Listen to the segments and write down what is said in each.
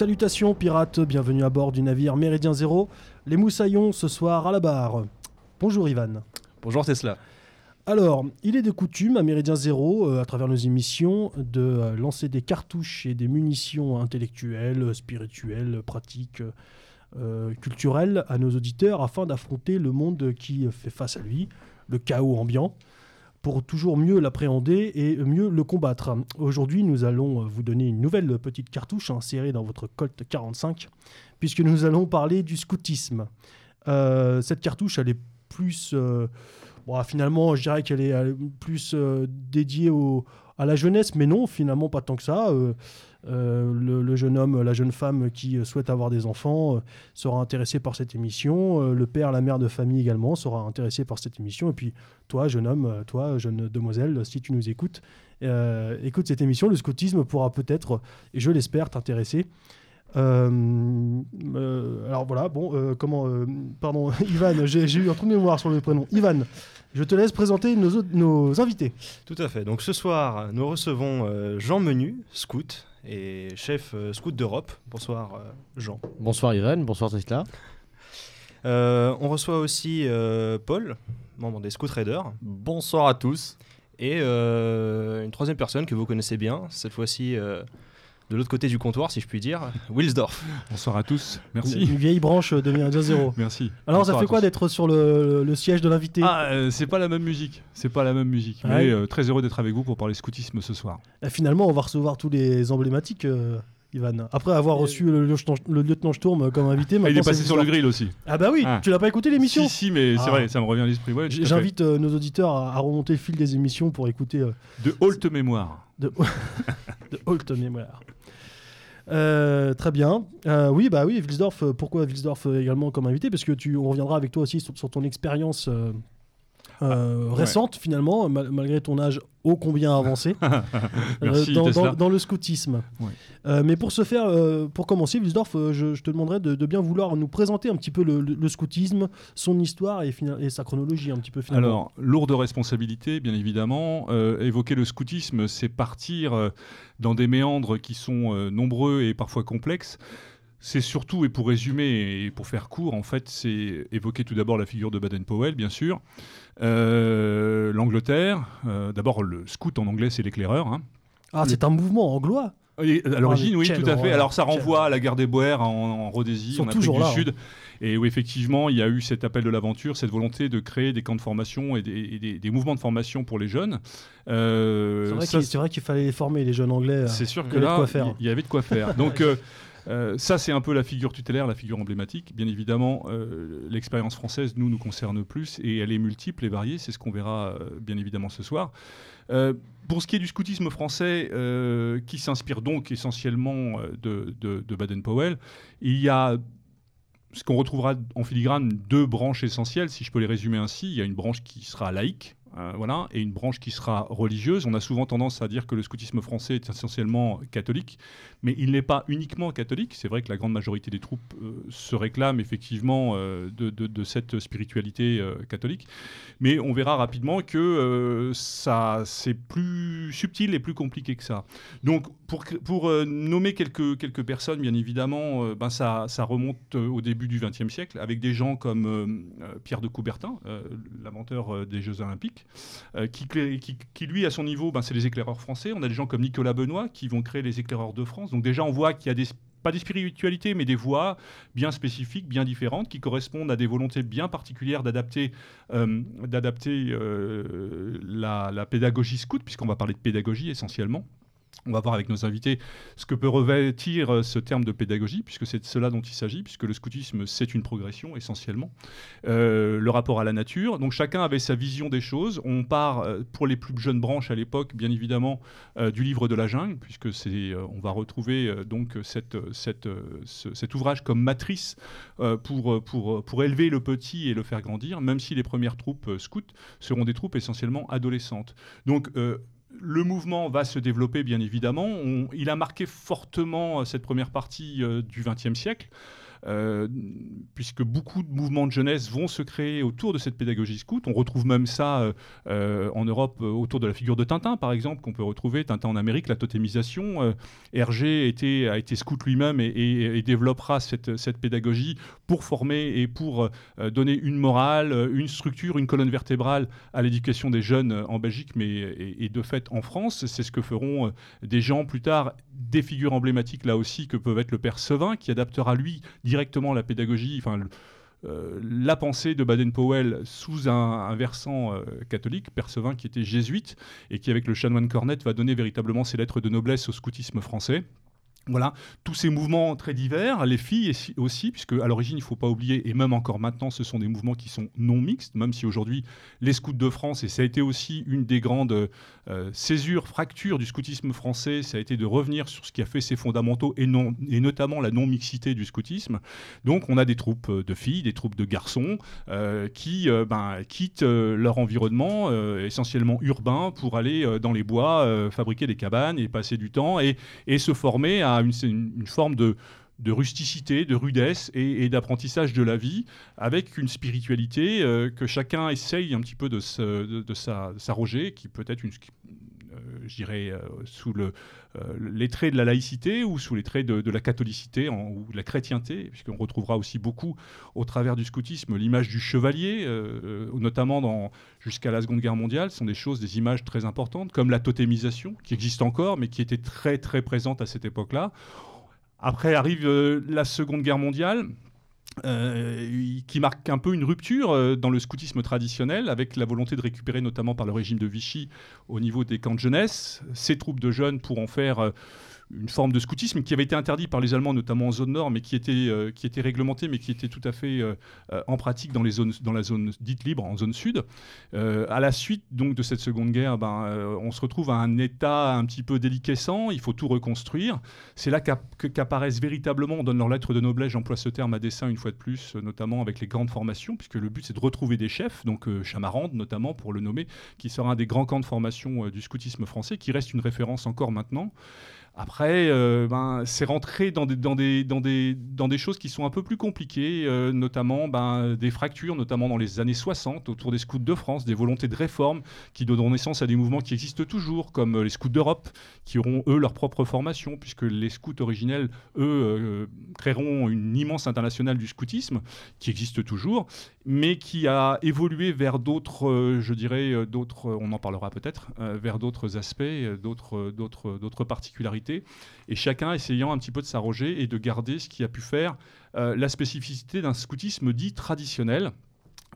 Salutations pirates, bienvenue à bord du navire Méridien Zéro. Les moussaillons ce soir à la barre. Bonjour Ivan. Bonjour Tesla. Alors, il est de coutume à Méridien Zéro, euh, à travers nos émissions, de euh, lancer des cartouches et des munitions intellectuelles, spirituelles, pratiques, euh, culturelles à nos auditeurs afin d'affronter le monde qui fait face à lui, le chaos ambiant, pour toujours mieux l'appréhender et mieux le combattre. Aujourd'hui, nous allons vous donner une nouvelle petite cartouche insérée dans votre Colt 45, puisque nous allons parler du scoutisme. Euh, cette cartouche, elle est plus... euh, bon, finalement, je dirais qu'elle est plus euh, dédiée au, à la jeunesse, mais non, finalement, pas tant que ça. Euh, le, jeune homme, la jeune femme qui euh, souhaite avoir des enfants euh, sera intéressé par cette émission. Le père, la mère de famille également sera intéressé par cette émission. Et puis, toi, jeune homme, toi, jeune demoiselle, si tu nous écoutes, écoute cette émission. Le scoutisme pourra peut-être, et je l'espère, t'intéresser. Alors voilà, bon, comment, pardon, Ivan, j'ai eu un trou de mémoire sur le prénom. Ivan, je te laisse présenter nos, invités. Tout à fait. Donc ce soir, nous recevons Jean Menu, scout et chef euh, scout d'Europe. Bonsoir euh, Jean. Bonsoir Irène, bonsoir Tesla. Euh, on reçoit aussi euh, Paul, membre des Scout Raiders, Bonsoir à tous. et euh, une troisième personne que vous connaissez bien, cette fois-ci euh, de l'autre côté du comptoir, si je puis dire, Wilsdorf. Bonsoir à tous, Une, merci. une vieille branche de Méridien Zéro. Merci. Alors, ça fait quoi d'être sur le, le siège de l'invité? Ah, euh, c'est pas la même musique. C'est pas la même musique. Ouais. Mais euh, très heureux d'être avec vous pour parler scoutisme ce soir. Et Finalement, on va recevoir tous les emblématiques, euh, Ivan. Après avoir reçu le, lieutenant- le lieutenant Sturm comme invité, Ah, il est passé sur le grill aussi. Ah bah oui, Ah. tu l'as pas écouté l'émission Si, si, mais Ah. c'est vrai, ça me revient à l'esprit. Ouais. J'invite euh, nos auditeurs à, à remonter le fil des émissions pour écouter euh, De haute mémoire. de, de haute mémoire. Euh, très bien. Euh, oui, bah oui, Wilsdorf. euh, Pourquoi Wilsdorf également comme invité? Parce que tu, on reviendra avec toi aussi sur ton expérience euh, ouais. récente finalement, mal- malgré ton âge ô combien avancé Merci, euh, dans, Tesla. dans- dans le scoutisme. Ouais. Euh, mais pour ce faire, pour commencer, Wilsdorf, je, je te demanderais de, de bien vouloir nous présenter un petit peu le, le- le scoutisme, son histoire et, et sa chronologie un petit peu finalement. Alors, lourde responsabilité, bien évidemment. Évoquer le scoutisme, c'est partir dans des méandres qui sont nombreux et parfois complexes. C'est surtout, et pour résumer et pour faire court, en fait, c'est évoquer tout d'abord la figure de Baden-Powell, bien sûr, Euh, l'Angleterre. euh, d'abord, le scout en anglais, c'est l'éclaireur. hein. ah, c'est un mouvement anglois. Et à l'origine, mais oui, tout à fait. horreur, Alors, ça renvoie à la guerre des Boers en, en Rhodésie, sont en Afrique toujours du là, hein. Sud. Et où effectivement, il y a eu cet appel de l'aventure, cette volonté de créer des camps de formation et des, et des- des mouvements de formation pour les jeunes. Euh, C'est vrai ça, qu'il c'est vrai qu'il fallait les former, les jeunes anglais. euh. c'est sûr il y que avait de là, quoi faire. il y avait de quoi faire. Donc, euh, euh, ça, c'est un peu la figure tutélaire, la figure emblématique. Bien évidemment, euh, l'expérience française, nous, nous concerne plus et elle est multiple et variée. C'est ce qu'on verra, euh, bien évidemment, ce soir. Pour ce qui est du scoutisme français, qui s'inspire donc essentiellement de Baden-Powell, il y a ce qu'on retrouvera en filigrane deux branches essentielles, si je peux les résumer ainsi. Il y a une branche qui sera laïque, euh, voilà, et une branche qui sera religieuse. On a souvent tendance à dire que le scoutisme français est essentiellement catholique, mais il n'est pas uniquement catholique. C'est vrai que la grande majorité des troupes euh, se réclament effectivement euh, de, cette spiritualité catholique, mais on verra rapidement que ça c'est plus subtil et plus compliqué que ça. Donc pour, nommer quelques, quelques personnes, bien évidemment, ben ça, ça remonte au début du XXe siècle, avec des gens comme Pierre de Coubertin, l'inventeur des Jeux Olympiques, euh, qui, lui, à son niveau, ben, c'est les éclaireurs français. On a des gens comme Nicolas Benoît qui vont créer les éclaireurs de France. Donc déjà, on voit qu'il y a pas des spiritualités, mais des voies bien spécifiques, bien différentes, qui correspondent à des volontés bien particulières d'adapter, euh, d'adapter euh, la, la pédagogie scout, puisqu'on va parler de pédagogie essentiellement. On va voir avec nos invités ce que peut revêtir euh, ce terme de pédagogie, puisque c'est de cela dont il s'agit, puisque le scoutisme, c'est une progression essentiellement. Euh, le rapport à la nature. Donc chacun avait sa vision des choses. On part, euh, pour les plus jeunes branches à l'époque, bien évidemment, du livre de la jungle, puisque c'est, on va retrouver donc cet ouvrage comme matrice pour, élever le petit et le faire grandir, même si les premières troupes scouts seront des troupes essentiellement adolescentes. Donc le mouvement va se développer, bien évidemment. Il a marqué fortement euh, cette première partie euh, du XXe siècle. Puisque beaucoup de mouvements de jeunesse vont se créer autour de cette pédagogie scout. On retrouve même ça en Europe autour de la figure de Tintin, par exemple, qu'on peut retrouver, Tintin en Amérique, la totémisation. Hergé était, a été scout lui-même et, développera cette, pédagogie pour former et pour donner une morale, une structure, une colonne vertébrale à l'éducation des jeunes en Belgique, mais et, de fait en France. C'est ce que feront euh, des gens plus tard, des figures emblématiques là aussi que peuvent être le père Sevin, qui adaptera lui directement la pédagogie, euh, la pensée de Baden-Powell sous un, versant euh, catholique, Père Sevin qui était jésuite et qui avec le chanoine Cornette va donner véritablement ses lettres de noblesse au scoutisme français. Voilà, tous ces mouvements très divers, les filles aussi, puisque à l'origine, il ne faut pas oublier, et même encore maintenant, ce sont des mouvements qui sont non mixtes, même si aujourd'hui, les scouts de France, et ça a été aussi une des grandes euh, césures, fractures du scoutisme français, ça a été de revenir sur ce qui a fait ses fondamentaux, et, notamment la non-mixité du scoutisme. Donc on a des troupes de filles, des troupes de garçons, euh, qui euh, ben, quittent leur environnement, essentiellement urbain, pour aller dans les bois, fabriquer des cabanes et passer du temps, et, et se former à une, forme de, rusticité, de rudesse et, d'apprentissage de la vie, avec une spiritualité euh, que chacun essaye un petit peu de, s'arroger, qui peut être une, je dirais, euh, sous le, les traits de la laïcité ou sous les traits de, la catholicité ou de la chrétienté, puisqu'on retrouvera aussi beaucoup au travers du scoutisme l'image du chevalier, notamment jusqu'à la Seconde Guerre mondiale, ce sont des choses, des images très importantes, comme la totémisation, qui existe encore, mais qui était très très présente à cette époque-là. Après arrive la Seconde Guerre mondiale, euh, qui marque un peu une rupture euh, dans le scoutisme traditionnel, avec la volonté de récupérer, notamment par le régime de Vichy, au niveau des camps de jeunesse, ces troupes de jeunes pour en faire euh, une forme de scoutisme qui avait été interdit par les Allemands, notamment en zone nord, mais qui était, euh, qui était réglementé, mais qui était tout à fait euh, euh, en pratique dans, les zones, dans la zone dite libre, en zone sud. à la suite donc de cette Seconde Guerre, ben, on se retrouve à un état un petit peu déliquescent, il faut tout reconstruire. C'est là qu'apparaissent véritablement, on donne leur lettre de noblesse, j'emploie ce terme à dessein une fois de plus, notamment avec les grandes formations, puisque le but c'est de retrouver des chefs, donc Chamarande notamment pour le nommer, qui sera un des grands camps de formation du scoutisme français, qui reste une référence encore maintenant. Après, euh, ben, c'est rentré dans des, dans, des, dans, des, dans des choses qui sont un peu plus compliquées, euh, notamment ben, des fractures, notamment dans les années 60, autour des scouts de France, des volontés de réforme qui donneront naissance à des mouvements qui existent toujours, comme euh, les scouts d'Europe, qui auront, eux, leur propre formation, puisque les scouts originels, eux, créeront une immense internationale du scoutisme, qui existe toujours, mais qui a évolué vers d'autres, je dirais, d'autres, on en parlera peut-être, vers d'autres aspects, d'autres, d'autres, et chacun essayant un petit peu de s'arroger et de garder ce qui a pu faire euh, la spécificité d'un scoutisme dit traditionnel.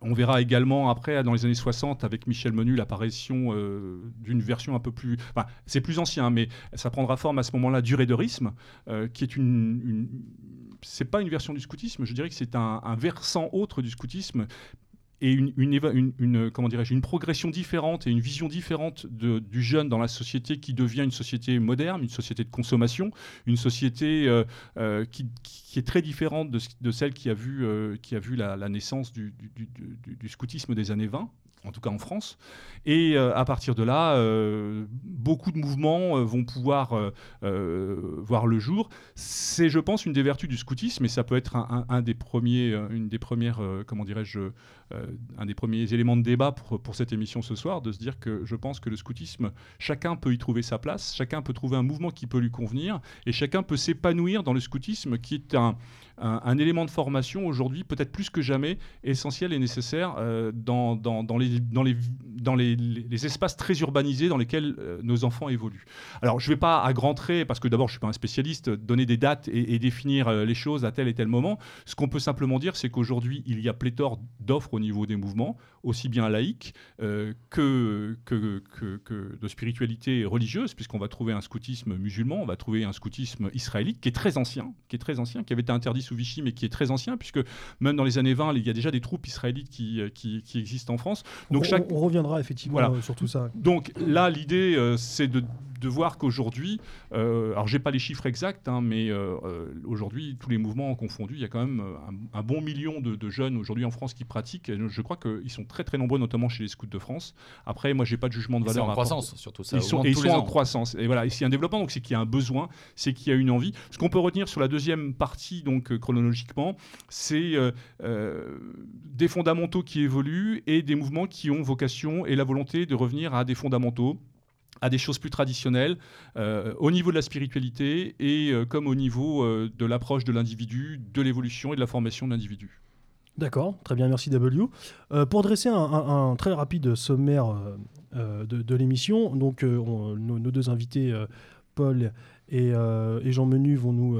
On verra également après, dans les années 60, avec Michel Menu, l'apparition euh, d'une version un peu plus... Enfin, c'est plus ancien, mais ça prendra forme à ce moment-là du raiderisme, euh, qui est une... une c'est pas une version du scoutisme, je dirais que c'est un, versant autre du scoutisme, et une, une, comment une progression différente et une vision différente du jeune dans la société qui devient une société moderne, une société de consommation, une société euh, euh, qui, est très différente de, celle qui a vu, euh, qui a vu la, naissance du, du, scoutisme des années 20 en tout cas en France. Et euh, à partir de là, euh, beaucoup de mouvements euh, vont pouvoir voir le jour. C'est, je pense, une des vertus du scoutisme, et ça peut être un, des premiers, une des premières, comment dirais-je, un des premiers éléments de débat pour, pour cette émission ce soir, de se dire que je pense que le scoutisme, chacun peut y trouver sa place, chacun peut trouver un mouvement qui peut lui convenir, et chacun peut s'épanouir dans le scoutisme, qui est un, un, élément de formation aujourd'hui, peut-être plus que jamais, essentiel et nécessaire dans, dans, dans les dans, les, dans les, les, espaces très urbanisés dans lesquels euh, nos enfants évoluent. Alors, je ne vais pas à grands traits, parce que d'abord, je ne suis pas un spécialiste, donner des dates et, définir euh, les choses à tel et tel moment. Ce qu'on peut simplement dire, c'est qu'aujourd'hui, il y a pléthore d'offres au niveau des mouvements, aussi bien laïques euh, que, que, que, de spiritualité religieuse, puisqu'on va trouver un scoutisme musulman, on va trouver un scoutisme israélite qui est très ancien, qui est très ancien, qui avait été interdit sous Vichy, mais qui est très ancien, puisque même dans les années 20, il y a déjà des troupes israélites qui, qui, qui existent en France. Donc on, chaque... on reviendra effectivement euh, sur tout ça. Donc là, l'idée, euh, c'est de, de voir qu'aujourd'hui, euh, alors j'ai pas les chiffres exacts, hein, mais euh, euh, aujourd'hui, tous les mouvements confondus, il y a quand même un, bon million de, jeunes aujourd'hui en France qui pratiquent. je crois qu'ils sont très très nombreux, notamment chez les scouts de France. Après, moi, j'ai pas de jugement de valeur. Ils sont en croissance, surtout ça. Ils sont, ils sont en croissance. Et voilà, ici un développement, donc c'est qu'il y a un besoin, c'est qu'il y a une envie. Ce qu'on peut retenir sur la deuxième partie, donc chronologiquement, c'est des fondamentaux qui évoluent et des mouvements qui ont vocation et la volonté de revenir à des fondamentaux à des choses plus traditionnelles euh, au niveau de la spiritualité et euh, comme au niveau euh, de l'approche de l'individu, de l'évolution et de la formation de l'individu. D'accord, très bien, merci W. pour dresser un, très rapide sommaire de, l'émission, donc nos, deux invités, Paul et, Jean Menu, vont nous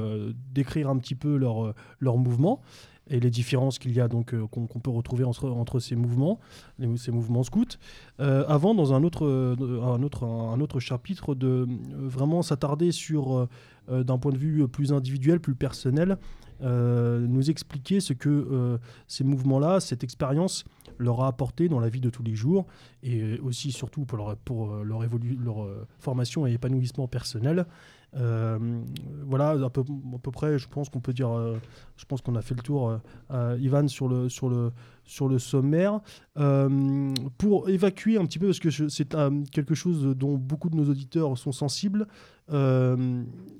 décrire un petit peu leur, leur mouvement et les différences qu'il y a donc euh, qu'on peut retrouver entre, entre ces mouvements, ces mouvements scouts. Euh, avant, dans un autre, euh, un autre, un autre chapitre, de vraiment s'attarder sur, d'un point de vue plus individuel, plus personnel, nous expliquer ce que ces mouvements-là, cette expérience leur a apporté dans la vie de tous les jours et aussi surtout pour leur, pour leur, leur formation et épanouissement personnel. Euh, voilà, à peu, près, je pense qu'on peut dire, euh, je pense qu'on a fait le tour, euh, Ivan, sur le, sur le, sur le sommaire. pour évacuer un petit peu, parce que c'est quelque chose dont beaucoup de nos auditeurs sont sensibles,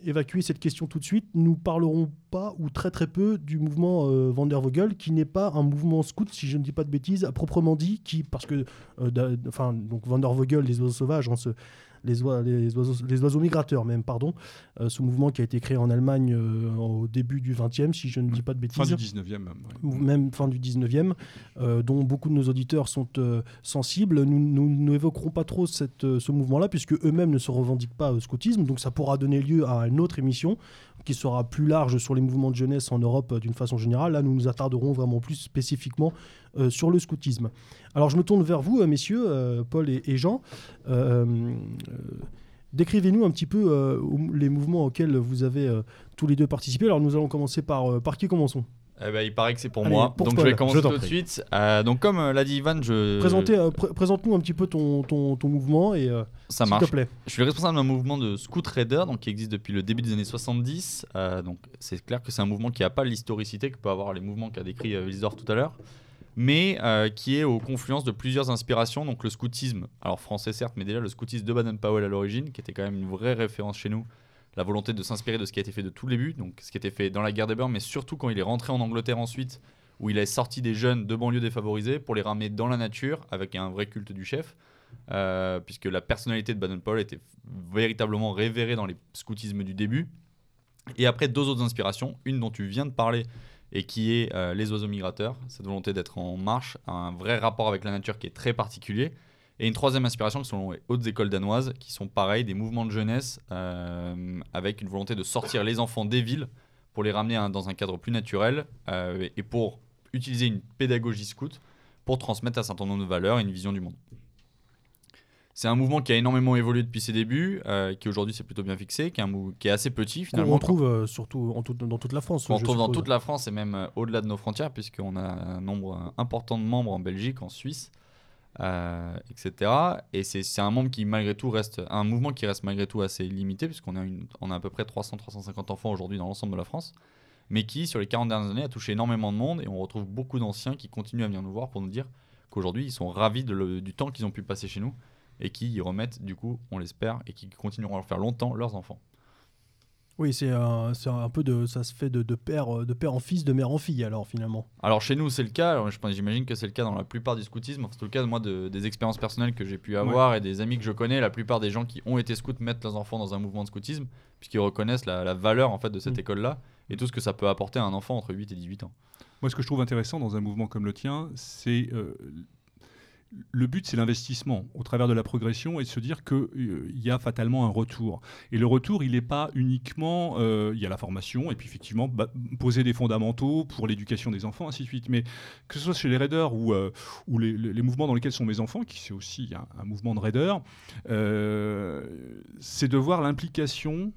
évacuer cette question tout de suite, nous parlerons pas ou très très peu du mouvement Vandervogel, qui n'est pas un mouvement scout, si je ne dis pas de bêtises, à proprement dit, qui, parce que, enfin, donc Vandervogel, les oiseaux sauvages, on se les, oiseaux, les, oiseaux, migrateurs même, pardon, euh, ce mouvement qui a été créé en Allemagne euh, au début du 20e, si je ne dis pas de bêtises. Fin du 19e même. Même fin du 19e, euh, dont beaucoup de nos auditeurs sont sensibles. Nous n'évoquerons pas trop cette, ce mouvement-là, puisque eux-mêmes ne se revendiquent pas au scoutisme, donc ça pourra donner lieu à une autre émission qui sera plus large sur les mouvements de jeunesse en Europe d'une façon générale. Là, nous nous attarderons vraiment plus spécifiquement sur le scoutisme. Alors je me tourne vers vous, messieurs, Paul et, Jean. Décrivez-nous un petit peu les mouvements auxquels vous avez tous les deux participé. Alors nous allons commencer par, par qui commençons? Eh ben, il paraît que c'est pour moi. donc je vais commencer tout de suite. donc comme l'a dit Ivan, je... Présente-nous un petit peu ton, ton, ton mouvement et ça marche. Te plaît. Je suis le responsable d'un mouvement de Scout Raider donc, qui existe depuis le début des années 70. donc c'est clair que c'est un mouvement qui n'a pas l'historicité que peut avoir les mouvements qu'a décrit Wildor tout à l'heure mais euh, qui est aux confluences de plusieurs inspirations. Donc le scoutisme, alors français certes, mais déjà le scoutisme de Baden-Powell à l'origine, qui était quand même une vraie référence chez nous. La volonté de s'inspirer de ce qui a été fait de tout début, donc ce qui a été fait dans la guerre des Beurs, mais surtout quand il est rentré en Angleterre ensuite, où il a sorti des jeunes de banlieues défavorisées pour les ramener dans la nature avec un vrai culte du chef. Euh, puisque la personnalité de Baden-Powell était véritablement révérée dans les scoutismes du début. Et après, deux autres inspirations, une dont tu viens de parler, et qui est euh, les oiseaux migrateurs, cette volonté d'être en marche, un vrai rapport avec la nature qui est très particulier. Et une troisième inspiration qui sont les hautes écoles danoises, qui sont pareil, des mouvements de jeunesse euh, avec une volonté de sortir les enfants des villes pour les ramener dans un cadre plus naturel euh, et pour utiliser une pédagogie scout pour transmettre un certain nombre de valeurs et une vision du monde. C'est un mouvement qui a énormément évolué depuis ses débuts, euh, qui aujourd'hui s'est plutôt bien fixé, qui est, un qui est assez petit finalement. On retrouve euh, surtout en dans toute la France. On retrouve dans toute la France et même euh, au-delà de nos frontières, puisqu'on a un nombre important de membres en Belgique, en Suisse, etc. Et c'est un membre qui malgré tout reste un mouvement qui reste malgré tout assez limité, puisqu'on a, on a à peu près 300-350 enfants aujourd'hui dans l'ensemble de la France, mais qui sur les 40 dernières années a touché énormément de monde et on retrouve beaucoup d'anciens qui continuent à venir nous voir pour nous dire qu'aujourd'hui ils sont ravis de du temps qu'ils ont pu passer chez nous et qui y remettent, du coup, on l'espère, et qui continueront à le faire longtemps leurs enfants. Oui, c'est un, un, peu de, ça se fait de, de, père, de père en fils, de mère en fille, alors finalement. Alors chez nous, c'est le cas. J'imagine que c'est le cas dans la plupart du scoutisme. En tout cas, moi, de, des expériences personnelles que j'ai pu avoir et des amis que je connais, la plupart des gens qui ont été scouts mettent leurs enfants dans un mouvement de scoutisme, puisqu'ils reconnaissent la, valeur en fait de cette mm. école-là et tout ce que ça peut apporter à un enfant entre 8 et 18 ans. Moi, ce que je trouve intéressant dans un mouvement comme le tien, c'est euh, le but, c'est l'investissement au travers de la progression et de se dire qu'il euh, y a fatalement un retour. Et le retour, il n'est pas uniquement. Euh, il y a la formation, et puis effectivement, bah, poser des fondamentaux pour l'éducation des enfants, ainsi de suite. Mais que ce soit chez les raiders ou, euh, ou les, mouvements dans lesquels sont mes enfants, qui c'est aussi un, mouvement de raiders, c'est de voir l'implication.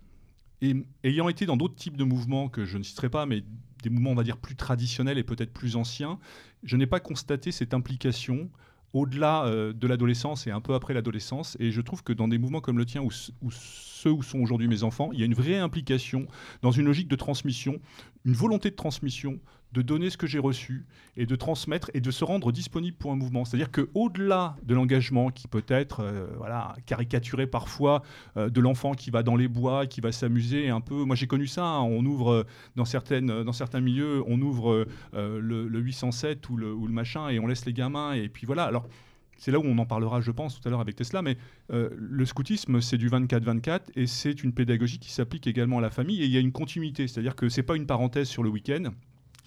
Et ayant été dans d'autres types de mouvements que je ne citerai pas, mais des mouvements, on va dire, plus traditionnels et peut-être plus anciens, je n'ai pas constaté cette implication au-delà euh, de l'adolescence et un peu après l'adolescence. Et je trouve que dans des mouvements comme le tien, ou ceux où sont aujourd'hui mes enfants, il y a une vraie implication dans une logique de transmission, une volonté de transmission, de donner ce que j'ai reçu et de transmettre et de se rendre disponible pour un mouvement. C'est-à-dire qu'au-delà de l'engagement qui peut être euh, voilà, caricaturé parfois euh, de l'enfant qui va dans les bois, qui va s'amuser un peu. Moi j'ai connu ça, hein. on ouvre dans, certaines, dans certains milieux, on ouvre le, 807 ou le, machin et on laisse les gamins et puis voilà. Alors c'est là où on en parlera, je pense, tout à l'heure avec Tesla, mais euh, le scoutisme, c'est du 24-24 et c'est une pédagogie qui s'applique également à la famille et il y a une continuité, c'est-à-dire que ce n'est pas une parenthèse sur le week-end.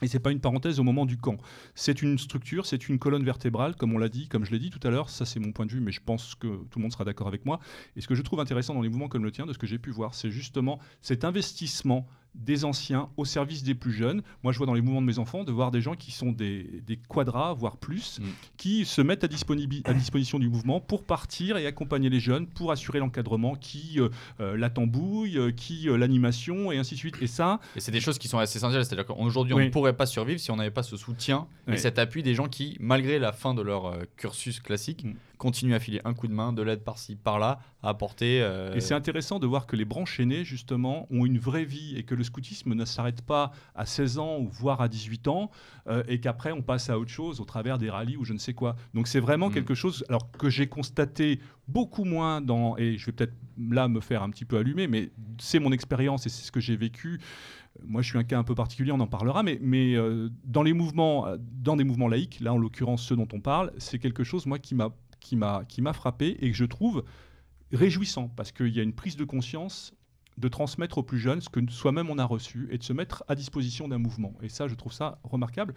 Et c'est pas une parenthèse au moment du camp. C'est une structure, c'est une colonne vertébrale, comme on l'a dit, comme je l'ai dit tout à l'heure. Ça, c'est mon point de vue, mais je pense que tout le monde sera d'accord avec moi. Et ce que je trouve intéressant dans les mouvements comme le tien, de ce que j'ai pu voir, c'est justement cet investissement des anciens au service des plus jeunes. Moi, je vois dans les mouvements de mes enfants de voir des gens qui sont des, des quadras, voire plus, mm. qui se mettent à, à, disposition du mouvement pour partir et accompagner les jeunes, pour assurer l'encadrement, qui euh, euh, la tambouille, euh, qui l'animation, et ainsi de suite. Et ça. Et c'est des choses qui sont assez essentielles. C'est-à-dire qu'aujourd'hui, on ne pourrait pas survivre si on n'avait pas ce soutien et cet appui des gens qui, malgré la fin de leur cursus classique, mm continue à filer un coup de main, de l'aide par-ci, par-là, à apporter. Euh, et c'est intéressant de voir que les branches aînées, justement, ont une vraie vie et que le scoutisme ne s'arrête pas à 16 ans ou voire à 18 ans euh, et qu'après on passe à autre chose au travers des rallyes ou je ne sais quoi. Donc c'est vraiment mm. quelque chose alors que j'ai constaté beaucoup moins dans, et je vais peut-être là me faire un petit peu allumer, mais c'est mon expérience et c'est ce que j'ai vécu moi je suis un cas un peu particulier, on en parlera, mais, mais euh, dans les mouvements, dans des mouvements laïques, là en l'occurrence ceux dont on parle, c'est quelque chose moi qui m'a qui m'a frappé et que je trouve réjouissant parce qu'il y a une prise de conscience de transmettre aux plus jeunes ce que soi-même on a reçu et de se mettre à disposition d'un mouvement. Et ça, je trouve ça remarquable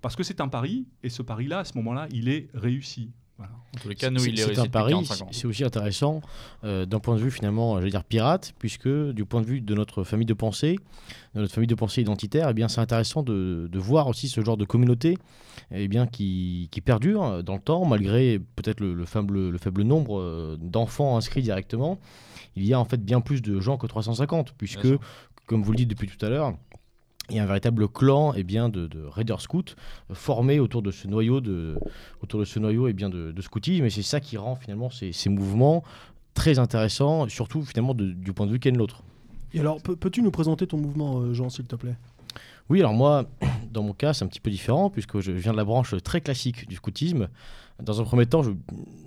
parce que c'est un pari et ce pari-là, à ce moment-là, il est réussi. En tous les cas, nous, il est, c'est un pari. C'est aussi intéressant euh, d'un point de vue finalement, j'allais dire pirate, puisque du point de vue de notre famille de pensée, de notre famille de pensée identitaire, eh bien, c'est intéressant de, de, voir aussi ce genre de communauté, eh bien, qui, qui perdure dans le temps, malgré peut-être le, le, faible, le faible nombre euh, d'enfants inscrits directement. Il y a en fait bien plus de gens que 350, puisque, comme vous le dites depuis tout à l'heure, il y a un véritable clan eh bien, de, de Raider Scouts euh, formé autour de ce noyau de, autour de, ce noyau eh bien, de, de scoutisme. Et c'est ça qui rend finalement ces, ces mouvements très intéressants, surtout finalement du point de vue qu'est l'autre. Et alors, peux-tu nous présenter ton mouvement, euh, Jean, s'il te plaît? Oui, alors moi, dans mon cas, c'est un petit peu différent, puisque je viens de la branche très classique du scoutisme. Dans un premier temps, je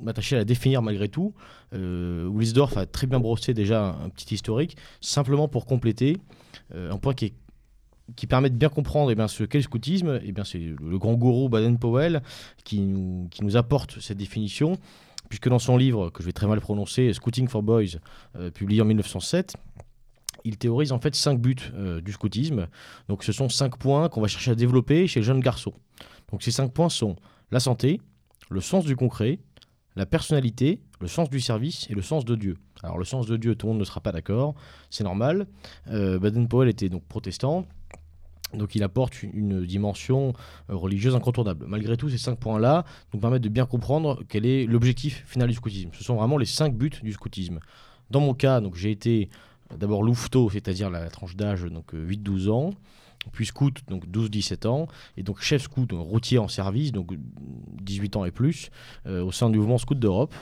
m'attachais à la définir malgré tout. Euh, Wilsdorf a très bien brossé déjà un, petit historique, simplement pour compléter euh, un point qui est qui permet de bien comprendre eh bien, ce qu'est le scoutisme, eh c'est le grand gourou Baden-Powell qui nous, qui nous apporte cette définition, puisque dans son livre, que je vais très mal prononcer, Scouting for Boys, euh, publié en 1907, il théorise en fait cinq buts euh, du scoutisme. Donc ce sont cinq points qu'on va chercher à développer chez le jeune garçon. Donc ces cinq points sont la santé, le sens du concret, la personnalité, le sens du service et le sens de Dieu. Alors le sens de Dieu, tout le monde ne sera pas d'accord, c'est normal. Euh, Baden-Powell était donc protestant, donc il apporte une, dimension euh, religieuse incontournable. Malgré tout, ces cinq points-là nous permettent de bien comprendre quel est l'objectif final du scoutisme. Ce sont vraiment les cinq buts du scoutisme. Dans mon cas, donc j'ai été euh, d'abord louveteau, c'est-à-dire la tranche d'âge donc 8-12 euh, ans, puis scout donc 12-17 ans, et donc chef scout, routier en service, donc 18 ans et plus, au sein du mouvement Scout d'Europe,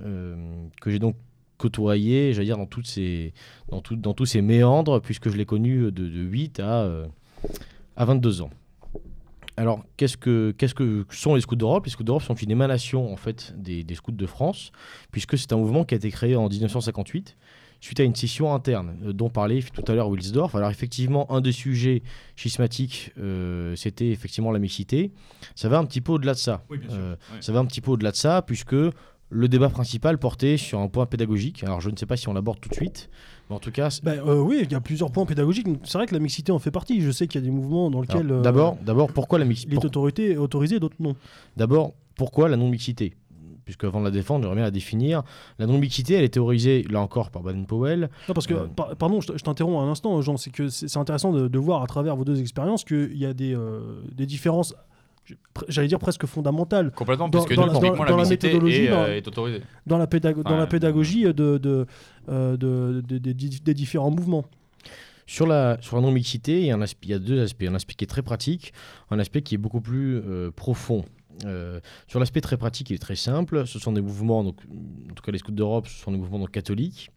que j'ai donc côtoyé, j'allais dire, dans, toutes ces, dans, dans tous ces méandres, puisque je l'ai connu de 8 à à 22 ans. Alors, qu'est-ce que, qu'est-ce que sont les scouts d'Europe? Les scouts d'Europe sont une émanation en fait des, scouts de France, puisque c'est un mouvement qui a été créé en 1958 suite à une session interne euh, dont parlait tout à l'heure Wilsdorf. Alors effectivement, un des sujets schismatiques, euh, c'était effectivement la mixité. Ça va un petit peu au-delà de ça. Euh, ça va un petit peu au-delà de ça, puisque le débat principal portait sur un point pédagogique. Alors je ne sais pas si on l'aborde tout de suite, mais en tout cas... Bah, euh, oui, il y a plusieurs points pédagogiques. C'est vrai que la mixité en fait partie. Je sais qu'il y a des mouvements dans lesquels... Euh, d'abord, d'abord, pourquoi la mixité Les autorités autorisées, d'autres non. D'abord, pourquoi la non-mixité? Puisque avant de la défendre, j'aimerais bien la définir. La non-mixité, elle est théorisée, là encore, par Baden-Powell. Non, parce que, euh, pardon, je t'interromps un instant, Jean, c'est que c'est intéressant de, voir à travers vos deux expériences qu'il y a des, des différences j'allais dire presque fondamentale. Complètement, puisque dans, la, la, méthodologie est, euh, autorisée. Dans la, dans la pédagogie de, de, euh, de, des différents mouvements. Sur la, sur la non-mixité, il, y a il y a deux aspects. Un aspect qui est très pratique, un aspect qui est beaucoup plus euh, profond. Euh, sur l'aspect très pratique, il est très simple. Ce sont des mouvements, donc, en tout cas les scouts d'Europe, ce sont des mouvements donc, catholiques.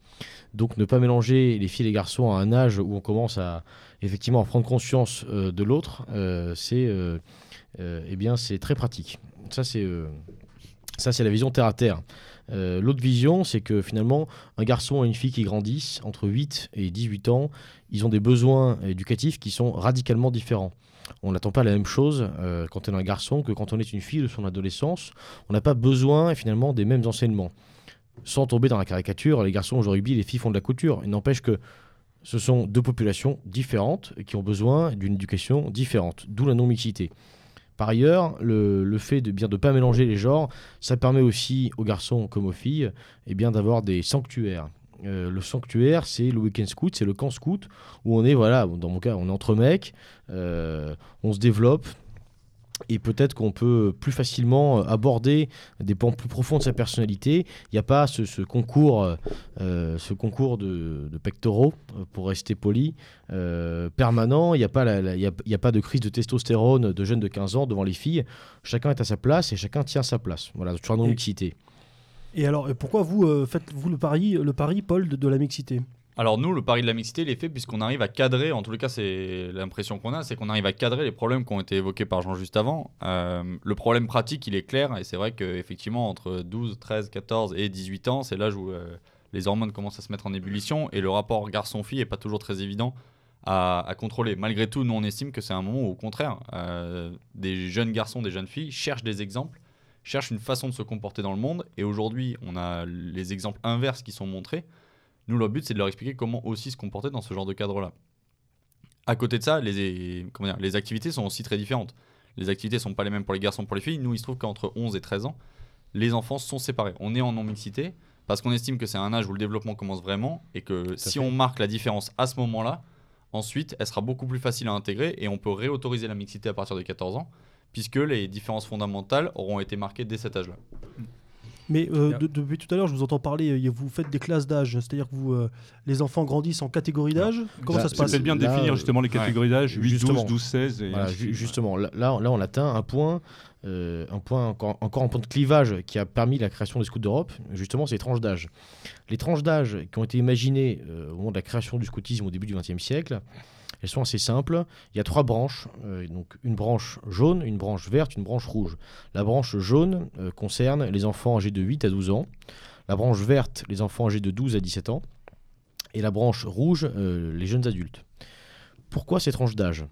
Donc ne pas mélanger les filles et les garçons à un âge où on commence à effectivement à prendre conscience euh, de l'autre, euh, c'est eh bien c'est très pratique. Ça c'est euh, la vision terre à terre. Euh, L'autre vision, c'est que finalement, un garçon et une fille qui grandissent entre 8 et 18 ans, ils ont des besoins éducatifs qui sont radicalement différents. On n'attend pas la même chose euh, quand on est un garçon que quand on est une fille de son adolescence. On n'a pas besoin finalement des mêmes enseignements. Sans tomber dans la caricature, les garçons jouent au rugby, les filles font de la couture. Il n'empêche que ce sont deux populations différentes qui ont besoin d'une éducation différente, d'où la non-mixité. Par ailleurs, le, le fait de bien de pas mélanger les genres, ça permet aussi aux garçons comme aux filles eh bien d'avoir des sanctuaires. Euh, le sanctuaire, c'est le week-end scout, c'est le camp scout où on est, voilà, dans mon cas, on est entre mecs, euh, on se développe et peut-être qu'on peut plus facilement euh, aborder des pans plus profonds de sa personnalité. Il n'y a pas ce, concours, euh, euh, ce concours de, pectoraux, pour rester poli, permanent. Il n'y a, pas la- la- de crise de testostérone de jeunes de 15 ans devant les filles. Chacun est à sa place et chacun tient sa place. Voilà, non Et- mixité. Et alors, pourquoi vous faites-vous le pari, le pari, Paul, de la mixité? Alors nous, le pari de la mixité, il est fait puisqu'on arrive à cadrer, en tout cas c'est l'impression qu'on a, c'est qu'on arrive à cadrer les problèmes qui ont été évoqués par Jean juste avant. Euh, le problème pratique, il est clair, et c'est vrai qu'effectivement, entre 12, 13, 14 et 18 ans, c'est l'âge où euh, les hormones commencent à se mettre en ébullition, et le rapport garçon-fille n'est pas toujours très évident à, contrôler. Malgré tout, nous on estime que c'est un moment où, au contraire, euh, des jeunes garçons, des jeunes filles cherchent des exemples, cherchent une façon de se comporter dans le monde, et aujourd'hui, on a les exemples inverses qui sont montrés. Nous, le but, c'est de leur expliquer comment aussi se comporter dans ce genre de cadre-là. À côté de ça, les, comment dire, les activités sont aussi très différentes. Les activités sont pas les mêmes pour les garçons pour les filles. Nous, il se trouve qu'entre 11 et 13 ans, les enfants sont séparés. On est en non-mixité parce qu'on estime que c'est un âge où le développement commence vraiment et que si fait. on marque la différence à ce moment-là, ensuite, elle sera beaucoup plus facile à intégrer et on peut réautoriser la mixité à partir de 14 ans puisque les différences fondamentales auront été marquées dès cet âge-là. Mais euh, de- depuis tout à l'heure, je vous entends parler, euh, vous faites des classes d'âge, c'est-à-dire que vous, euh, les enfants grandissent en catégorie d'âge? Comment Là, ça se C'est passe? peut-être bien de définir euh, justement les catégories d'âge, 8, Justement. 12, 12, 16. Et Voilà, ju- justement, là, là, on atteint un point, euh, un point encore, encore un point de clivage qui a permis la création des scouts d'Europe. Justement, c'est les tranches d'âge. Les tranches d'âge qui ont été imaginées euh, au moment de la création du scoutisme au début du XXe siècle, elles sont assez simples. Il y a trois branches, euh, donc une branche jaune, une branche verte, une branche rouge. La branche jaune euh, concerne les enfants âgés de 8 à 12 ans. La branche verte, les enfants âgés de 12 à 17 ans. Et la branche rouge, euh, les jeunes adultes. Pourquoi ces tranches d'âge?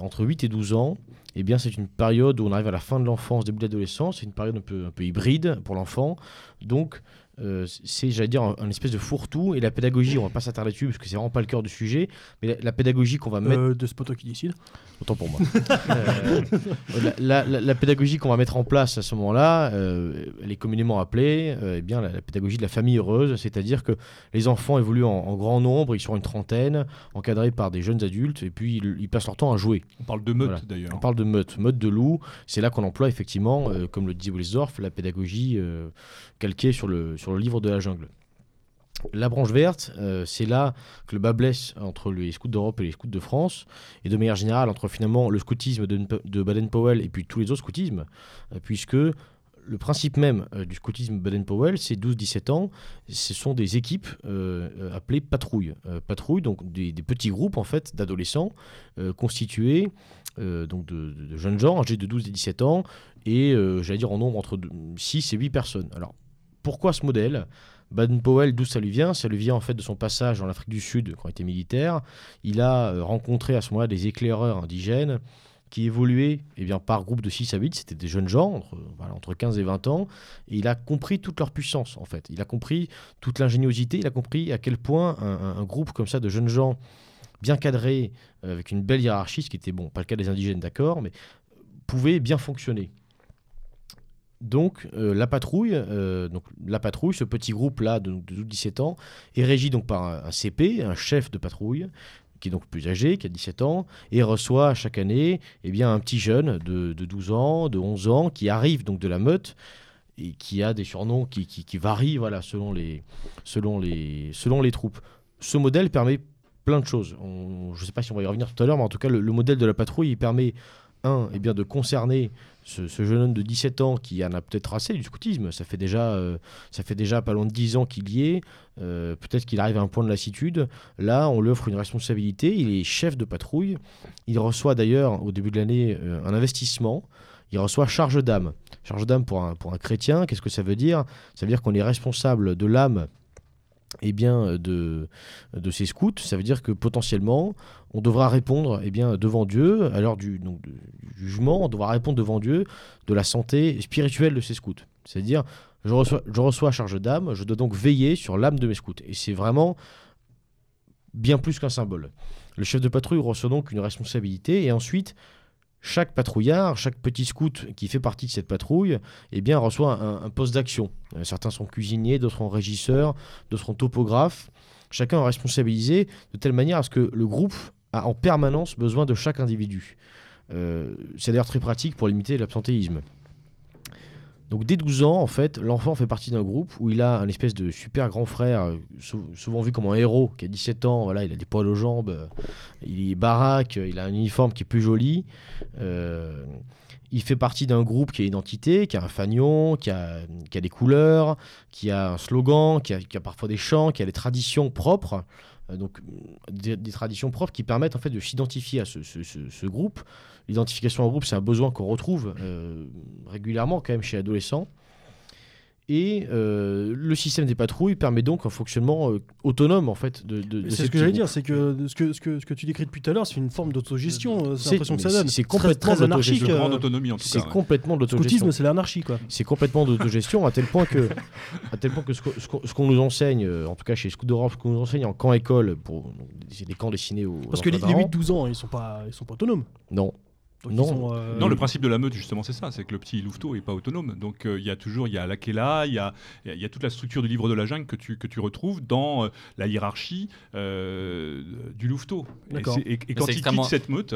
Entre 8 et 12 ans, eh bien, c'est une période où on arrive à la fin de l'enfance, début de l'adolescence. C'est une période un peu, un peu hybride pour l'enfant. Donc, euh, c'est, j'allais dire, un, un espèce de fourre-tout. Et la pédagogie, on va pas s'attarder dessus parce que c'est vraiment pas le cœur du sujet. Mais la, la pédagogie qu'on va mettre. Euh, de ce poteau qui décide. Autant pour moi. Euh, la, la- la- la pédagogie qu'on va mettre en place à ce moment-là, euh, elle est communément appelée euh, eh bien, la, la pédagogie de la famille heureuse, c'est-à-dire que les enfants évoluent en, en grand nombre, ils sont une trentaine, encadrés par des jeunes adultes, et puis ils, ils passent leur temps à jouer. On parle de meute Voilà. d'ailleurs. On parle de meute, meute de loup, c'est là qu'on emploie effectivement, euh, comme le dit Wilsdorf, la pédagogie euh, calquée sur le, sur le livre de la jungle. La branche verte, euh, c'est là que le bas blesse entre les scouts d'Europe et les scouts de France, et de manière générale entre finalement le scoutisme de, de Baden-Powell et puis tous les autres scoutismes, euh, puisque le principe même euh, du scoutisme Baden-Powell, c'est 12-17 ans, ce sont des équipes appelées patrouilles. Patrouilles, donc des, petits groupes en fait d'adolescents constitués donc de, jeunes gens âgés de 12 et 17 ans, et j'allais dire en nombre entre 6 et 8 personnes. Alors, pourquoi ce modèle Baden-Powell, d'où ça lui vient? Ça lui vient en fait de son passage en Afrique du Sud quand il était militaire. Il a euh, rencontré à ce moment-là des éclaireurs indigènes qui évoluaient eh bien, par groupe de 6 à 8, c'était des jeunes gens, entre, voilà, entre 15 et 20 ans, et il a compris toute leur puissance en fait. Il a compris toute l'ingéniosité, il a compris à quel point un, un- un groupe comme ça de jeunes gens bien cadrés, euh, avec une belle hiérarchie, ce qui était bon, pas le cas des indigènes d'accord, mais pouvait bien fonctionner. Donc euh, la patrouille, euh, donc la patrouille, ce petit groupe là de, de 17 ans, est régi donc par un, CP, un chef de patrouille, qui est donc plus âgé, qui a 17 ans, et reçoit chaque année eh bien, un petit jeune de, de 12 ans, de 11 ans, qui arrive donc de la meute et qui a des surnoms qui, varient voilà, selon, les, selon, les, selon les troupes. Ce modèle permet plein de choses. Je ne sais pas si on va y revenir tout à l'heure, mais en tout cas, le, le modèle de la patrouille, il permet eh bien, de concerner ce, ce jeune homme de 17 ans qui en a peut-être assez du scoutisme. Ça fait déjà, euh, ça fait déjà pas loin de 10 ans qu'il y est. Euh, peut-être qu'il arrive à un point de lassitude. Là, on lui offre une responsabilité. Il est chef de patrouille. Il reçoit d'ailleurs, au début de l'année, euh, un investissement. Il reçoit charge d'âme. Charge d'âme pour un, pour un chrétien, qu'est-ce que ça veut dire? Ça veut dire qu'on est responsable de l'âme eh bien, de, de ces scouts. Ça veut dire que potentiellement, on devra répondre eh bien, devant Dieu, à l'heure du jugement, on devra répondre devant Dieu de la santé spirituelle de ces scouts. C'est-à-dire, je reçois, je reçois charge d'âme, je dois donc veiller sur l'âme de mes scouts. Et c'est vraiment bien plus qu'un symbole. Le chef de patrouille reçoit donc une responsabilité et ensuite chaque patrouillard, chaque petit scout qui fait partie de cette patrouille, eh bien, reçoit un, poste d'action. Euh, certains sont cuisiniers, d'autres sont régisseurs, d'autres sont topographes. Chacun est responsabilisé de telle manière à ce que le groupe a en permanence besoin de chaque individu. Euh, c'est d'ailleurs très pratique pour limiter l'absentéisme. Donc dès 12 ans, en fait, l'enfant fait partie d'un groupe où il a un espèce de super grand frère, euh, sou- souvent vu comme un héros, qui a 17 ans, voilà, il a des poils aux jambes, euh, il est baraque, il a un uniforme qui est plus joli. euh, il fait partie d'un groupe qui a une identité, qui a un fanion, qui a, des couleurs, qui a un slogan, qui a, a parfois des chants, qui a des traditions propres. Euh, donc des, traditions propres qui permettent en fait de s'identifier à ce groupe. L'identification en groupe, c'est un besoin qu'on retrouve euh, régulièrement quand même chez l'adolescent. Et euh, le système des patrouilles permet donc un fonctionnement euh, autonome en fait de, de, de C'est ces ce que j'allais dire, c'est que ce que, ce, que ce que tu décris depuis tout à l'heure, c'est une forme d'autogestion, c'est l'impression que ça donne. c'est- c'est Très- complètement très anarchique. d'autogestion. De grande autonomie en tout C'est ouais. complètement de l'autogestion. C'est l'anarchie, quoi. C'est complètement d'autogestion à tel point que, à tel point que ce qu'on ce nous enseigne, en tout cas chez d'Europe, ce qu'on nous enseigne en camp école, pour c'est des camps destinés aux Parce que les, les d'arrêt. 8-12 ans, ils sont pas, ils sont pas autonomes. non, Donc, Non. sont, euh, Non, le principe de la meute, justement, c'est ça, c'est que le petit louveteau n'est pas autonome. Donc euh, il y a toujours, il y a l'Akela, il y a, il y a toute la structure du livre de la jungle que tu, que tu retrouves dans euh, la hiérarchie euh, du louveteau. Et, quand il extrêmement- quitte cette meute,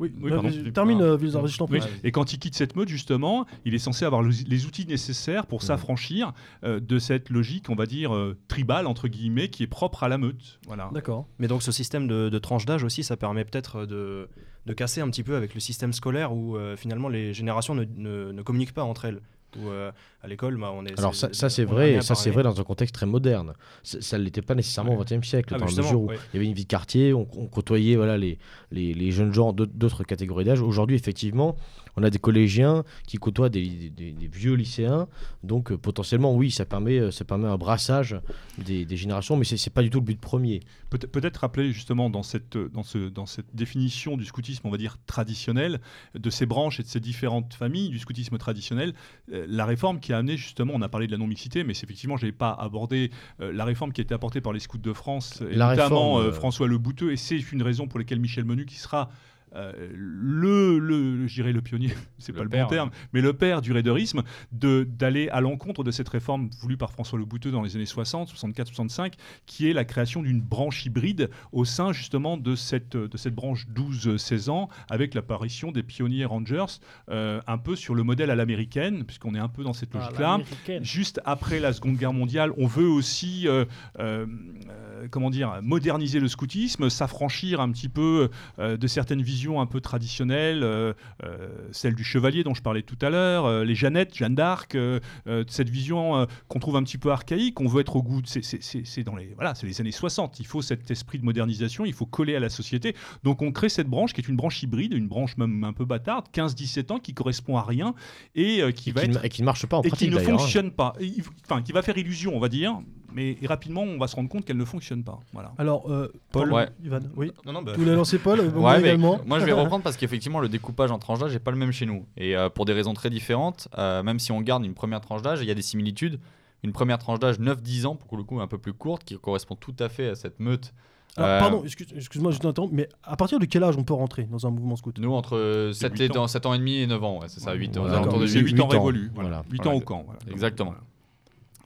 Oui, Oui, euh, pardon. termine, euh, Vilzar, je t'en prie. oui, et quand il quitte cette meute, justement, il est censé avoir le- les outils nécessaires pour s'affranchir euh, de cette logique, on va dire, euh, tribale, entre guillemets, qui est propre à la meute. Voilà. D'accord. Mais donc ce système de, de tranche d'âge aussi, ça permet peut-être de, de casser un petit peu avec le système scolaire où euh, finalement les générations ne, ne- ne communiquent pas entre elles. Où euh, à l'école, bah, on est. Alors ça, ça, c'est vrai, ça c'est vrai dans un contexte très moderne. Ça ne l'était pas nécessairement Ouais. au XXe siècle, Ah, dans la mesure où ouais. il y avait une vie de quartier, on, on côtoyait voilà, les, les, les jeunes gens d'aut- d'autres catégories d'âge. Aujourd'hui, effectivement, on a des collégiens qui côtoient des, des- des- des vieux lycéens, donc euh, potentiellement, oui, ça permet, euh, ça permet un brassage des, des générations, mais c'est pas du tout le but premier. Peut- Peut-être rappeler justement dans cette, dans, ce, dans cette définition du scoutisme, on va dire traditionnel, de ces branches et de ces différentes familles du scoutisme traditionnel, euh, la réforme qui a amené justement, on a parlé de la non-mixité, mais c'est effectivement, je n'ai pas abordé euh, la réforme qui a été apportée par les scouts de France, et La notamment réforme, euh, euh, François Le Bouteux, et c'est une raison pour laquelle Michel Menu, qui sera euh, le, le, je dirais le pionnier, c'est Le pas le père, bon terme, mais le père du raiderisme, de- d'aller à l'encontre de cette réforme voulue par François Le Bouteux dans les années 60, 64, 65, qui est la création d'une branche hybride au sein justement de cette, de cette branche 12-16 ans, avec l'apparition des pionniers Rangers, euh, un peu sur le modèle à l'américaine, puisqu'on est un peu dans cette Ah, logique-là. Juste après la Seconde Guerre mondiale, on veut aussi, euh, comment dire, moderniser le scoutisme, s'affranchir un petit peu de certaines visions un peu traditionnelles, euh, euh, celle du chevalier dont je parlais tout à l'heure, euh, les Jeannettes, Jeanne d'Arc, cette vision qu'on trouve un petit peu archaïque. On veut être au goût, de- c'est- dans les, voilà, c'est les années 60. Il faut cet esprit de modernisation, il faut coller à la société. Donc on crée cette branche qui est une branche hybride, une branche même un peu bâtarde, 15-17 ans, qui correspond à rien et qui Et va qui, être ne- et qui ne marche pas en et qui pratique ne d'ailleurs. hein. fonctionne pas. Et Enfin, qui va faire illusion, on va dire, mais rapidement, on va se rendre compte qu'elle ne fonctionne pas. Voilà. Alors, euh, Paul. Ouais. Ivan, oui. Non, non, bah, Tu voulais lancer Paul euh, moi Ouais, mais également. moi je vais reprendre parce qu'effectivement le découpage en tranches d'âge n'est pas le même chez nous. Et euh, pour des raisons très différentes, euh, même si on garde une première tranche d'âge, il y a des similitudes. Une première tranche d'âge 9-10 ans, pour le coup un peu plus courte, qui correspond tout à fait à cette meute. Alors, Euh, Pardon, excuse- excuse-moi, je t'interromps, mais à partir de quel âge on peut rentrer dans un mouvement scout? Nous, entre 7, huit et, ans. 7 ans et demi et 9 ans, ouais, c'est ça, 8 ans. Voilà. de. 8 ans révolus. Voilà. voilà. 8 Voilà. ans au camp. voilà. Exactement.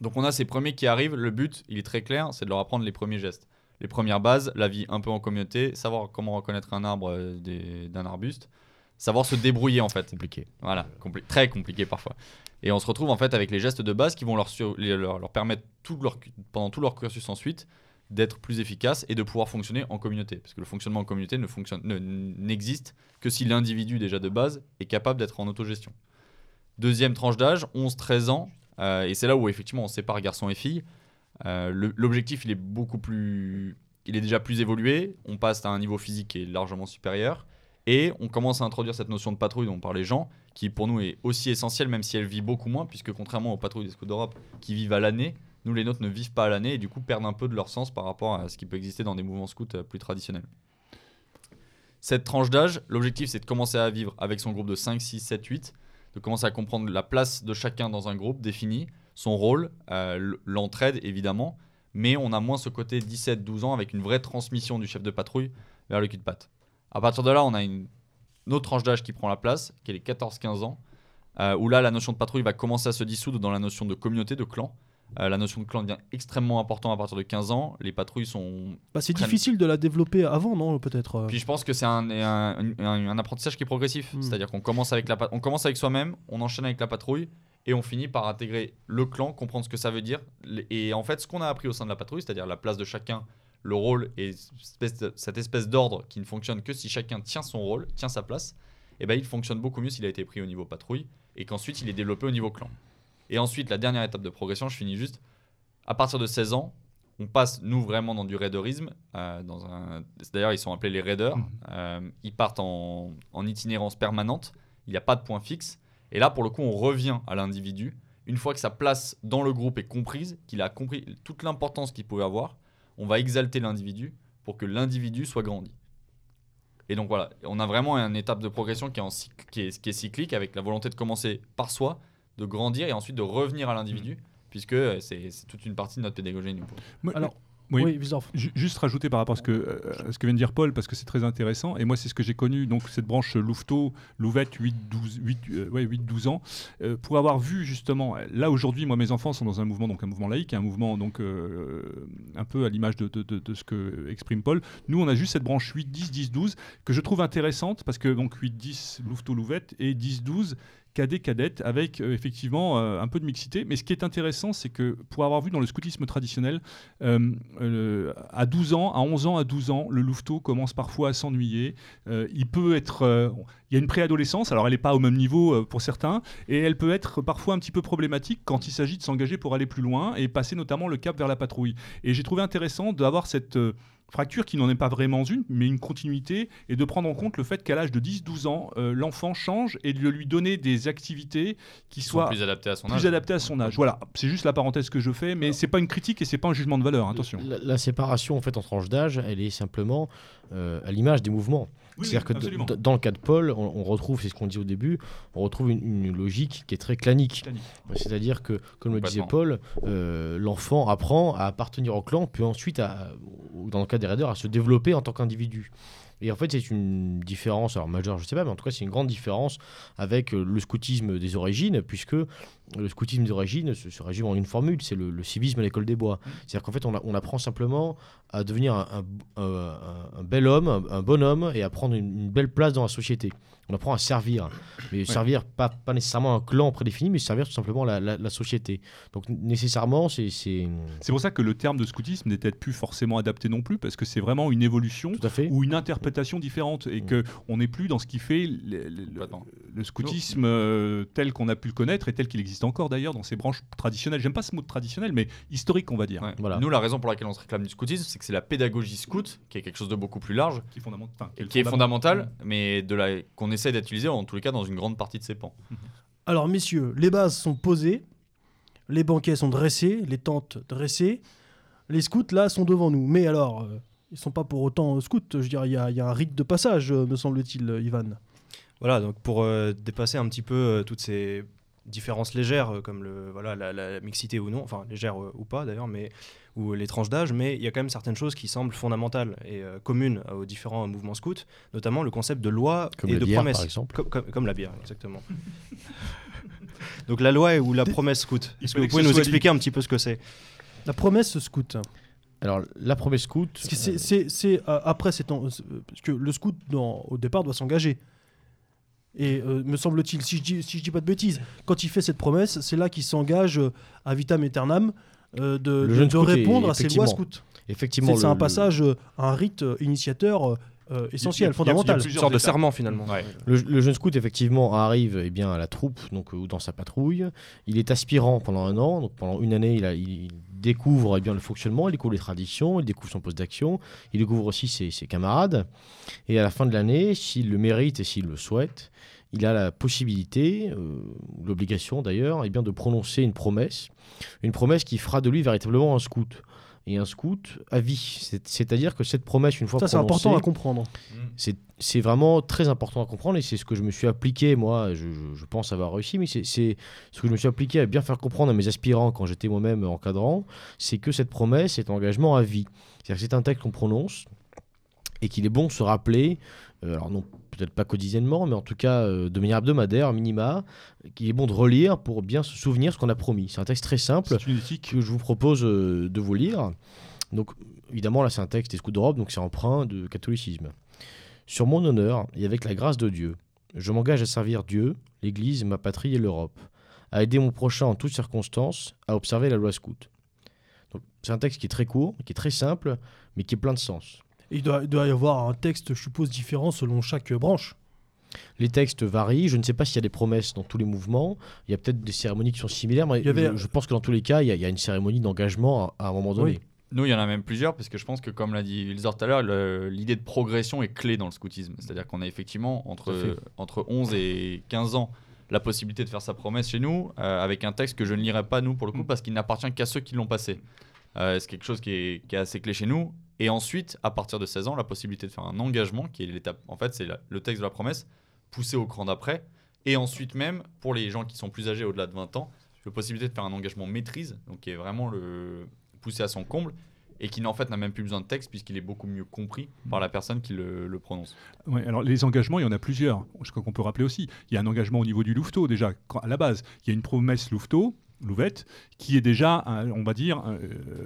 Donc on a ces premiers qui arrivent, le but, il est très clair, c'est de leur apprendre les premiers gestes. Les premières bases, la vie un peu en communauté, savoir comment reconnaître un arbre euh, d'un arbuste, savoir se débrouiller en fait. Compliqué. Voilà, compli- très compliqué parfois. Et on se retrouve en fait avec les gestes de base qui vont leur, sur- leur, leur permettre tout leur, cu- pendant tout leur cursus ensuite d'être plus efficace et de pouvoir fonctionner en communauté. Parce que le fonctionnement en communauté ne fonctionne, ne- n'existe que si l'individu déjà de base est capable d'être en autogestion. Deuxième tranche d'âge, 11-13 ans, euh, et c'est là où effectivement on sépare garçons et filles. Euh, L'objectif il est beaucoup plus, il est déjà plus évolué. On passe à un niveau physique qui est largement supérieur et on commence à introduire cette notion de patrouille dont parlait Jean, qui pour nous est aussi essentielle même si elle vit beaucoup moins, puisque contrairement aux patrouilles des scouts d'Europe qui vivent à l'année, nous les nôtres ne vivent pas à l'année et du coup perdent un peu de leur sens par rapport à ce qui peut exister dans des mouvements scouts euh, plus traditionnels. Cette tranche d'âge, l'objectif c'est de commencer à vivre avec son groupe de 5, 6, 7, 8, de commencer à comprendre la place de chacun dans un groupe défini, son rôle, euh, l'entraide évidemment, mais on a moins ce côté 17-12 ans avec une vraie transmission du chef de patrouille vers le cul de patte. À partir de là, on a une, une autre tranche d'âge qui prend la place, qui est les 14-15 ans, euh, où là la notion de patrouille va commencer à se dissoudre dans la notion de communauté, de clan. Euh, la notion de clan devient extrêmement importante à partir de 15 ans. Les patrouilles sont Bah, c'est Prennent- difficile de la développer avant, non Peut-être. euh. puis je pense que c'est un, un, un- un apprentissage qui est progressif. Hmm. C'est-à-dire qu'on commence avec la on commence avec soi-même, on enchaîne avec la patrouille et on finit par intégrer le clan, comprendre ce que ça veut dire. Et en fait, ce qu'on a appris au sein de la patrouille, c'est-à-dire la place de chacun, le rôle et cette espèce de- cette espèce d'ordre qui ne fonctionne que si chacun tient son rôle, tient sa place, et ben il fonctionne beaucoup mieux s'il a été pris au niveau patrouille et qu'ensuite il est développé au niveau clan. Et ensuite, la dernière étape de progression, je finis juste, à partir de 16 ans, on passe, nous, vraiment dans du raiderisme. euh, dans un... D'ailleurs, ils sont appelés les raiders. Mhm. Euh, ils partent en, en itinérance permanente. Il n'y a pas de point fixe. Et là, pour le coup, on revient à l'individu. Une fois que sa place dans le groupe est comprise, qu'il a compris toute l'importance qu'il pouvait avoir, on va exalter l'individu pour que l'individu soit grandi. Et donc voilà, on a vraiment une étape de progression qui est, en cyc- qui est, qui est cyclique avec la volonté de commencer par soi, de grandir et ensuite de revenir à l'individu, puisque euh, c'est toute une partie de notre pédagogie. nous. Alors, Oui. oui, Juste rajouter par rapport à ce que, euh, à ce que vient de dire Paul, parce que c'est très intéressant. Et moi, c'est ce que j'ai connu, donc cette branche Louveteau, Louvette, 8-12 8, euh, ouais, 8-12 ans, euh, pour avoir vu justement, là aujourd'hui, moi, mes enfants sont dans un mouvement, donc un mouvement laïque, un mouvement donc euh, un peu à l'image de, de- de- de ce que exprime Paul. Nous, on a juste cette branche 8-10, 10-12, que je trouve intéressante, parce que donc 8-10, Louveteau, Louvette, et 10-12, cadet, cadette, avec euh, effectivement euh, un peu de mixité. Mais ce qui est intéressant, c'est que pour avoir vu dans le scoutisme traditionnel, euh, à 12 ans, à 11 ans, à 12 ans, le louveteau commence parfois à s'ennuyer. Il peut être. il y a une préadolescence, alors elle n'est pas au même niveau pour certains, et elle peut être parfois un petit peu problématique quand il s'agit de s'engager pour aller plus loin et passer notamment le cap vers la patrouille. Et j'ai trouvé intéressant d'avoir cette. Fracture qui n'en est pas vraiment une, mais une continuité, et de prendre en compte le fait qu'à l'âge de 10-12 ans, euh, l'enfant change et de lui donner des activités qui soient plus adaptés à son plus âge. adaptées à son âge. Voilà, c'est juste la parenthèse que je fais, mais c'est pas une critique et c'est pas un jugement de valeur, attention. La, la séparation en fait en tranches d'âge, elle est simplement euh, à l'image des mouvements. C'est-à-dire que absolument. dans le cas de Paul, on, on retrouve, c'est ce qu'on dit au début, on retrouve une, une logique qui est très clanique. Clanique. C'est-à-dire que, comme le disait. Paul, euh, l'enfant apprend à appartenir au clan, puis ensuite, à, dans le cas des raiders, à se développer en tant qu'individu. Et en fait, c'est une différence, alors majeure, je sais pas, mais en tout cas, c'est une grande différence avec euh, le scoutisme des origines, puisque le scoutisme des origines se, se résume en une formule, c'est le, le civisme à l'école des bois. C'est-à-dire qu'en fait, on, a- on apprend simplement à devenir un, un- un- un bel homme, un, un bon homme, et à prendre une, une belle place dans la société. On apprend à servir, mais servir pas, pas nécessairement un clan prédéfini, mais servir tout simplement la, la- la société. Donc nécessairement, c'est c'est- C'est pour ça que le terme de scoutisme n'est peut-être plus forcément adapté non plus, parce que c'est vraiment une évolution tout à fait. ou une interprétation différente, et Mm. que on n'est plus dans ce qui fait le, le- Complètement. le scoutisme euh, tel qu'on a pu le connaître et tel qu'il existe encore d'ailleurs dans ces branches traditionnelles. J'aime pas ce mot de traditionnel, mais historique, on va dire. Ouais. Voilà. Nous, la raison pour laquelle on se réclame du scoutisme, c'est que c'est la pédagogie scout, qui est quelque chose de beaucoup plus large, Qui est, fondament- enfin, et le qui est fondament- fondamental, mais de la... qu'on essaie d'utiliser en tous les cas dans une grande partie de ses pans. Alors, messieurs, les bases sont posées, les banquets sont dressés, les tentes dressées, les scouts, là, sont devant nous. Mais alors, euh, ils sont pas pour autant euh, scouts. Je veux dire, il y, a il y a un rite de passage, euh, me semble-t-il, euh, Ivan. Voilà, donc pour euh, dépasser un petit peu euh, toutes ces différences légères, euh, comme le, voilà, la, la mixité ou non, enfin légères euh, ou pas d'ailleurs, mais ou les tranches d'âge, mais il y a quand même certaines choses qui semblent fondamentales et euh, communes aux différents mouvements scouts, notamment le concept de loi Comme et de bière, promesse. par exemple. Comme, la bière, exactement. donc la loi ou la promesse scout. Est-ce que vous pouvez nous expliquer un petit peu ce que c'est? La promesse scout. Alors, la promesse scout. Parce que c'est, euh, après, c'est en- c'est- euh, parce que le scout, dans- au départ, doit s'engager. Et euh, me semble-t-il, si je, dis, si je dis pas de bêtises, quand il fait cette promesse, c'est là qu'il s'engage euh, à vitam aeternam euh, de, Le de- jeune de est- répondre à ses lois scouts. Effectivement, C'est un passage, euh, un rite euh, initiateur euh, euh, Il y a- il y essentiel, a fondamental. Une plusieurs sorte de serment finalement. Ouais. Le, le jeune scout, effectivement, arrive eh bien, à la troupe donc, ou dans sa patrouille. Il est aspirant pendant un an. Donc, pendant une année, il, a- il découvre eh bien, le fonctionnement, il découvre les traditions, il découvre son poste d'action, il découvre aussi ses, ses camarades. Et à la fin de l'année, s'il le mérite et s'il le souhaite, il a la possibilité, euh, l'obligation d'ailleurs, eh bien, de prononcer une promesse. Une promesse qui fera de lui véritablement un scout. Et un scout à vie. C'est- C'est-à-dire que cette promesse, une fois Ça, c'est prononcée, important à comprendre. c'est c'est vraiment très important à comprendre et c'est ce que je me suis appliqué, moi, je, je- je pense avoir réussi, mais c'est ce que je me suis appliqué à bien faire comprendre à mes aspirants quand j'étais moi-même encadrant, c'est que cette promesse est un engagement à vie. C'est-à-dire que c'est un texte qu'on prononce et qu'il est bon de se rappeler, euh, alors non, peut-être pas quotidiennement, mais en tout cas euh, de manière hebdomadaire, minima, qu'il est bon de relire pour bien se souvenir ce qu'on a promis. C'est un texte très simple que je vous propose euh, de vous lire. Donc, évidemment, là, c'est un texte des scouts d'Europe, donc c'est emprunt de catholicisme. Sur mon honneur et avec la grâce de Dieu, je m'engage à servir Dieu, l'Église, ma patrie et l'Europe, à aider mon prochain en toutes circonstances, à observer la loi scout. C'est un texte qui est très court, qui est très simple, mais qui est plein de sens. Et il, doit, il doit y avoir un texte, je suppose, différent selon chaque branche. Les textes varient. Je ne sais pas s'il y a des promesses dans tous les mouvements. Il y a peut-être des cérémonies qui sont similaires, mais avait- je, je pense que dans tous les cas, il y a, il y a une cérémonie d'engagement à, à un moment donné. Oui. Nous, il y en a même plusieurs, parce que je pense que, comme l'a dit Wilsor tout à l'heure, l'idée de progression est clé dans le scoutisme. C'est-à-dire qu'on a effectivement, entre, entre 11 et 15 ans, la possibilité de faire sa promesse chez nous, euh, avec un texte que je ne lirai pas, nous, pour le coup, Mm. parce qu'il n'appartient qu'à ceux qui l'ont passé. Euh, c'est quelque chose qui est, qui est assez clé chez nous. Et ensuite, à partir de 16 ans, la possibilité de faire un engagement, qui est l'étape, en fait, c'est le texte de la promesse, poussé au cran d'après. Et ensuite même, pour les gens qui sont plus âgés, au-delà de 20 ans, la possibilité de faire un engagement maîtrise, donc qui est vraiment le poussé à son comble, et qui en fait n'a même plus besoin de texte puisqu'il est beaucoup mieux compris par la personne qui le, prononce. Ouais, alors les engagements, il y en a plusieurs. Je crois qu'on peut rappeler aussi. Il y a un engagement au niveau du louveteau déjà, à la base. Il y a une promesse louveteau, louvette, qui est déjà, un- on va dire, euh,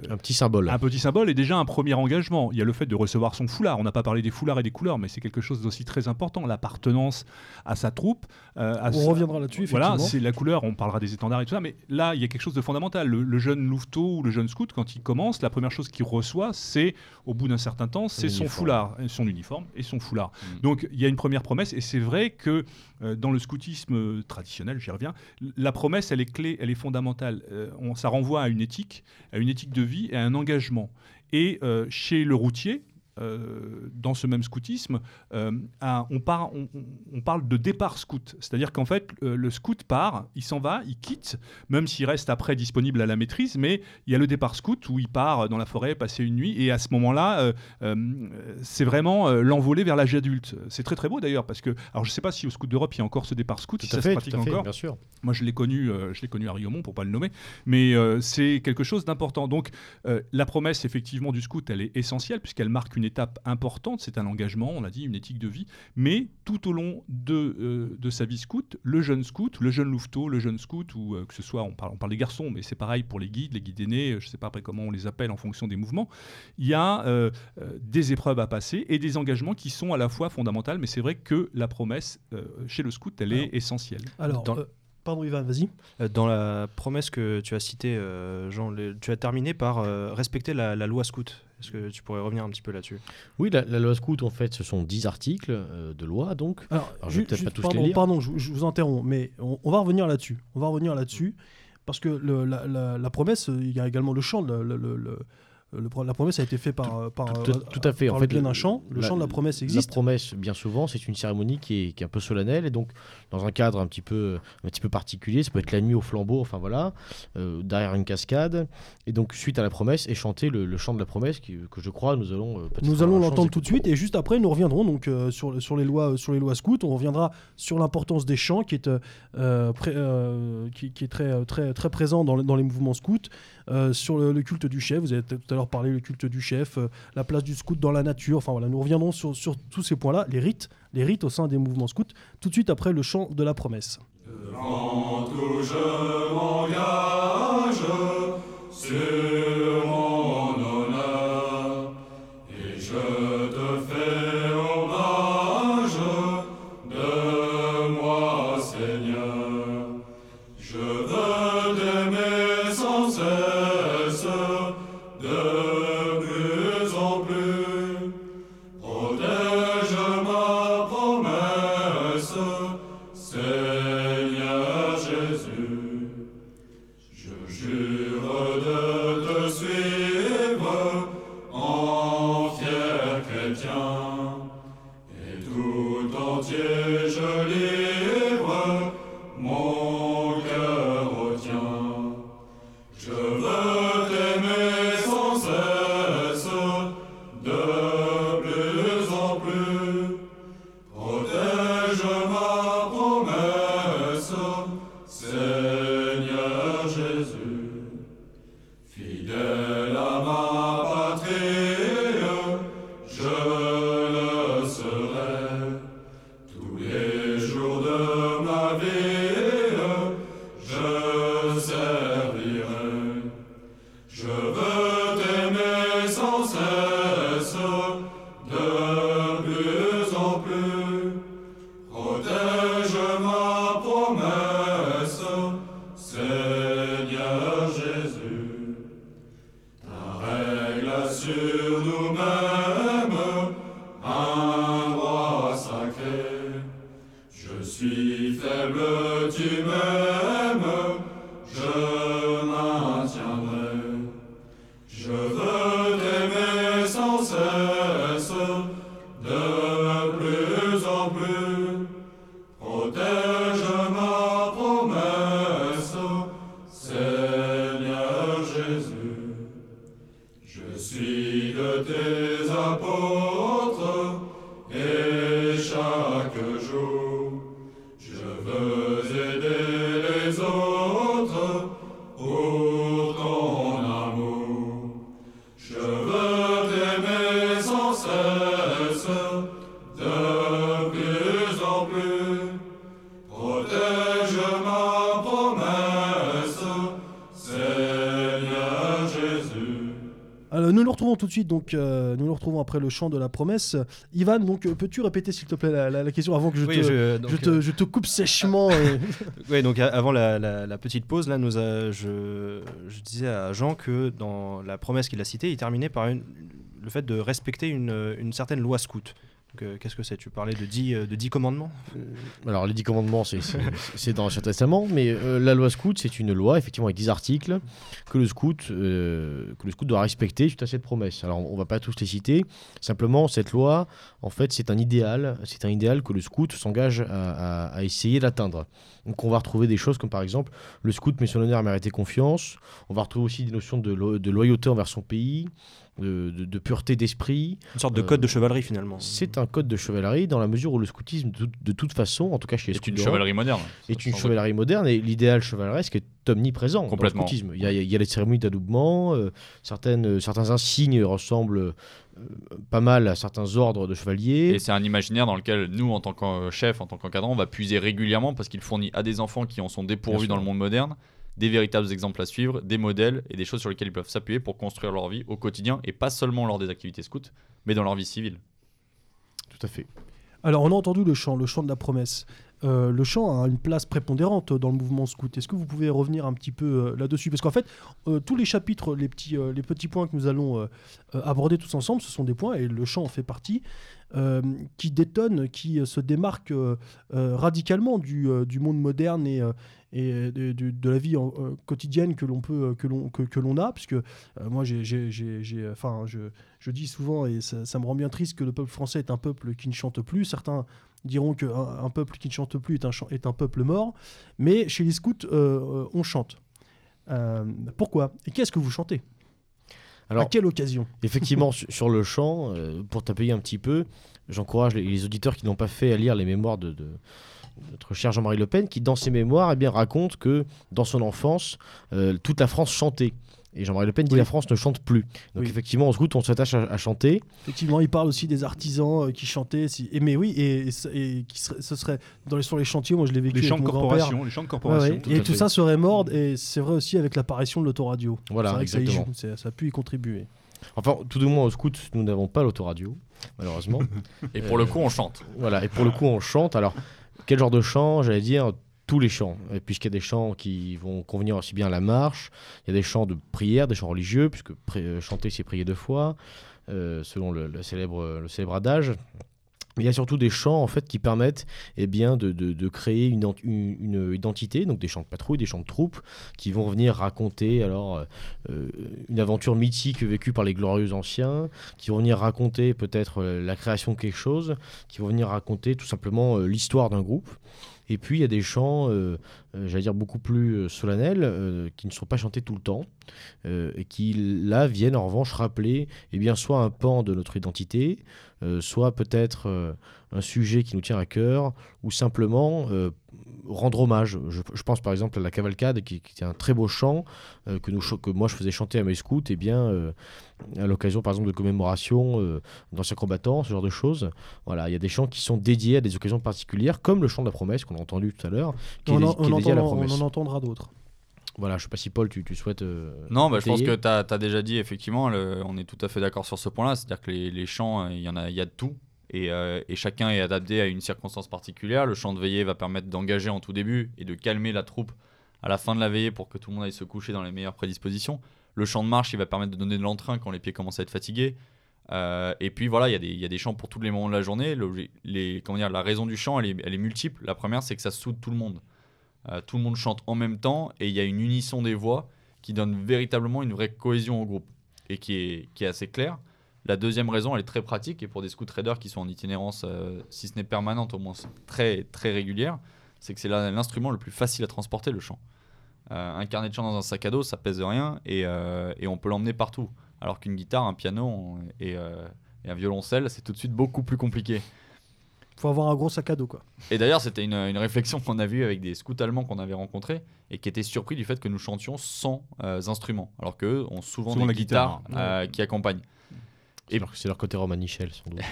Un petit symbole. un petit symbole et déjà un premier engagement. Il y a le fait de recevoir son foulard. On n'a pas parlé des foulards et des couleurs, mais c'est quelque chose d'aussi très important. L'appartenance à sa troupe. euh, à On sa- reviendra là-dessus, Voilà, c'est la couleur, on parlera des étendards et tout ça, mais là, il y a quelque chose de fondamental. Le, le jeune louveteau ou le jeune scout, quand il commence, la première chose qu'il reçoit, c'est, au bout d'un certain temps, c'est son foulard, son uniforme et son foulard. Mm. Donc, il y a une première promesse, et c'est vrai que euh, dans le scoutisme traditionnel, j'y reviens, la promesse, elle est clé, elle est fondamentale. Euh, ça renvoie à une éthique, à une éthique de vie et à un engagement. Et euh, chez le routier, euh, dans ce même scoutisme, euh, on, part- on- on- on parle de départ scout. C'est-à-dire qu'en fait, euh, le scout part, il s'en va, il quitte, même s'il reste après disponible à la maîtrise, mais il y a le départ scout où il part dans la forêt passer une nuit, et à ce moment-là, euh, c'est vraiment l'envolée vers l'âge adulte. C'est très très beau d'ailleurs, parce que, alors je ne sais pas si au scout d'Europe il y a encore ce départ scout, Tout si ça se fait, pratique à fait, encore. bien sûr. Moi, je l'ai connu, je l'ai connu à Riomont, pour pas le nommer, mais c'est quelque chose d'important. Donc, la promesse, effectivement, du scout, elle est essentielle puisqu'elle marque une étape importante. C'est un engagement, on l'a dit, une éthique de vie. Mais tout au long de, euh, de sa vie scout, le jeune scout, le jeune louveteau, le jeune scout, ou euh, que ce soit, on parle, on parle des garçons, mais c'est pareil pour les guides, les guides aînés, euh, je sais pas après comment on les appelle en fonction des mouvements. Il y a euh, euh, des épreuves à passer et des engagements qui sont à la fois fondamentaux, mais c'est vrai que la promesse euh, chez le scout, elle Alors, est essentielle. Alors, Dans- euh, pardon Ivan, vas-y. Dans la promesse que tu as citée, euh, Jean, le- tu as terminé par euh, respecter la, la loi scout. Est-ce que tu pourrais revenir un petit peu là-dessus? Oui, la, la loi scout, en fait, ce sont 10 articles euh, de loi, donc. Alors, Alors, je vais peut-être pas tous pardon, les lire. pardon, je, je vous interromps, mais on, on va revenir là-dessus. On va revenir là-dessus parce que le- la, la- la promesse, il y a également le le- le- le- pro- la promesse a été faite par, euh, par, Tout, euh, tout à fait. par en le fait, d'un chant. Le chant de la promesse existe. La promesse, bien souvent, c'est une cérémonie qui est, qui est un peu solennelle et donc dans un cadre un petit peu, un petit peu particulier. Ça peut être la nuit au flambeau, enfin voilà, euh, derrière une cascade. Et donc, suite à la promesse, est chanté le, le chant de la promesse qui- que je crois nous allons. euh, Nous allons l'entendre tout de suite et juste après nous reviendrons donc euh, sur, sur les lois sur les lois scouts. On reviendra sur l'importance des chants qui est euh, euh, pré- euh, qui, qui est très euh, très très présent dans les mouvements scouts. Euh, sur le, culte du chef, vous avez tout à l'heure parlé le culte du chef, euh, la place du scout dans la nature. Enfin voilà, nous reviendrons sur, tous ces points-là, les rites, les rites au sein des mouvements scouts. Tout de suite après le chant de la promesse. Tout de suite, donc euh, nous nous retrouvons après le chant de la promesse. Ivan, donc euh, peux-tu répéter s'il te plaît la, la- la question avant que je, Oui, te, je- donc, je te, euh, je te coupe sèchement et- donc avant la, petite pause, là, nous a- je, je disais à Jean que dans la promesse qu'il a citée, il terminait par une- le fait de respecter une, une certaine loi scout. Euh, Qu'est-ce que c'est? Tu parlais de dix, euh, de dix commandements? Alors, les dix commandements, c'est- dans l'Ancien Testament, mais euh, la loi scout, c'est une loi, effectivement, avec dix articles, que le scout, euh, que le scout doit respecter suite à cette promesse. Alors, on va pas tous les citer, simplement, cette loi, en fait, c'est un idéal, c'est un idéal que le scout s'engage à, essayer d'atteindre. Donc, on va retrouver des choses comme, par exemple, le scout à mériter confiance, on va retrouver aussi des notions de loyauté envers son pays, de, de- de pureté d'esprit, Une sorte de Euh, code de chevalerie finalement. c'est un code de chevalerie dans la mesure où le scoutisme, de, de toute façon, en tout cas chez les C'est scouts une chevalerie moderne. est une chevalerie moderne et l'idéal chevaleresque est omniprésent Complètement. dans le scoutisme. Il y a, il y a les cérémonies d'adoubement, euh, certaines, certains insignes ressemblent euh, pas mal à certains ordres de chevaliers. Et c'est un imaginaire dans lequel nous, en tant que chef, en tant qu'encadrant, on va puiser régulièrement parce qu'il fournit à des enfants qui en sont dépourvus dans le monde moderne des véritables exemples à suivre, des modèles et des choses sur lesquelles ils peuvent s'appuyer pour construire leur vie au quotidien et pas seulement lors des activités scouts, mais dans leur vie civile. Tout à fait. Alors, on a entendu le chant, le chant de la promesse. Euh, le chant a une place prépondérante dans le mouvement scout. Est-ce que vous pouvez revenir un petit peu euh, là-dessus? Parce qu'en fait, euh, tous les chapitres, les petits, euh, les petits points que nous allons aborder tous ensemble, ce sont des points, et le chant en fait partie, euh, qui détonnent, qui se démarquent euh, euh, radicalement du, euh, du monde moderne et, euh, et de, de- de la vie en- euh, quotidienne que l'on peut que l'on que, que l'on a. Puisque euh, moi, j'ai, enfin, je, je dis souvent, et ça, ça me rend bien triste, que le peuple français est un peuple qui ne chante plus. Certains diront qu'un un peuple qui ne chante plus est un, est un peuple mort. Mais chez les scouts, euh, euh, on chante. Euh, pourquoi? Et qu'est-ce que vous chantez? À Alors, quelle occasion? effectivement, sur, le chant, euh, pour t'appuyer un petit peu, j'encourage les, les auditeurs qui n'ont pas fait à lire les mémoires de, de notre cher Jean-Marie Le Pen, qui dans ses mémoires eh bien, raconte que dans son enfance, euh, toute la France chantait. Et Jean-Marie Le Pen dit Oui. la France ne chante plus. Donc Oui. effectivement, en scout, on s'attache à, à chanter. Effectivement, il parle aussi des artisans euh, qui chantaient. Si... Et, mais oui, et, et qui serait- ce serait dans les, sur les chantiers. Moi, je l'ai vécu Les chants avec de corporation, les chants de corporation. ouais. tout Et tout fait. ça serait mort. Et c'est vrai aussi avec l'apparition de l'autoradio. Voilà, c'est vrai que ça, y exactement. ça a pu y contribuer. Enfin, tout du moins au scout, nous n'avons pas l'autoradio, malheureusement. Et pour le coup, on chante. voilà, et pour le coup, on chante. Alors, quel genre de chant J'allais dire tous les chants, puisqu'il y a des chants qui vont convenir aussi bien à la marche, il y a des chants de prière, des chants religieux, puisque euh, chanter, c'est prier deux fois, euh, selon le célèbre adage. Il y a surtout des champs en fait qui permettent eh bien, de, de- créer une, ent- une- une identité, donc des champs de patrouille, des champs de troupes, qui vont venir raconter alors euh, euh, une aventure mythique vécue par les glorieux anciens, qui vont venir raconter peut-être euh, la création de quelque chose, qui vont venir raconter tout simplement l'histoire d'un groupe. Et puis il y a des chants, j'allais dire beaucoup plus solennels, qui ne sont pas chantés tout le temps, et qui là viennent en revanche rappeler eh bien, soit un pan de notre identité, soit peut-être euh, un sujet qui nous tient à cœur, ou simplement euh, rendre hommage. Je, je pense par exemple à la cavalcade, qui, qui est un très beau chant euh, que, nous, ch- que moi je faisais chanter à mes scouts, et bien euh, à l'occasion par exemple de commémoration euh, d'anciens combattants, ce genre de choses. Voilà, il y a des chants qui sont dédiés à des occasions particulières, comme le chant de la promesse qu'on a entendu tout à l'heure, qui est, On, dé- en, qui est on dédié à la entend- on promesse. en entendra d'autres. Voilà, je sais pas si Paul, tu, tu souhaites. euh, Non, bah, je pense que tu as, déjà dit, effectivement, le- on est tout à fait d'accord sur ce point-là. C'est-à-dire que les, les chants, euh, il y en a, y a de tout. Et, euh, et chacun est adapté à une circonstance particulière. Le chant de veillée va permettre d'engager en tout début et de calmer la troupe à la fin de la veillée pour que tout le monde aille se coucher dans les meilleures prédispositions. Le chant de marche, il va permettre de donner de l'entrain quand les pieds commencent à être fatigués. Euh, et puis voilà, il y, a des- il y a des chants pour tous les moments de la journée. Le- les, comment dire, la raison du elle est, elle est multiple. La première, c'est que ça soude tout le monde. Euh, tout le monde chante en même temps et il y a une unisson des voix qui donne véritablement une vraie cohésion au groupe et qui est, assez claire. La deuxième raison, elle est très pratique et pour des scout traders qui sont en itinérance, euh, si ce n'est permanente, au moins très, très régulière, c'est que c'est l'instrument le plus facile à transporter, le chant. Euh, un carnet de chant dans un sac à dos, ça pèse rien et, on peut l'emmener partout. Alors qu'une guitare, un piano et un violoncelle, c'est tout de suite beaucoup plus compliqué. Faut avoir un gros sac à dos, quoi. Et d'ailleurs, c'était une, une réflexion qu'on a vue avec des scouts allemands qu'on avait rencontrés et qui étaient surpris du fait que nous chantions sans euh, instruments, alors qu'eux ont souvent, Souvent des la guitares guitare. euh, qui accompagnent. C'est leur, c'est leur côté Roman Michel, sans doute.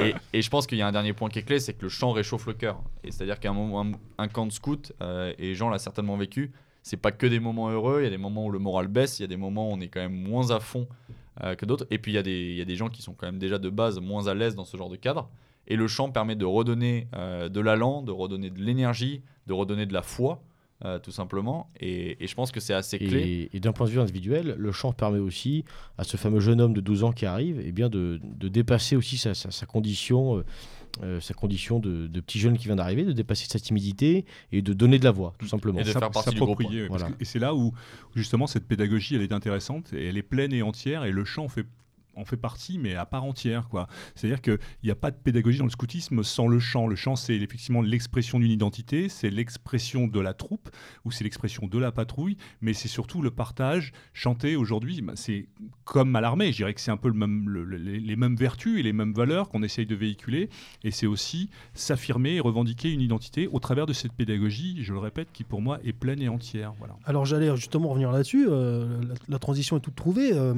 Et, et je pense qu'il y a un dernier point qui est clé, c'est que le chant réchauffe le cœur. Et c'est-à-dire qu'un moment, un, un camp de scout, euh, et Jean l'a certainement vécu, c'est pas que des moments heureux, il y a des moments où le moral baisse, il y a des moments où on est quand même moins à fond euh, que d'autres. Et puis il y, a des- il y a des gens qui sont quand même déjà de base moins à l'aise dans ce genre de cadre. Et le chant permet de redonner euh, de l'allant, de redonner de l'énergie, de redonner de la foi, euh, tout simplement. Et, et je pense que c'est assez clé. Et, et d'un point de vue individuel, le chant permet aussi à ce fameux jeune homme de 12 ans qui arrive eh bien de, de dépasser aussi sa, sa- sa condition, euh, euh, sa condition de, de petit jeune qui vient d'arriver, de dépasser sa timidité et de donner de la voix, tout simplement. Et de faire partie du s'approprier, groupe, parce voilà. que- et c'est là où justement cette pédagogie elle est intéressante et elle est pleine et entière et le chant fait en fait partie, mais à part entière. C'est-à-dire qu'il n'y a pas de pédagogie dans le scoutisme sans le chant. Le chant, c'est effectivement l'expression d'une identité, c'est l'expression de la troupe, ou c'est l'expression de la patrouille, mais c'est surtout le partage. Chanter aujourd'hui, bah, c'est comme à l'armée, je dirais que c'est un peu les, mêmes vertus et les mêmes valeurs qu'on essaye de véhiculer, et c'est aussi s'affirmer et revendiquer une identité au travers de cette pédagogie, je le répète, qui pour moi est pleine et entière. Alors j'allais justement revenir là-dessus, euh, la, transition est toute trouvée. euh,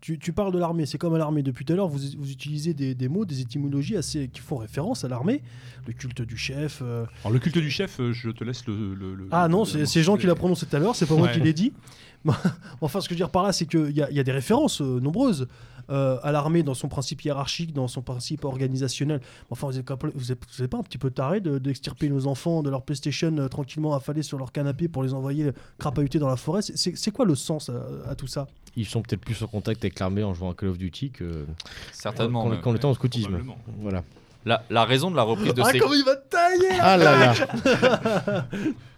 tu parles de l'armée, c'est comme à l'armée depuis tout à l'heure, vous, vous utilisez des, des mots, des étymologies assez, qui font référence à l'armée, le culte du chef. euh. Alors le culte du chef, euh, je te laisse le... le- le- Ah non, c'est Jean qui l'a prononcé tout à l'heure, c'est pas moi qui l'ai dit. enfin, ce que je veux dire par là, c'est qu'il y, a- il y a des références euh, nombreuses euh, à l'armée dans son principe hiérarchique, dans son principe organisationnel. Enfin, vous êtes, pas- vous êtes- vous êtes pas un petit peu taré de- d'extirper nos enfants de leur PlayStation euh, tranquillement affalés sur leur canapé pour les envoyer crapahuter dans la forêt? C'est- quoi le sens à, à tout ça? Ils sont peut-être plus en contact avec l'armée en jouant à Call of Duty que Certainement. qu'en même. qu'en étant au scoutisme. Voilà. La, la raison de la reprise de Ah, ces comment il va te tailler Ah là là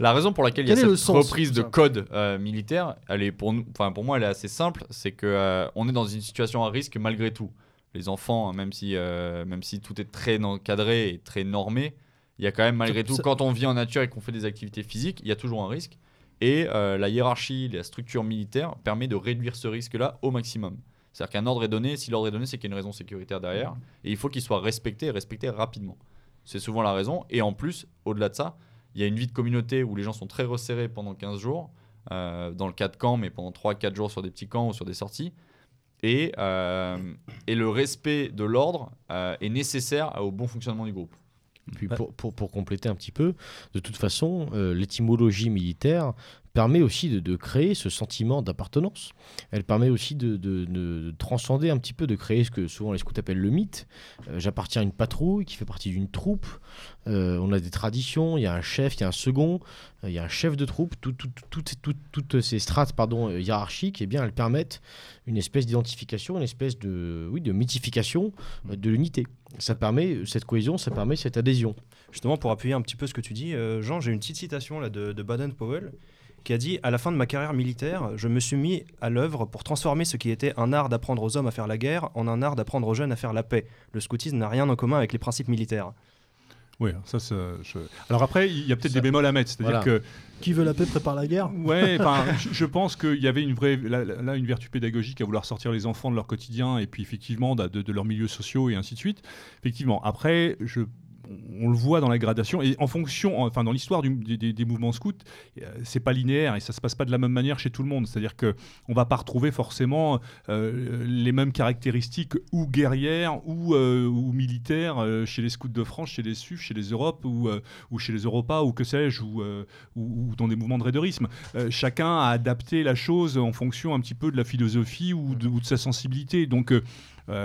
La raison pour laquelle il y a cette reprise de code euh, militaire, elle est pour nous, enfin pour moi, elle est assez simple. C'est que euh, on est dans une situation à risque malgré tout. Les enfants, hein, même si euh, même si tout est très encadré et très normé, il y a quand même malgré tout, ça- quand on vit en nature et qu'on fait des activités physiques, il y a toujours un risque. Et la hiérarchie, la structure militaire permet de réduire ce risque-là au maximum. C'est-à-dire qu'un ordre est donné, si l'ordre est donné, c'est qu'il y a une raison sécuritaire derrière, et il faut qu'il soit respecté et respecté rapidement. C'est souvent la raison. Et en plus, au-delà de ça, il y a une vie de communauté où les gens sont très resserrés pendant 15 jours, euh, dans le cas de camp, mais pendant 3-4 jours sur des petits camps ou sur des sorties. Et, euh, et le respect de l'ordre euh, est nécessaire au bon fonctionnement du groupe. Puis pour, pour, pour compléter un petit peu, de toute façon, euh, l'étymologie militaire permet aussi de, créer ce sentiment d'appartenance. Elle permet aussi de, de- de transcender un petit peu, de créer ce que souvent les scouts appellent le mythe. Euh, J'appartiens à une patrouille qui fait partie d'une troupe. Euh, on a des traditions, il y a un chef, il y a un second, euh, il y a un chef de troupe. Tout- tout- tout- tout- tout- toutes ces strates pardon, hiérarchiques, eh bien, elles permettent une espèce d'identification, une espèce de, oui, de mythification de l'unité. Ça permet cette cohésion, ça permet cette adhésion. Justement, pour appuyer un petit peu ce que tu dis, Jean, j'ai une petite citation là, de Baden-Powell qui a dit À la fin de ma carrière militaire, je me suis mis à l'œuvre pour transformer ce qui était un art d'apprendre aux hommes à faire la guerre en un art d'apprendre aux jeunes à faire la paix. Le scoutisme n'a rien en commun avec les principes militaires. Oui, ça, ça, je- Alors après, il y a peut-être des bémols à mettre. C'est-à-dire Voilà. que Qui veut la paix prépare la guerre? Ouais, je- je pense qu'il y avait une vraie, là, là, une vertu pédagogique à vouloir sortir les enfants de leur quotidien et puis effectivement de, de- de leurs milieux sociaux et ainsi de suite. Effectivement, après, je, on le voit dans la gradation et en fonction, enfin dans l'histoire des, mouvements scouts, euh, c'est pas linéaire et ça se passe pas de la même manière chez tout le monde. C'est-à-dire que on va pas retrouver forcément euh, les mêmes caractéristiques ou guerrières ou, euh, militaires chez les scouts de France, chez les SUF, chez les Europes ou, chez les Europas ou que sais-je ou, dans des mouvements de raiderisme. Chacun a adapté la chose en fonction un petit peu de la philosophie ou de, de sa sensibilité. Donc,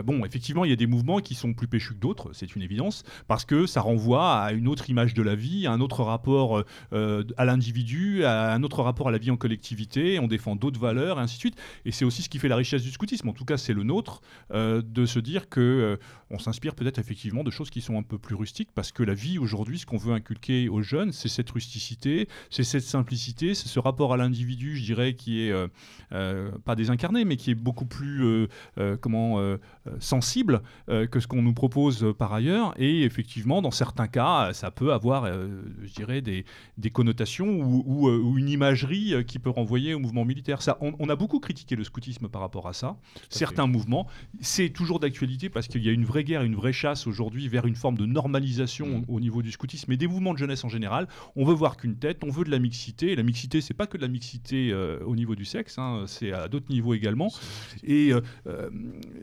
bon, effectivement, il y a des mouvements qui sont plus péchus que d'autres, c'est une évidence, parce que ça renvoie à une autre image de la vie, à un autre rapport euh, euh, à l'individu, à un autre rapport à la vie en collectivité, on défend d'autres valeurs, et ainsi de suite. Et c'est aussi ce qui fait la richesse du scoutisme, en tout cas c'est le nôtre, euh, de se dire que euh, on s'inspire peut-être effectivement de choses qui sont un peu plus rustiques, parce que la vie aujourd'hui, ce qu'on veut inculquer aux jeunes, c'est cette rusticité, c'est cette simplicité, c'est ce rapport à l'individu, je dirais, qui est euh, euh, pas désincarné, mais qui est beaucoup plus euh, euh, comment euh, euh, sensible euh, que ce qu'on nous propose euh, par ailleurs. Et effectivement, dans certains cas, euh, ça peut avoir, euh, je dirais, des, des connotations ou, ou, euh, ou une imagerie euh, qui peut renvoyer au mouvement militaire. Ça, on, on a beaucoup critiqué le scoutisme par rapport à ça. Certains mouvements, c'est toujours d'actualité parce qu'il y a une vraie guerre, une vraie chasse aujourd'hui vers une forme de normalisation Mm. au niveau du scoutisme et des mouvements de jeunesse en général. On veut voir qu'une tête, on veut de la mixité. Et la mixité, c'est pas que de la mixité euh, au niveau du sexe, hein, c'est à d'autres niveaux également. Et euh, euh,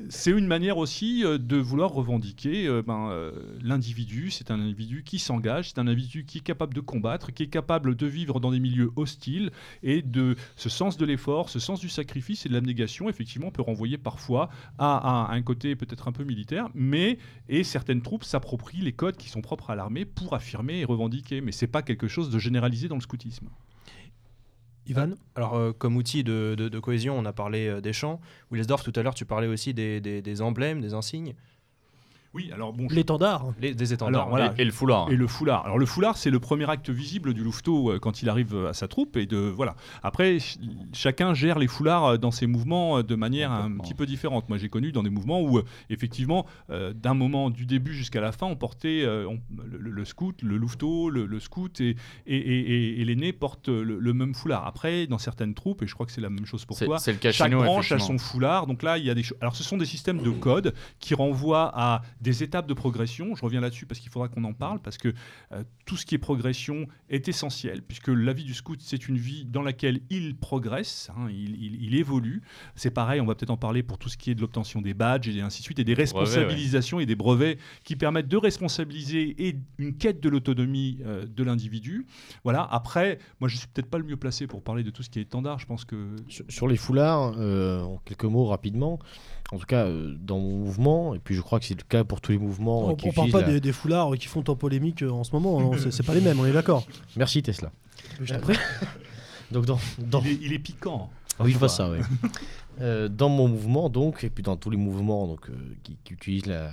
c'est une manière aussi euh, de vouloir revendiquer euh, ben, euh, l'individu. C'est un individu qui s'engage, c'est un individu qui est capable de combattre, qui est capable de vivre dans des milieux hostiles. Et de ce sens de l'effort, ce sens du sacrifice et de l'abnégation, effectivement, peut renvoyer parfois à, un côté peut-être un peu militaire. Mais, et certaines troupes s'approprient les codes qui sont propres à l'armée pour affirmer et revendiquer. Mais c'est pas quelque chose de généralisé dans le scoutisme. Ivan Alors, euh, comme outil de, cohésion, on a parlé euh, des champs. Willesdorf, tout à l'heure, tu parlais aussi des emblèmes, des insignes, Oui, alors bon. je- L'étendard. les- des étendards. Alors, voilà. Et, et le foulard. Et le foulard. Alors le foulard, c'est le premier acte visible du louveteau euh, quand il arrive euh, à sa troupe. Et de voilà. Après, ch- chacun gère les foulards euh, dans ses mouvements euh, de manière un petit peu différente. Moi, j'ai connu dans des mouvements où euh, effectivement, euh, d'un moment du début jusqu'à la fin, on portait euh, on- le, scout, le louveteau, le, le scout et, et, et- et- et l'aîné porte le, le même foulard. Après, dans certaines troupes, et je crois que c'est la même chose pour toi, c'est le chaque branche a son foulard. Donc là, il y a des choses. Alors, ce sont des systèmes de code qui renvoient à des étapes de progression. Je reviens là-dessus parce qu'il faudra qu'on en parle, parce que euh, tout ce qui est progression est essentiel, puisque la vie du scout, c'est une vie dans laquelle il progresse, hein, il, il- il évolue. C'est pareil, on va peut-être en parler pour tout ce qui est de l'obtention des badges et ainsi de suite, et des responsabilisations et des brevets qui permettent de responsabiliser et une quête de l'autonomie euh, de l'individu. Voilà. Après, moi, je suis peut-être pas le mieux placé pour parler de tout ce qui est étendard. Je pense que Sur, sur les foulards, euh, en quelques mots rapidement, en tout cas euh, dans mon mouvement, et puis je crois que c'est le cas pour tous les mouvements On, euh, qui on parle pas la- des, des foulards qui font en polémique euh, en ce moment. non, c'est pas les mêmes, on est d'accord. Merci Tesla. Je t'en prie. Donc dans, dans... il, est, il est piquant. Oui, je vois ça, oui. Euh, dans mon mouvement, donc, et puis dans tous les mouvements donc, euh, qui, qui utilisent la-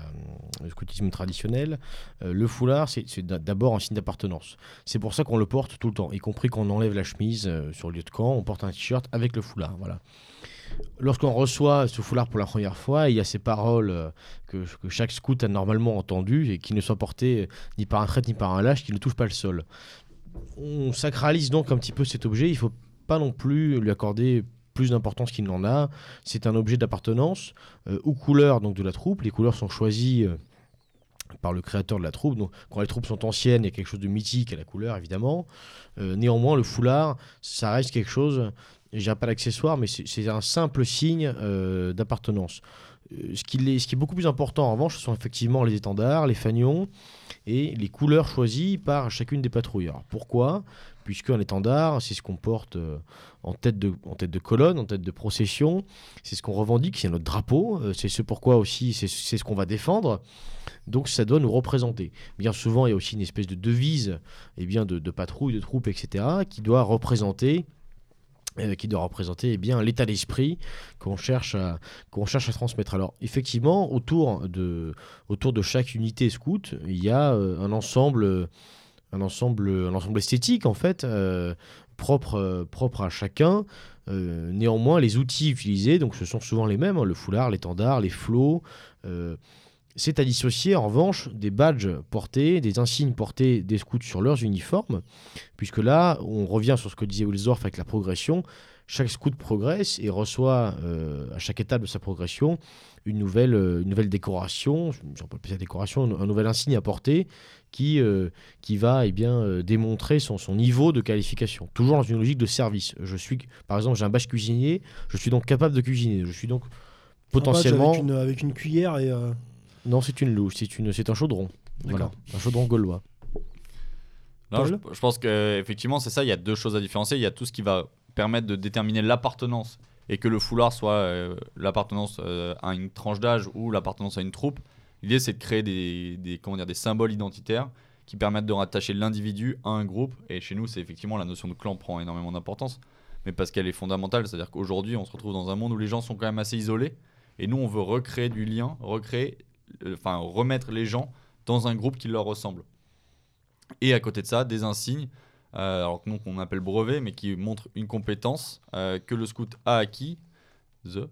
le scoutisme traditionnel, euh, le foulard, c'est c'est d'a- d'abord un signe d'appartenance. C'est pour ça qu'on le porte tout le temps, y compris quand on enlève la chemise euh, sur le lieu de camp, on porte un t-shirt avec le foulard. Voilà. Lorsqu'on reçoit ce foulard pour la première fois, il y a ces paroles euh, que, que chaque scout a normalement entendues et qui ne soient portées euh, ni par un traître ni par un lâche, qui ne touchent pas le sol. On sacralise donc un petit peu cet objet. Il faut pas non plus lui accorder plus d'importance qu'il n'en a. C'est un objet d'appartenance euh, aux couleurs donc, de la troupe. Les couleurs sont choisies euh, par le créateur de la troupe. Donc, quand les troupes sont anciennes, il y a quelque chose de mythique à la couleur, évidemment. Néanmoins, le foulard, ça reste quelque chose, je dirais pas d'accessoire, mais c'est un simple signe euh, d'appartenance. Euh, ce, qui est, beaucoup plus important en revanche, ce sont effectivement les étendards, les fanions et les couleurs choisies par chacune des patrouilles. Alors pourquoi? Puisqu'un étendard, c'est ce qu'on porte euh, en, tête de, colonne, en tête de procession, c'est ce qu'on revendique, c'est notre drapeau, c'est ce pourquoi aussi, c'est ce qu'on va défendre. Donc ça doit nous représenter. Bien souvent, il y a aussi une espèce de devise eh bien, de, patrouille, de troupes, etc., qui doit représenter euh, qui doit représenter eh bien l'état d'esprit qu'on cherche à qu'on cherche à transmettre. Alors effectivement, autour de autour de chaque unité scout, il y a euh, un ensemble un ensemble un ensemble esthétique en fait euh, propre propre à chacun. Néanmoins, les outils utilisés, donc ce sont souvent les mêmes, hein, le foulard, l'étendard, les flots. C'est à dissocier en revanche des badges portés, des insignes portés des scouts sur leurs uniformes, puisque là, on revient sur ce que disait Wilsdorf avec la progression. Chaque scout progresse et reçoit euh, à chaque étape de sa progression une nouvelle, euh, une nouvelle décoration, appeler décoration, un, nouvel insigne à porter qui, euh, qui va eh bien, démontrer son, son niveau de qualification. Toujours dans une logique de service. Je suis, par exemple, j'ai un badge cuisinier, je suis donc capable de cuisiner. Je suis donc potentiellement. Avec une, avec une cuillère et. Non, c'est une louche, c'est une, c'est un chaudron. Voilà, D'accord. un chaudron gaulois. Non, je, pense que effectivement c'est ça. Il y a deux choses à différencier. Il y a tout ce qui va permettre de déterminer l'appartenance et que le foulard soit euh, l'appartenance euh, à une tranche d'âge ou l'appartenance à une troupe. L'idée c'est de créer des, des, comment dire, des symboles identitaires qui permettent de rattacher l'individu à un groupe. Et chez nous, c'est effectivement la notion de clan prend énormément d'importance, mais parce qu'elle est fondamentale. C'est-à-dire qu'aujourd'hui, on se retrouve dans un monde où les gens sont quand même assez isolés. Et nous, on veut recréer du lien, recréer, enfin remettre les gens dans un groupe qui leur ressemble. Et à côté de ça, des insignes, euh, alors qu'on appelle brevet, mais qui montrent une compétence euh, que le scout a acquis, the,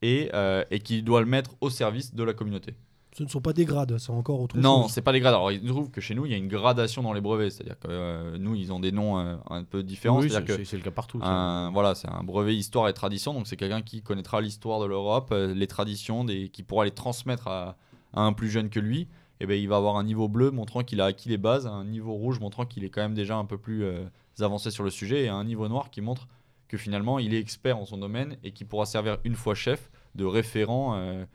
et, euh, et qui doit le mettre au service de la communauté. Ce ne sont pas des grades, c'est encore autre Non, chose. c'est pas des grades. Alors, il se trouve que chez nous, il y a une gradation dans les brevets. C'est-à-dire que euh, nous, ils ont des noms euh, un peu différents. Oui, c'est que c'est- c'est le cas partout. un, voilà, c'est un brevet histoire et tradition. Donc, c'est quelqu'un qui connaîtra l'histoire de l'Europe, euh, les traditions, des, qui pourra les transmettre à, à un plus jeune que lui. Et ben, il va avoir un niveau bleu montrant qu'il a acquis les bases, un niveau rouge montrant qu'il est quand même déjà un peu plus euh, avancé sur le sujet, et un niveau noir qui montre que finalement, il est expert en son domaine et qui pourra servir une fois chef de référent euh,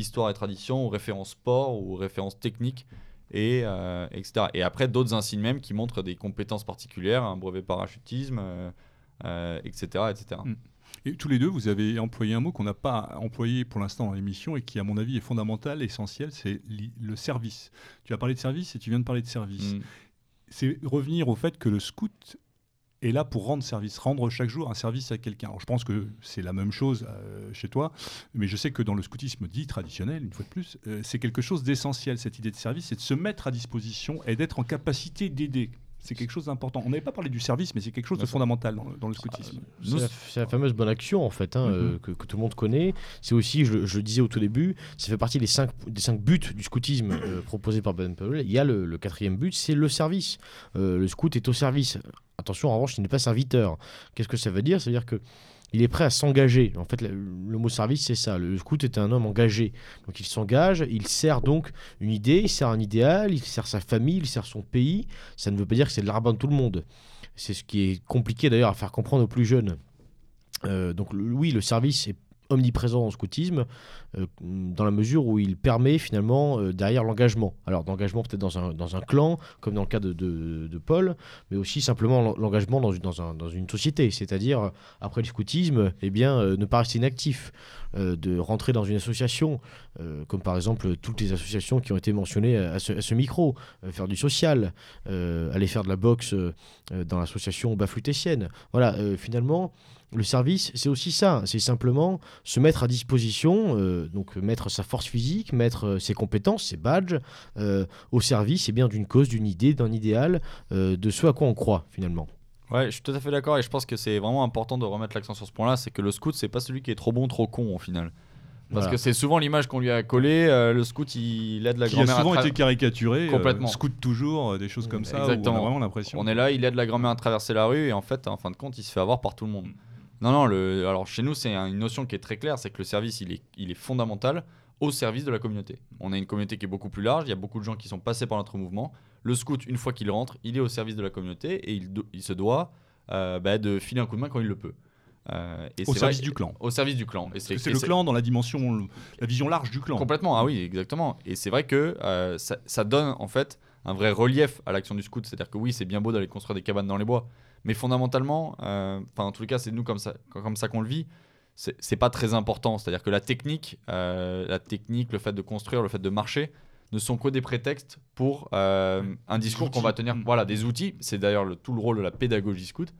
histoire et tradition, ou référent sport, ou référence technique, et, euh, etc. Et après, d'autres insignes même qui montrent des compétences particulières, un brevet parachutisme, euh, euh, etc., etc. Mm. Et tous les deux, vous avez employé un mot qu'on n'a pas employé pour l'instant dans l'émission et qui, à mon avis, est fondamental, essentiel, c'est le service. Tu as parlé de service et tu viens de parler de service. Mm. C'est revenir au fait que le scout est là pour rendre service, rendre chaque jour un service à quelqu'un. Alors, je pense que c'est la même chose euh, chez toi, mais je sais que dans le scoutisme dit traditionnel, une fois de plus, euh, c'est quelque chose d'essentiel, cette idée de service, c'est de se mettre à disposition et d'être en capacité d'aider. C'est quelque chose d'important. On n'avait pas parlé du service, mais c'est quelque chose de fondamental dans, le- dans le scoutisme. C'est la, c'est la fameuse bonne action en fait hein, Mhm. euh, que, que tout le monde connaît. C'est aussi, je, je le disais au tout début, ça fait partie des cinq, des cinq buts du scoutisme euh, proposé par Ben Powell. Il y a le, le quatrième but, c'est le service. Euh, le scout est au service. Attention, en revanche, il n'est pas serviteur. Qu'est-ce que ça veut dire? Ça veut dire que il est prêt à s'engager. En fait, le, mot service, c'est ça. Le scout est un homme engagé. Donc il s'engage, il sert donc une idée, il sert un idéal, il sert sa famille, il sert son pays. Ça ne veut pas dire que c'est le rabbin de tout le monde. C'est ce qui est compliqué d'ailleurs à faire comprendre aux plus jeunes. Euh, donc oui, le service est omniprésent au scoutisme euh, dans la mesure où il permet finalement euh, derrière l'engagement. Alors d'engagement peut-être dans un, dans un clan, comme dans le cas de, de- Paul, mais aussi simplement l'en- l'engagement dans, dans, un- dans une société, c'est-à-dire après le scoutisme, eh bien, euh, ne pas rester inactif, euh, de rentrer dans une association, comme par exemple toutes les associations qui ont été mentionnées à ce, à ce micro, faire du social, aller faire de la boxe dans l'association Baflutétienne. Voilà, finalement, le service, c'est aussi ça. C'est simplement se mettre à disposition, euh, donc mettre sa force physique, mettre euh, ses compétences, ses badges, euh, au service eh bien d'une cause, d'une idée, d'un idéal, euh, de ce à quoi on croit finalement. Ouais, je suis tout à fait d'accord et je pense que c'est vraiment important de remettre l'accent sur ce point-là, c'est que le scout, c'est pas celui qui est trop bon, trop con au final. Parce Voilà. que c'est souvent l'image qu'on lui a collée, euh, le scout il aide la qui a grand-mère à souvent tra- été caricaturé, euh, Complètement. scout toujours, euh, des choses comme ça, où on Exactement. a vraiment l'impression. On est là, il aide la grand-mère à traverser la rue et en fait, en fin de compte, il se fait avoir par tout le monde. Non, non, le, alors chez nous, c'est un- une notion qui est très claire, c'est que le service, il est, il est fondamental au service de la communauté. On a une communauté qui est beaucoup plus large, il y a beaucoup de gens qui sont passés par notre mouvement. Le scout, une fois qu'il rentre, il est au service de la communauté et il, do- il se doit euh, bah, de filer un coup de main quand il le peut. Euh, et Au service vrai- du clan. Au service du clan. Et c'est le clan dans la dimension, la vision large du clan. Complètement, ah oui, exactement. Et c'est vrai que euh, ça, ça donne en fait un vrai relief à l'action du scout. C'est-à-dire que oui, c'est bien beau d'aller construire des cabanes dans les bois, mais fondamentalement, euh, enfin en tout cas, c'est nous comme ça, comme ça qu'on le vit. C'est pas très important. C'est-à-dire que la technique, euh, la technique, le fait de construire, le fait de marcher, ne sont que des prétextes pour euh, un discours qu'on va tenir. Mm. Voilà, des outils. C'est d'ailleurs le- tout le rôle de la pédagogie scout,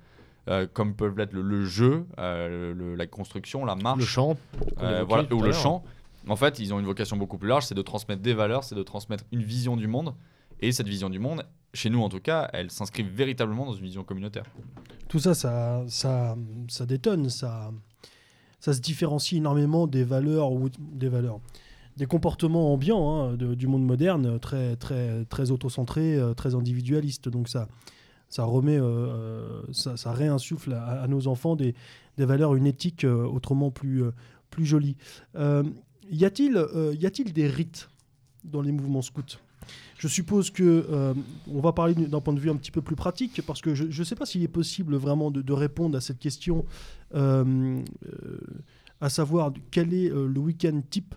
euh, comme peuvent l'être le, le jeu, le- la construction, la marche. Le chant. voilà, ou le chant. En fait, ils ont une vocation beaucoup plus large, c'est de transmettre des valeurs, c'est de transmettre une vision du monde. Et cette vision du monde, chez nous en tout cas, elle s'inscrit véritablement dans une vision communautaire. Tout ça, ça, ça, détonne, ça, ça se différencie énormément des valeurs ou des valeurs, des comportements ambiants hein, du monde moderne, très, très, très autocentrés, euh, très individualistes. Donc ça, ça remet, euh, euh, ça, réinsuffle à, nos enfants des, valeurs, une éthique autrement plus, plus jolie. Y a-t-il, y a-t-il des rites dans les mouvements scouts? Je suppose que euh, on va parler d'un point de vue un petit peu plus pratique parce que je ne sais pas s'il est possible vraiment de, répondre à cette question, euh, euh, à savoir quel est le week-end type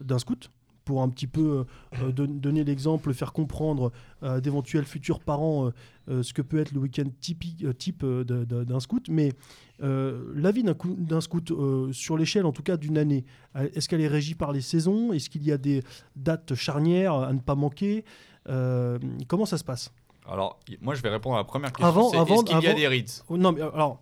d'un scout pour un petit peu euh, don- donner l'exemple, faire comprendre à d'éventuels futurs parents euh, euh, ce que peut être le week-end typique, euh, type euh, d'un scout. Mais euh, la vie d'un cou- d'un scout, euh, sur l'échelle en tout cas d'une année, euh, est-ce qu'elle est régie par les saisons? Est-ce qu'il y a des dates charnières à ne pas manquer? Euh, Comment ça se passe? Alors, moi je vais répondre à la première question. Avant- est-ce qu'il y a des rites Oh, Non, mais euh, alors.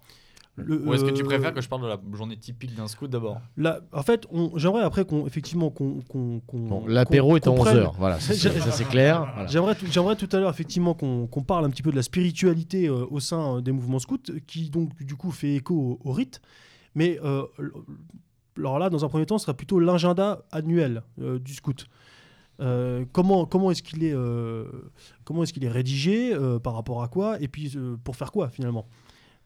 Le- Ou est-ce que tu euh, préfères que je parle de la journée typique d'un scout d'abord là, En fait, j'aimerais après qu'on effectivement qu'on qu'on qu'on- Bon, L'apéro est à comprenne- 11h. Voilà, ça, c'est- clair. Voilà. J'aimerais tout, j'aimerais tout à l'heure effectivement qu'on qu'on parle un petit peu de la spiritualité euh, au sein euh, des mouvements scouts, qui donc du coup fait écho au, au rite. Mais euh, alors là, dans un premier temps, ce sera plutôt l'agenda annuel euh, du scout. Euh, comment comment est-ce qu'il est, euh, comment est-ce qu'il est rédigé euh, par rapport à quoi et puis euh, pour faire quoi finalement?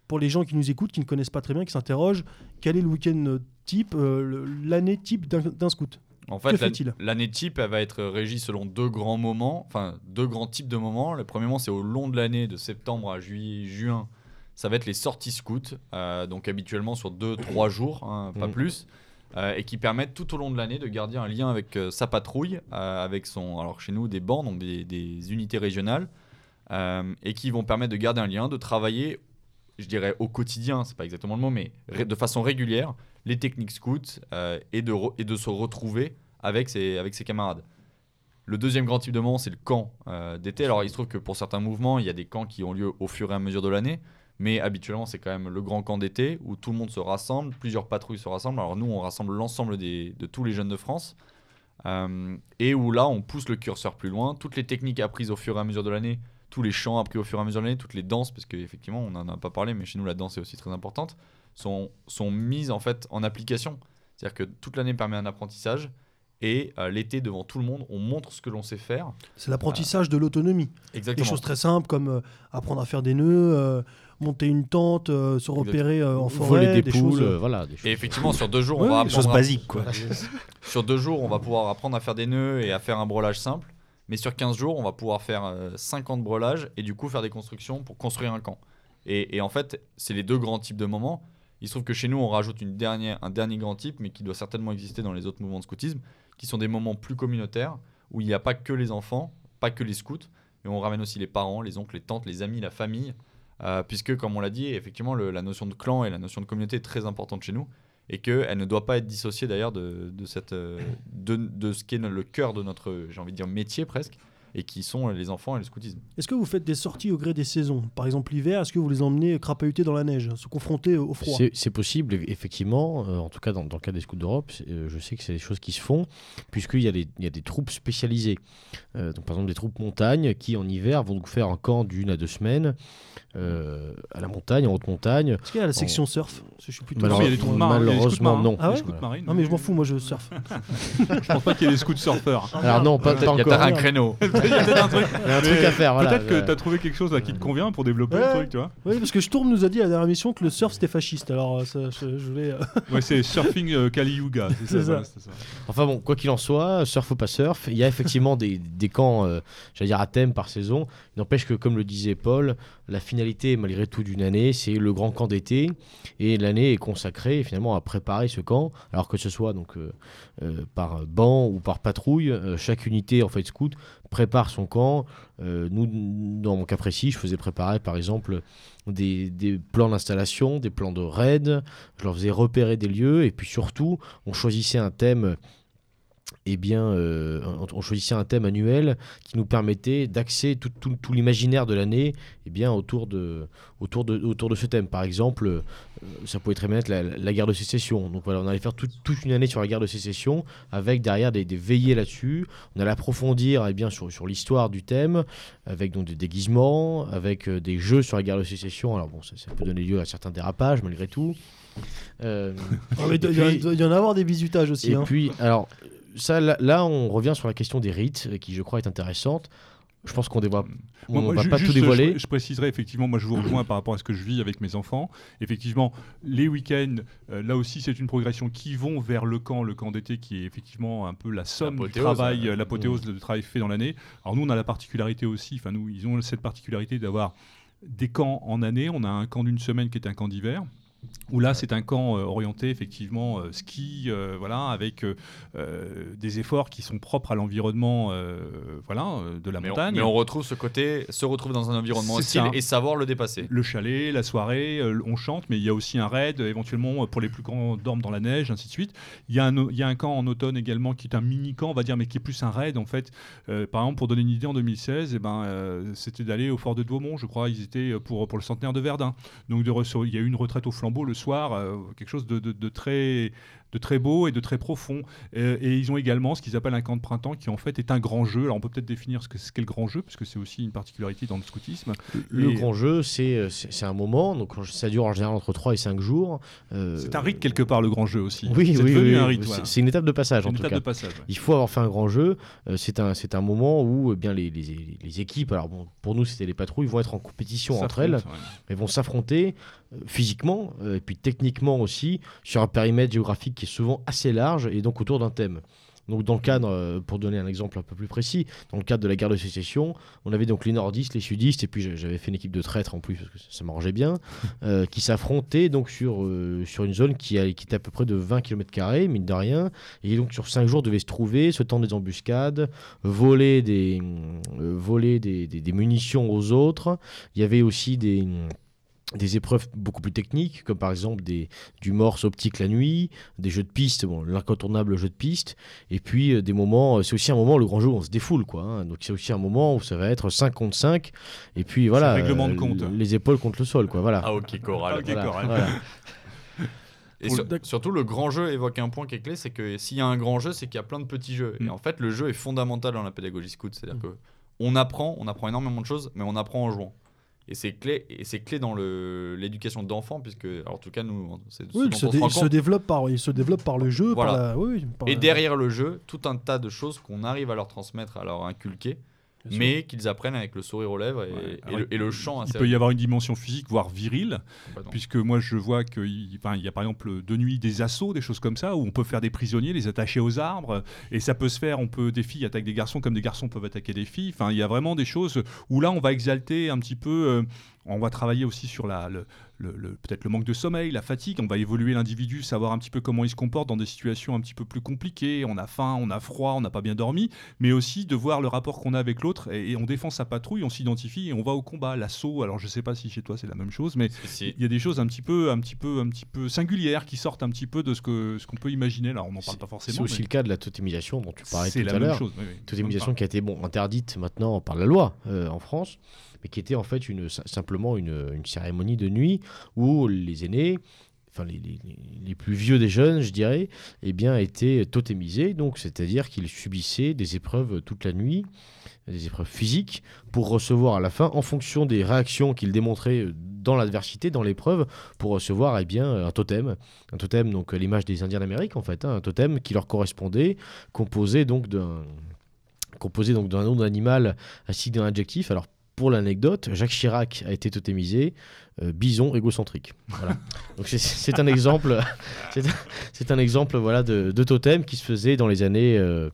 Pour les gens qui nous écoutent qui ne connaissent pas très bien qui s'interrogent quel est le week-end euh, type euh, l'année type d'un scout? En fait, l'année type, elle va être régie selon deux grands moments, enfin deux grands types de moments. Le premier moment, c'est au long de l'année, de septembre à juillet, juin. Ça va être les sorties scouts, euh, donc habituellement sur deux, trois jours, hein, pas Mhm. plus, euh, et qui permettent tout au long de l'année de garder un lien avec euh, sa patrouille, euh, avec son, alors chez nous des bandes, donc des, des unités régionales, euh, et qui vont permettre de garder un lien, de travailler, je dirais au quotidien, c'est pas exactement le mot, mais de façon régulière, les techniques scouts euh, et, de se retrouver avec ses, camarades. Le deuxième grand type de moment, c'est le camp euh, d'été. Alors, il se trouve que pour certains mouvements, il y a des camps qui ont lieu au fur et à mesure de l'année. Mais habituellement, c'est quand même le grand camp d'été où tout le monde se rassemble, plusieurs patrouilles se rassemblent. Alors, nous, on rassemble l'ensemble de tous les jeunes de France. Euh, et où là, on pousse le curseur plus loin. Toutes les techniques apprises au fur et à mesure de l'année, tous les chants appris au fur et à mesure de l'année, toutes les danses, parce qu'effectivement, on n'en a pas parlé, mais chez nous, la danse est aussi très importante, sont, sont mises en fait en application. C'est-à-dire que toute l'année permet un apprentissage. Et euh, l'été, devant tout le monde, on montre ce que l'on sait faire. c'est l'apprentissage de l'autonomie Des Exactement. choses très simples comme euh, apprendre à faire des nœuds, euh, monter une tente, euh, se repérer euh, en forêt, Voler des, poules, choses. euh, voilà. Des choses. Et effectivement, sur deux jours, Ouais, on va des Des choses apprendre basiques, quoi. Sur deux jours, on va pouvoir apprendre à faire des nœuds et à faire un brelage simple. Mais sur 15 jours, on va pouvoir faire euh, 50 brelages et du coup faire des constructions pour construire un camp. Et, en fait, c'est les deux grands types de moments. Il se trouve que chez nous, on rajoute une dernière, un dernier grand type, mais qui doit certainement exister dans les autres mouvements de scoutisme, qui sont des moments plus communautaires, où il n'y a pas que les enfants, pas que les scouts, mais on ramène aussi les parents, les oncles, les tantes, les amis, la famille. Euh, puisque, comme on l'a dit, effectivement, la notion de clan et la notion de communauté est très importante chez nous et qu'elle ne doit pas être dissociée d'ailleurs euh, de ce qui est le cœur de notre, j'ai envie de dire, métier presque, et qui sont les enfants et le scoutisme. Est-ce que vous faites des sorties au gré des saisons? Par exemple l'hiver, est-ce que vous les emmenez crapahuter dans la neige, se confronter au froid? C'est possible, eff- effectivement. euh, en tout cas, dans, dans le cas des scouts d'Europe, euh, je sais que c'est des choses qui se font, puisqu'il y, a des- il y a des troupes spécialisées. Euh, donc, par exemple, des troupes montagne qui, en hiver, vont donc faire un camp d'une à deux semaines euh, à la montagne, en haute montagne. Est-ce qu'il y a la section surf? Je suis plutôt Non, mais il y a des surf, troupes scouts malheureusement, marins. non. Ah ouais marines. Non mais je m'en fous, moi je surfe. Je pense pas qu'il y ait des scouts surfeurs. Alors non, pas, pas Il y a encore. un créneau. Il y a peut-être un truc. Il y a un truc à faire. Voilà. Peut-être que tu as trouvé quelque chose là, qui te convient pour développer Ouais. le truc, tu vois. Oui, parce que Sturm nous a dit à la dernière émission que le surf c'était fasciste. Alors, euh, ça, je, je voulais. euh, Ouais, c'est surfing euh, Kali Yuga. C'est C'est ça. ça. voilà, c'est ça. Enfin bon, quoi qu'il en soit, surf ou pas surf, il y a effectivement des, des camps, euh, j'allais dire à thème par saison. N'empêche que, comme le disait Paul, la finalité malgré tout d'une année, c'est le grand camp d'été. Et l'année est consacrée finalement à préparer ce camp. Alors que ce soit donc euh, euh, par banc ou par patrouille, euh, chaque unité en fait scout prépare son camp. Euh, nous, dans mon cas précis, je faisais préparer par exemple des, des plans d'installation, des plans de raid. Je leur faisais repérer des lieux et puis surtout, on choisissait un thème. Eh bien, euh, on on choisissait un thème annuel qui nous permettait d'axer tout, tout- tout l'imaginaire de l'année eh bien, autour, de, autour, de, autour de ce thème. Par exemple, euh, ça pouvait très bien être la, la guerre de sécession. Donc voilà, on allait faire tout- toute une année sur la guerre de sécession avec derrière des, des veillées là-dessus. On allait approfondir eh bien, sur, sur l'histoire du thème avec donc des déguisements, avec euh, des jeux sur la guerre de sécession. Alors bon, ça, ça peut donner lieu à certains dérapages malgré tout. Euh, Ah, il y en avoir des visitages aussi. et hein. puis, alors, ça, là, là, on revient sur la question des rites, euh, qui je crois est intéressante. Je pense qu'on dévoile, on Moi, moi, va pas juste, tout dévoiler. Je, je préciserai effectivement, moi je vous rejoins par rapport à ce que je vis avec mes enfants. Effectivement, les week-ends, euh, là aussi c'est une progression qui vont vers le camp, le camp d'été qui est effectivement un peu la somme du travail, euh, l'apothéose de travail fait dans l'année. Alors nous on a la particularité aussi, enfin nous ils ont cette particularité d'avoir des camps en année. On a un camp d'une semaine qui est un camp d'hiver. Où là, c'est un camp euh, orienté effectivement euh, ski, euh, voilà, avec des efforts qui sont propres à l'environnement, voilà, de la Mais on, montagne. mais on retrouve ce côté, se retrouve dans un environnement hostile ça. et savoir le dépasser. le chalet, la soirée, on chante, mais il y a aussi un raid, éventuellement pour les plus grands dorment dans la neige, ainsi de suite. Il y, a un, il y a un camp en automne également qui est un mini camp, on va dire, mais qui est plus un raid en fait. Par exemple, pour donner une idée, en 2016, eh ben, c'était d'aller au fort de Douaumont, je crois, ils étaient pour, pour le centenaire de Verdun. Donc de il y a eu une retraite au flambeau le soir, euh, quelque chose de, très de très beau et de très profond. Euh, et ils ont également ce qu'ils appellent un camp de printemps qui en fait est un grand jeu. Alors on peut peut-être définir ce que- ce qu'est le grand jeu, puisque c'est aussi une particularité dans le scoutisme. Le Et- grand jeu, c'est euh, c'est un moment, donc ça dure en général entre 3 et 5 jours. Euh, C'est un rite quelque part le grand jeu aussi. Oui, c'est oui, devenu oui, un rite. C'est- voilà. C'est une étape de passage en une tout étape cas. de passage. ouais. Il faut avoir fait un grand jeu. c'est un, un moment où eh bien, les, les- les équipes, alors bon, pour nous c'était les patrouilles, vont être en compétition entre elles. ouais. Elles vont s'affronter physiquement et puis techniquement aussi sur un périmètre géographique qui est souvent assez large et donc autour d'un thème. Donc dans le cadre, euh, pour donner un exemple un peu plus précis, dans le cadre de la guerre de sécession, on avait donc les nordistes, les sudistes, et puis j'a- j'avais fait une équipe de traîtres en plus, parce que ça, ça m'arrangeait bien, euh, qui s'affrontaient donc sur, euh, sur une zone qui, a- qui était à peu près de 20 km, mine de rien, et donc sur 5 jours devaient se trouver, se tendre des embuscades, voler des, euh, voler des, des- des munitions aux autres. Il y avait aussi des des épreuves beaucoup plus techniques, comme par exemple des, du morse optique la nuit, des jeux de piste, bon, l'incontournable jeu de piste, et puis euh, des moments, euh, c'est aussi un moment, le grand jeu, on se défoule, quoi. hein. donc c'est aussi un moment où ça va être 5 contre 5, et puis voilà, règlement de euh, compte. les épaules contre le sol, quoi, voilà. Ah ok, choral. Ok, Voilà, correct. voilà. Et sur- le- surtout, le grand jeu évoque un point qui est clé, c'est que s'il y a un grand jeu, c'est qu'il y a plein de petits jeux. Mm. Et en fait, le jeu est fondamental dans la pédagogie scout. C'est-à-dire Mm. que on apprend, on apprend énormément de choses, mais on apprend en jouant. Et c'est clé, et c'est clé dans le- l'éducation d'enfants, puisque, alors, en tout cas, nous, c'est Oui, il se, dé- il se développe par, il se développe par le jeu. Voilà. Par la, oui, oui, par Et la- derrière le jeu, tout un tas de choses qu'on arrive à leur transmettre, à leur inculquer. Mais qu'ils apprennent avec le sourire aux lèvres et, Ouais. et Alors, le, et le chant Il peut y avoir une dimension physique, voire virile, puisque moi je vois qu'il il y a par exemple de nuit des assauts, des choses comme ça, où on peut faire des prisonniers, les attacher aux arbres, et ça peut se faire, on peut, des filles attaquent des garçons comme des garçons peuvent attaquer des filles, enfin il y a vraiment des choses où là on va exalter un petit peu, euh, on va travailler aussi sur la, le, le- le- peut-être le manque de sommeil, la fatigue, on va évoluer l'individu, savoir un petit peu comment il se comporte dans des situations un petit peu plus compliquées, on a faim, on a froid, on n'a pas bien dormi, mais aussi de voir le rapport qu'on a avec l'autre, et, et on défend sa patrouille, on s'identifie et on va au combat, l'assaut, alors je sais pas si chez toi c'est la même chose, mais si. il y a des choses un petit peu, un petit peu, un petit peu singulières qui sortent un petit peu de ce que ce qu'on peut imaginer. Là, on n'en parle pas C'est forcément. aussi mais le cas de la totémisation dont tu parlais c'est tout la à même l'heure. chose. oui, oui. Totémisation qui a été bon, interdite maintenant par la loi euh, en France, mais qui était en fait simplement une, cérémonie de nuit où les aînés, enfin les, plus vieux des jeunes, je dirais, eh bien, étaient totémisés, donc c'est-à-dire qu'ils subissaient des épreuves toute la nuit, des épreuves physiques, pour recevoir à la fin, en fonction des réactions qu'ils démontraient dans l'adversité, dans l'épreuve, pour recevoir eh bien, un totem. Un totem, donc l'image des Indiens d'Amérique en fait, hein, un totem qui leur correspondait, composé donc d'un nom d'animal ainsi d'un adjectif. Alors pour l'anecdote, Jacques Chirac a été totémisé euh, bison égocentrique. Voilà. Donc c'est- c'est un exemple, c'est un- c'est un exemple voilà de, de totem qui se faisait dans les années, euh,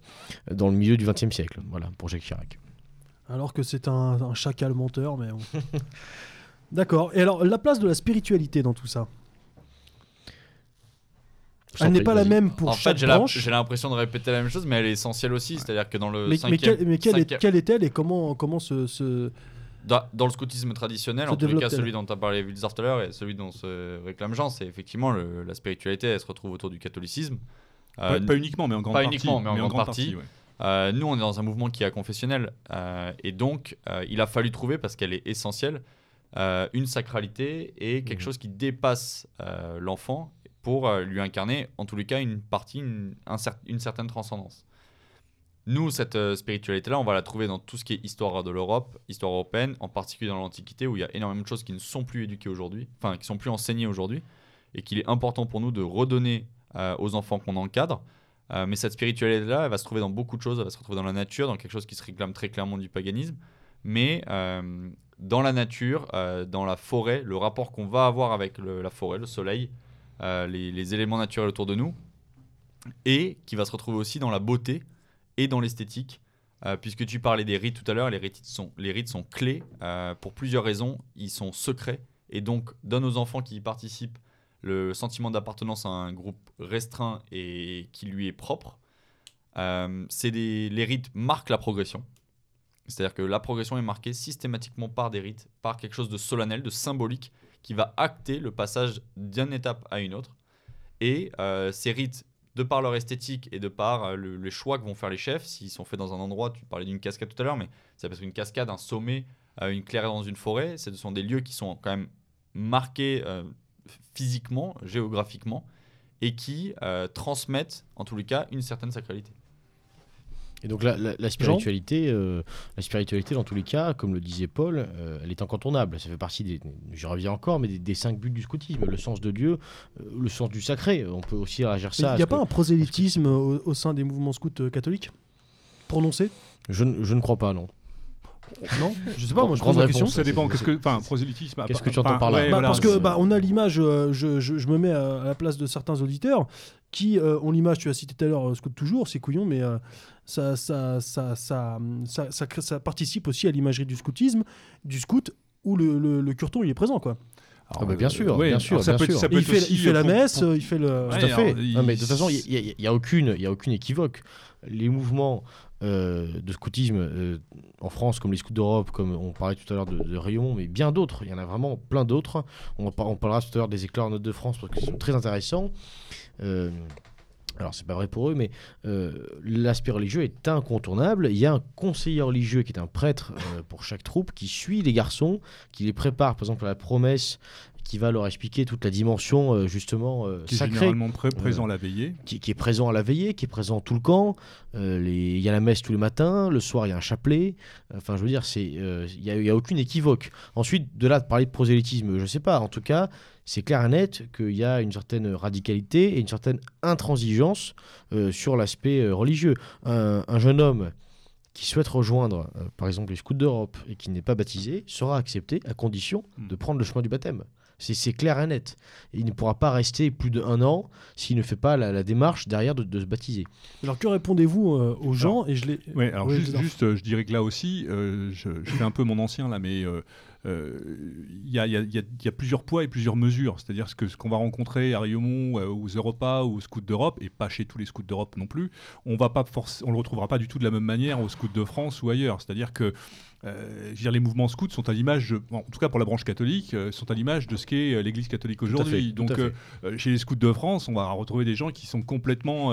dans le milieu du XXe siècle. Voilà pour Jacques Chirac. Alors que c'est un, un chacal menteur, mais bon. D'accord. Et alors, la place de la spiritualité dans tout ça? Elle n'est pas la même pour en chaque fait, j'ai la- branche. j'ai l'impression de répéter la même chose, mais elle est essentielle aussi. C'est-à-dire que dans le mais, mais, cinquième, quelle, mais quelle est- cinquième- quelle est-elle et comment, comment se, se- dans, dans le scoutisme traditionnel, en tous les cas, celui dont tu as parlé Wildsor tout à l'heure et celui dont se réclame Jean, c'est effectivement le- la spiritualité, elle se retrouve autour du catholicisme. Pas, Euh, pas uniquement, mais en grande pas partie. uniquement, mais en grande partie. ouais. Euh, nous, on est dans un mouvement qui est confessionnel euh, et donc euh, il a fallu trouver, parce qu'elle est essentielle, euh, une sacralité et quelque Mhm. chose qui dépasse euh, l'enfant pour euh, lui incarner, en tous les cas, une partie, une, un cer- une certaine transcendance. Nous, cette euh, spiritualité-là, on va la trouver dans tout ce qui est histoire de l'Europe, histoire européenne, en particulier dans l'Antiquité, où il y a énormément de choses qui ne sont plus éduquées aujourd'hui, enfin, qui sont plus enseignées aujourd'hui, et qu'il est important pour nous de redonner euh, aux enfants qu'on encadre. Euh, mais cette spiritualité-là, elle va se trouver dans beaucoup de choses. Elle va se retrouver dans la nature, dans quelque chose qui se réclame très clairement du paganisme. Mais dans la nature, dans la forêt, le rapport qu'on va avoir avec la forêt, le soleil, les éléments naturels autour de nous, et qui va se retrouver aussi dans la beauté et dans l'esthétique. Euh, puisque tu parlais des rites tout à l'heure, les rites sont, les rites sont clés euh, pour plusieurs raisons. Ils sont secrets et donc donnent aux enfants qui y participent le sentiment d'appartenance à un groupe restreint et qui lui est propre. Euh, c'est des, les rites marquent la progression. C'est-à-dire que la progression est marquée systématiquement par des rites, par quelque chose de solennel, de symbolique, qui va acter le passage d'une étape à une autre. Et ces rites, de par leur esthétique et de par euh, le, les choix que vont faire les chefs, s'ils sont faits dans un endroit, tu parlais d'une cascade tout à l'heure, mais ça peut être une cascade, un sommet, euh, une clairière dans une forêt, ce sont des lieux qui sont quand même marqués euh, physiquement, géographiquement, et qui transmettent, en tous les cas, une certaine sacralité. Et donc la, la- la spiritualité, euh, la spiritualité dans tous les cas, comme le disait Paul, euh, elle est incontournable. Ça fait partie des, j'y reviens encore, mais des, des cinq buts du scoutisme le sens de Dieu, euh, le sens du sacré. On peut aussi réagir Il ça. à n'y a pas que- un prosélytisme au, au sein des mouvements scouts catholiques? Prononcé? Je, je ne crois pas, non. Non Je sais pas, moi je pose la question. Ça dépend. Qu'est-ce que, enfin, prosélytisme. Qu'est-ce que tu entends par là ouais, Bah, voilà, parce que bah, on a l'image, euh, je, je- je me mets à, la place de certains auditeurs qui euh, ont l'image, tu as cité tout à l'heure, euh, Scout toujours, c'est couillon, mais euh, ça, ça, ça, ça, ça, ça crée- ça participe aussi à l'imagerie du scoutisme, du scout, où le, le, le curton il est présent. quoi. Ah bah, bien sûr, ouais, bien alors sûr, ça bien peut sûr. ça Et peut il fait, il fait la messe, pour- il fait le. Ouais, Tout à fait. alors, il- Non, mais de toute façon, il n'y a, il y a aucune, il y a aucune équivoque. Les mouvements euh, de scoutisme euh, en France, comme les scouts d'Europe, comme on parlait tout à l'heure de, de mais bien d'autres. Il y en a vraiment plein d'autres. On, par- on parlera tout à l'heure des éclairs en Note de France parce qu'ils sont très intéressants. Euh, alors, c'est pas vrai pour eux, mais euh, l'aspect religieux est incontournable. Il y a un conseiller religieux qui est un prêtre pour chaque troupe qui suit les garçons, qui les prépare, par exemple, à la promesse, qui va leur expliquer toute la dimension, euh, justement, euh, qui est sacrée généralement pré- présent la veillée. qui, qui est présent à la veillée, qui est présent tout le camp. Euh, Il y a la messe tous les matins, le soir il y a un chapelet. Enfin, je veux dire, c'est, euh, il n'y a, y a aucune équivoque. Ensuite, de là de parler de prosélytisme, je ne sais pas. En tout cas, c'est clair et net qu'il y a une certaine radicalité et une certaine intransigeance euh, sur l'aspect euh, religieux. Un, un jeune homme qui souhaite rejoindre, euh, par exemple, les scouts d'Europe et qui n'est pas baptisé, sera accepté à condition de prendre le chemin du baptême. C'est c'est clair et net. Et il ne pourra pas rester plus d'un an s'il ne fait pas la, la démarche derrière de, de se baptiser. Alors que répondez-vous euh, aux gens et je les... Ouais, alors Oui, juste, euh, je dirais que là aussi, euh, je, je fais un peu mon ancien là, mais il y, a, il y a- il y a- il y a plusieurs poids et plusieurs mesures. C'est-à-dire ce que ce qu'on va rencontrer à Riomont, euh, aux Europa ou aux Scouts d'Europe, et pas chez tous les Scouts d'Europe non plus, on on le retrouvera pas du tout de la même manière aux Scouts de France ou ailleurs. C'est-à-dire que euh, dire, les mouvements scouts sont à l'image, en tout cas pour la branche catholique, euh, sont à l'image de ce qu'est euh, l'Église catholique aujourd'hui. Donc euh, chez les scouts de France, on va retrouver des gens qui sont complètement,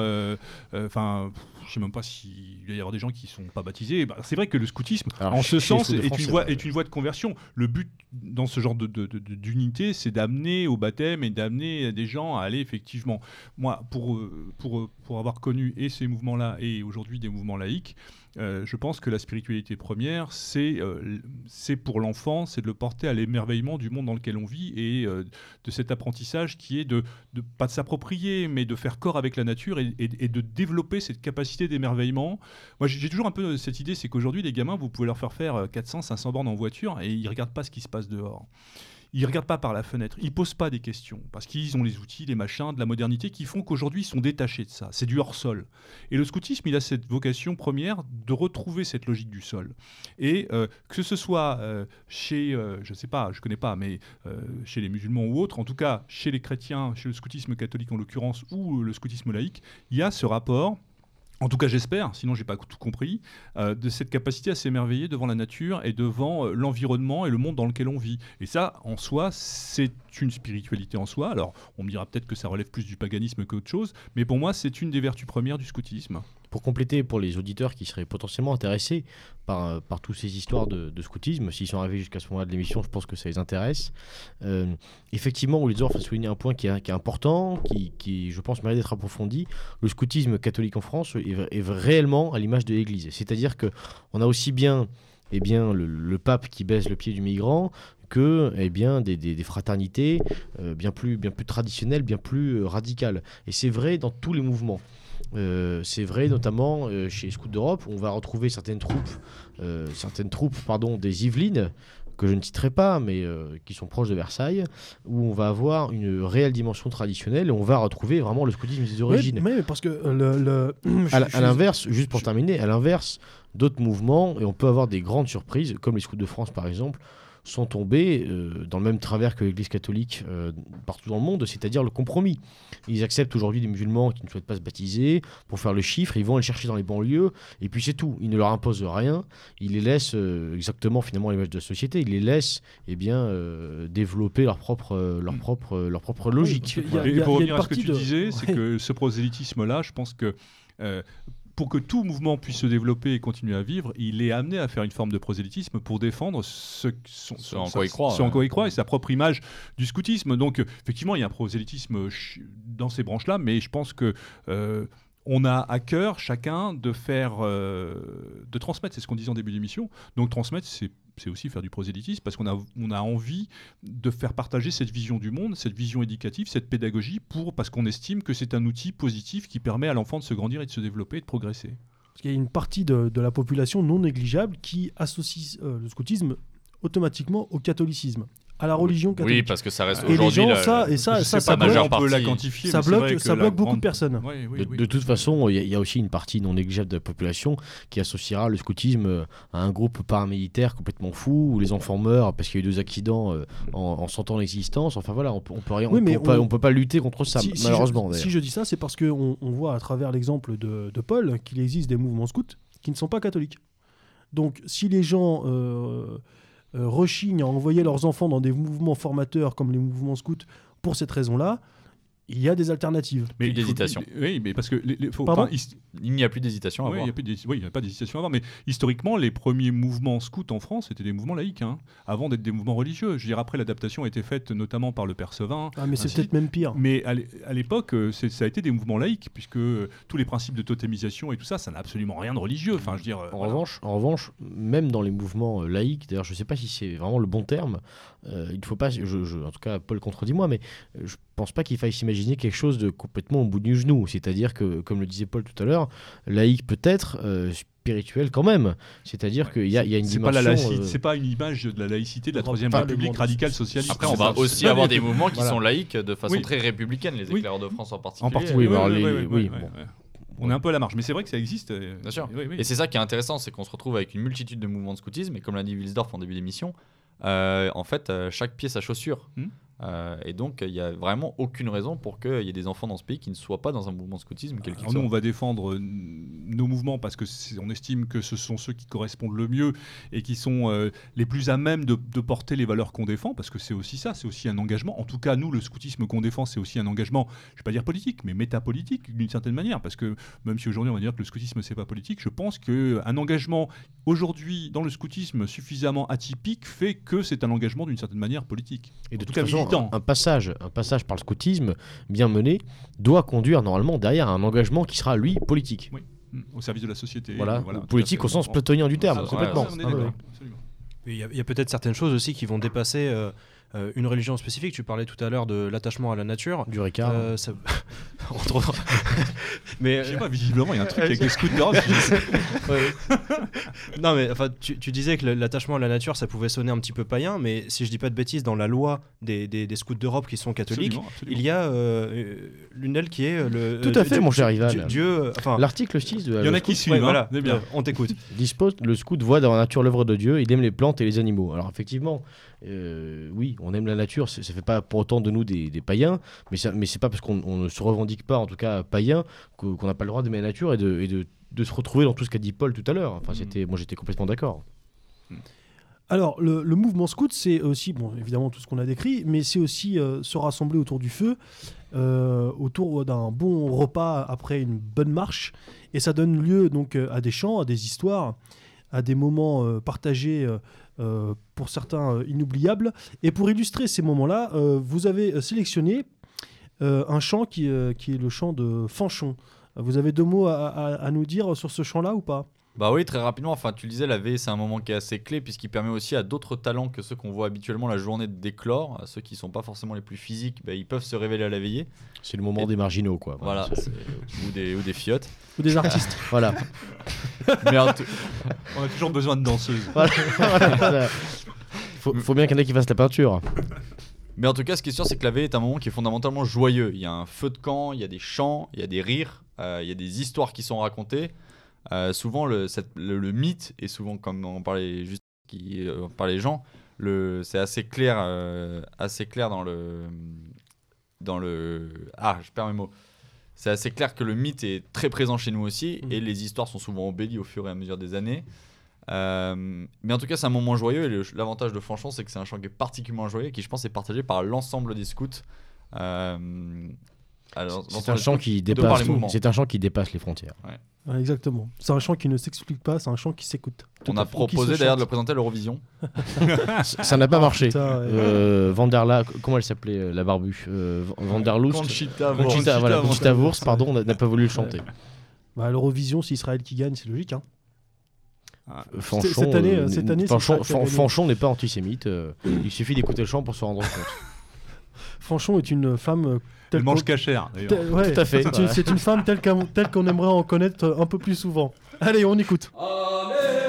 enfin, je sais même pas s'il va y avoir des gens qui sont pas baptisés. Bah, c'est vrai que le scoutisme, Alors, en ce sens, est France, une voie vrai. est une voie de conversion. Le but dans ce genre de- de- de- de- d'unité, c'est d'amener au baptême et d'amener des gens à aller effectivement. Moi, pour pour pour avoir connu et ces mouvements-là et aujourd'hui des mouvements laïques. Euh, je pense que la spiritualité première, c'est euh, c'est pour l'enfant, c'est de le porter à l'émerveillement du monde dans lequel on vit et euh, de cet apprentissage qui est de, de pas de s'approprier, mais de faire corps avec la nature et, et- de développer cette capacité d'émerveillement. Moi, j'ai toujours un peu cette idée, c'est qu'aujourd'hui, les gamins, vous pouvez leur faire faire euh, 400, 500 bornes en voiture et ils regardent pas ce qui se passe dehors. Ils regardent pas par la fenêtre, ils posent pas des questions parce qu'ils ont les outils, les machins, de la modernité qui font qu'aujourd'hui ils sont détachés de ça. C'est du hors sol. Et le scoutisme, il a cette vocation première de retrouver cette logique du sol. Et euh, que ce soit euh, chez, euh, je sais pas, je connais pas, mais euh, chez les musulmans ou autres, en tout cas chez les chrétiens, chez le scoutisme catholique en l'occurrence ou le scoutisme laïque, il y a ce rapport. En tout cas, j'espère, sinon j'ai pas tout compris, euh, de cette capacité à s'émerveiller devant la nature et devant euh, l'environnement et le monde dans lequel on vit. Et ça, en soi, c'est une spiritualité en soi. Alors, on me dira peut-être que ça relève plus du paganisme qu'autre chose, mais pour moi, c'est une des vertus premières du scoutisme. Pour compléter, pour les auditeurs qui seraient potentiellement intéressés par, euh, par toutes ces histoires de, de scoutisme, s'ils sont arrivés jusqu'à ce moment-là de l'émission, je pense que ça les intéresse. Euh, effectivement, Wildsdorf a souligné un point qui est, important, qui, je pense, mérite d'être approfondi. Le scoutisme catholique en France est, réellement à l'image de l'Église. C'est-à-dire que on a aussi bien, eh bien le, pape qui baisse le pied du migrant que eh bien, des fraternités euh, bien, plus, bien plus traditionnelles, bien plus euh, radicales. Et c'est vrai dans tous les mouvements. Euh, c'est vrai notamment euh, chez Scouts d'Europe, où on va retrouver certaines troupes, euh, certaines troupes pardon, des Yvelines, que je ne citerai pas, mais euh, qui sont proches de Versailles, où on va avoir une réelle dimension traditionnelle et on va retrouver vraiment le scoutisme des origines. Oui, mais parce que le. le- À, l'inverse, juste pour terminer, à l'inverse, d'autres mouvements, et on peut avoir des grandes surprises, comme les scouts de France par exemple, sont tombés euh, dans le même travers que l'Église catholique euh, partout dans le monde, c'est-à-dire le compromis. Ils acceptent aujourd'hui des musulmans qui ne souhaitent pas se baptiser pour faire le chiffre, ils vont les chercher dans les banlieues, et puis c'est tout. Ils ne leur imposent rien, ils les laissent euh, exactement finalement à l'image de la société, ils les laissent eh bien, euh, développer leur propre, leur propre, leur propre logique. a- et il y a- pour revenir à ce que tu de- disais, c'est Ouais. que ce prosélytisme-là, je pense que euh, pour que tout mouvement puisse se développer et continuer à vivre, il est amené à faire une forme de prosélytisme pour défendre ce, son- Ce en quoi il croit, ce en ouais. quoi il croit et sa propre image du scoutisme. Donc, effectivement, il y a un prosélytisme dans ces branches-là, mais je pense que euh, on a à cœur chacun de faire, euh, de transmettre. C'est ce qu'on disait en début d'émission. Donc, transmettre, c'est c'est aussi faire du prosélytisme parce qu'on a, on a envie de faire partager cette vision du monde, cette vision éducative, cette pédagogie, pour, parce qu'on estime que c'est un outil positif qui permet à l'enfant de se grandir et de se développer et de progresser. Parce qu'il y a une partie de, de la population non négligeable qui associe euh, le scoutisme automatiquement au catholicisme, à la religion catholique. Oui, parce que ça reste et les aujourd'hui. ça, et ça, ça, ça bloque, on peut la quantifier. ça bloque, ça bloque beaucoup de personnes. De, oui. de toute façon, il y, a- il y a aussi une partie non négligeable de la population qui associera le scoutisme euh, à un groupe paramilitaire complètement fou où les enfants meurent parce qu'il y a eu deux accidents euh, en, en sentant l'existence. Enfin voilà, on, peut- on peut rien, Oui, on, mais peut pas, on- on peut pas lutter contre ça, Si- si malheureusement. si je dis ça, c'est parce qu'on on voit à travers l'exemple de, de Paul qu'il existe des mouvements scouts qui ne sont pas catholiques. Donc, si les gens euh, rechignent à envoyer leurs enfants dans des mouvements formateurs comme les mouvements scouts pour cette raison-là, il y a des alternatives. Plus il faut- d'hésitation. Oui, mais parce que les, les- faut- Pardon enfin, his- Il n'y a plus d'hésitation à Oui, il avoir. n'y a, plus oui, il a pas d'hésitation à avoir, mais historiquement, les premiers mouvements scouts en France étaient des mouvements laïques, hein, avant d'être des mouvements religieux. Je veux dire, après, l'adaptation a été faite notamment par le Père Sevin. Ah, mais c'est peut-être même pire. Mais à l'é- à l'époque, euh, c'est- ça a été des mouvements laïques, puisque euh, tous les principes de totémisation et tout ça, ça n'a absolument rien de religieux. Enfin, je veux dire, euh, En voilà. revanche, en revanche, même dans les mouvements laïques, d'ailleurs, je ne sais pas si c'est vraiment le bon terme. euh, il ne faut pas, je, je- en tout cas, Paul contredit-moi, mais je pense pas qu'il faille s'imaginer quelque chose de complètement au bout du genou. C'est-à-dire que, comme le disait Paul tout à l'heure, laïque peut-être, euh, spirituel quand même. C'est-à-dire qu'il y a, il y a une c'est pas, la dimension. laïcité- euh, c'est pas une image de la laïcité de la Troisième pas République radicale social. socialiste. Après, on va aussi avoir des mouvements qui voilà. sont laïques de façon Oui. très républicaine, les Oui. éclaireurs de France en particulier. En particulier. Oui, mais alors oui, les- oui, oui, oui, oui, bon. ouais. On est un peu à la marge, mais c'est vrai que ça existe. euh, Bien sûr. oui, oui. Et c'est ça qui est intéressant, c'est qu'on se retrouve avec une multitude de mouvements de scoutisme, et comme l'a dit Wilsdorf en début d'émission, euh, en fait, euh, chaque pied sa chaussure. Hmm. Euh, et donc, il n'y a vraiment aucune raison pour qu'il y ait des enfants dans ce pays qui ne soient pas dans un mouvement de scoutisme, quel qu'il Alors nous, on va défendre euh, nos mouvements parce que c'est- on estime que ce sont ceux qui correspondent le mieux et qui sont euh, les plus à même de, de porter les valeurs qu'on défend, parce que c'est aussi ça, c'est aussi un engagement. En tout cas, nous, le scoutisme qu'on défend, c'est aussi un engagement, je ne vais pas dire politique, mais métapolitique d'une certaine manière, parce que même si aujourd'hui on va dire que le scoutisme c'est pas politique, je pense qu'un engagement aujourd'hui dans le scoutisme suffisamment atypique fait que c'est un engagement d'une certaine manière politique. Et de toute façon, militant. un, un passage, un passage par le scoutisme bien mené doit conduire normalement derrière un engagement qui sera lui politique. Oui. Au service de la société. Voilà, politique fait. au sens platonien du terme, complètement. Ah, y a, il y a peut-être certaines choses aussi qui vont dépasser euh, euh, une religion spécifique. Tu parlais tout à l'heure de l'attachement à la nature. Du Ricard. Euh, ça- Entre autres. Mais Je sais pas, visiblement, il y a un truc avec les scouts d'Europe. je sais. non, mais enfin, tu, tu disais que l'attachement à la nature, ça pouvait sonner un petit peu païen, mais si je dis pas de bêtises, dans la loi des, des- des scouts d'Europe qui sont catholiques, Absolument, absolument. il y a euh, l'une d'elles qui est euh, le. Tout à euh, fait, mon cher Ivan. Dieu, euh, enfin, L'article 6 de Il y en a qui ouais, suivent, hein, voilà, bien. euh, on t'écoute. dispose le scout voit dans la nature l'œuvre de Dieu, il aime les plantes et les animaux. Alors effectivement, euh, oui, on aime la nature, ça fait pas pour autant de nous des, des païens, mais, ça, mais c'est pas parce qu'on on ne se revendique pas, en tout cas païen, qu'on n'a pas le droit d'aimer la nature et de, et de, de se retrouver dans tout ce qu'a dit Paul tout à l'heure. Enfin, c'était, moi j'étais complètement d'accord. Alors, le, le mouvement scout, c'est aussi, bon, évidemment, tout ce qu'on a décrit, mais c'est aussi euh, se rassembler autour du feu, euh, autour d'un bon repas après une bonne marche. Et ça donne lieu donc à des chants, à des histoires, à des moments euh, partagés, pour certains euh, inoubliables. Et pour illustrer ces moments-là, euh, vous avez euh, sélectionné euh, un chant qui, euh, est le chant de Fanchon. Vous avez deux mots à- à nous dire sur ce chant-là ou pas? Bah oui, très rapidement. Enfin, tu le disais, la veille, c'est un moment qui est assez clé puisqu'il permet aussi à d'autres talents que ceux qu'on voit habituellement la journée de d'éclore, à ceux qui sont pas forcément les plus physiques, bah, ils peuvent se révéler à la veillée. C'est le moment Et- des marginaux, quoi. Voilà, ou des ou des fiottes. Ou des artistes Voilà. Tout- On a toujours besoin de danseuses. Voilà, voilà. Faut, faut bien qu'il y en ait qui fassent la peinture. Mais en tout cas, ce qui est sûr, c'est que la veille est un moment qui est fondamentalement joyeux. Il y a un feu de camp, il y a des chants, il y a des rires, euh, il y a des histoires qui sont racontées. Euh, souvent, le, cette- le, le mythe, et souvent, comme on parlait juste qui, euh, par les gens, le, c'est assez clair, euh, assez clair dans le, dans le. Ah, je perds mes mots. C'est assez clair que le mythe est très présent chez nous aussi, Mhm. et les histoires sont souvent embellies au fur et à mesure des années. Mais en tout cas, c'est un moment joyeux et l'avantage de Fanchon, c'est que c'est un chant qui est particulièrement joyeux et qui, je pense, est partagé par l'ensemble des scouts. Alors, C'est un chant qui dépasse. C'est un chant qui dépasse les frontières. Ouais, Exactement. C'est un chant qui ne s'explique pas, c'est un chant qui s'écoute. On a proposé d'ailleurs de le présenter à l'Eurovision. Ça n'a pas marché. Putain, ouais. Euh, Vanderla, comment elle s'appelait euh, la barbue euh, Vanderlust Conchita, Conchita, voilà, Wurst. Conchita Wurst, pardon, n'a n'a pas voulu le chanter. Bah, l'Eurovision, c'est Israël qui gagne, c'est logique. Hein. Cette année, cette année. Fanchon n'est pas antisémite. euh, il suffit d'écouter le chant pour se rendre compte. Fanchon est une femme euh, Elle telle mange qu'on- cachère, d'ailleurs. ouais, Tout à fait. C'est une, femme telle qu'on telle qu'on aimerait en connaître euh, un peu plus souvent. Allez, on écoute. Allez,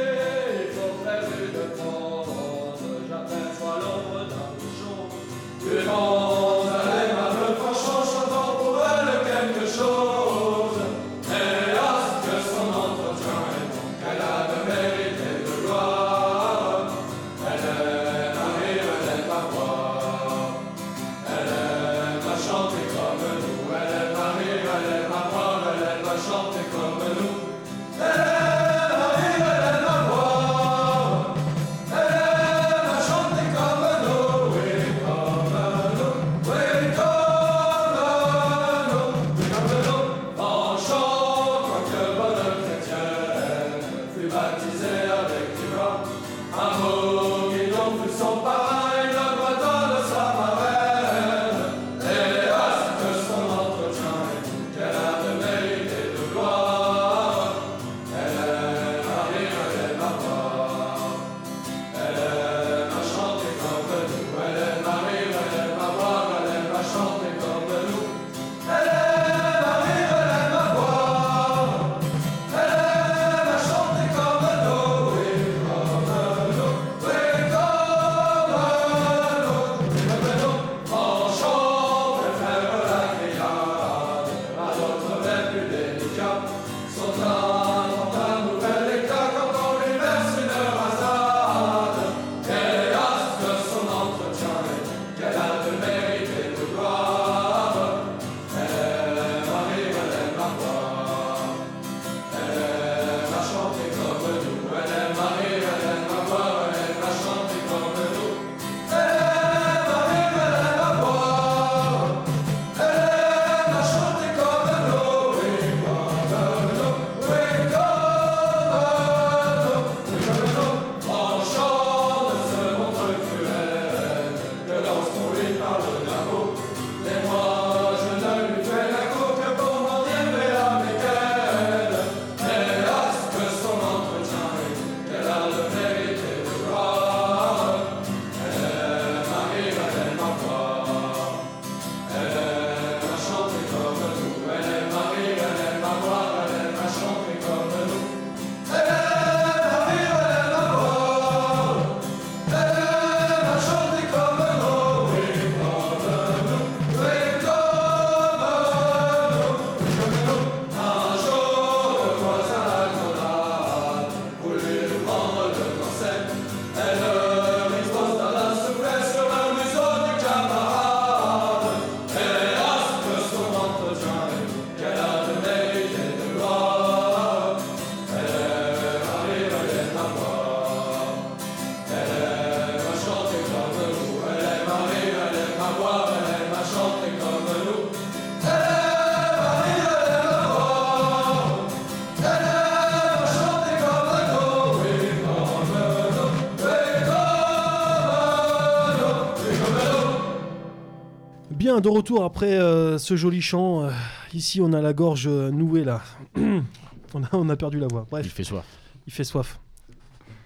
Bien, de retour après euh, ce joli chant. euh, ici, on a la gorge euh, nouée là. on, a, on a perdu la voix. Bref. Il fait soif. Il fait soif.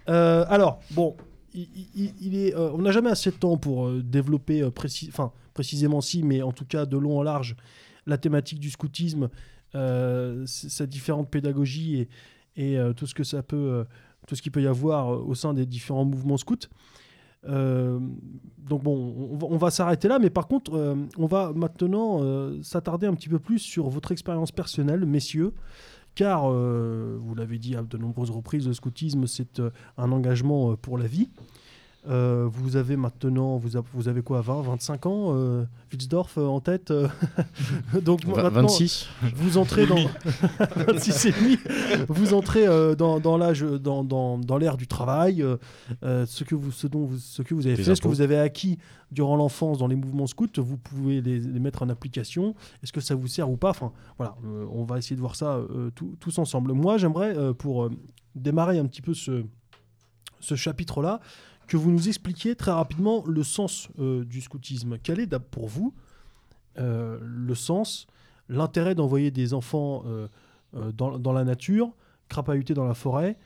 Euh, alors, bon, il, il- il est, on n'a jamais assez de temps pour développer précis- enfin, précisément si, mais en tout cas de long en large, la thématique du scoutisme, sa différente pédagogie et, et, tout ce que ça peut, tout ce qu'il peut y avoir au sein des différents mouvements scouts. Euh, donc bon, on va, s'arrêter là, mais par contre, euh, on va maintenant euh, s'attarder un petit peu plus sur votre expérience personnelle, messieurs car, vous l'avez dit à de nombreuses reprises, le scoutisme, c'est un engagement pour la vie. Euh, vous avez maintenant, vous, a- vous avez quoi, 20, 25 ans, euh, Wilsdorf euh, en tête euh, Donc maintenant, 26 vous entrez dans 26 et demi, vous entrez euh, dans, dans l'âge, dans, dans, dans l'ère du travail, ce que vous, ce dont vous, ce que vous avez Les fait, ce que vous avez acquis durant l'enfance dans les mouvements scouts, vous pouvez les, les mettre en application. Est-ce que ça vous sert ou pas? Enfin, voilà, euh, on va essayer de voir ça euh, tout- tous ensemble. Moi, j'aimerais euh, pour euh, démarrer un petit peu ce, ce chapitre-là, que vous nous expliquiez très rapidement le sens euh, du scoutisme. Quel est pour vous euh, le sens, l'intérêt d'envoyer des enfants euh, dans, dans la nature, crapahuter dans la forêt,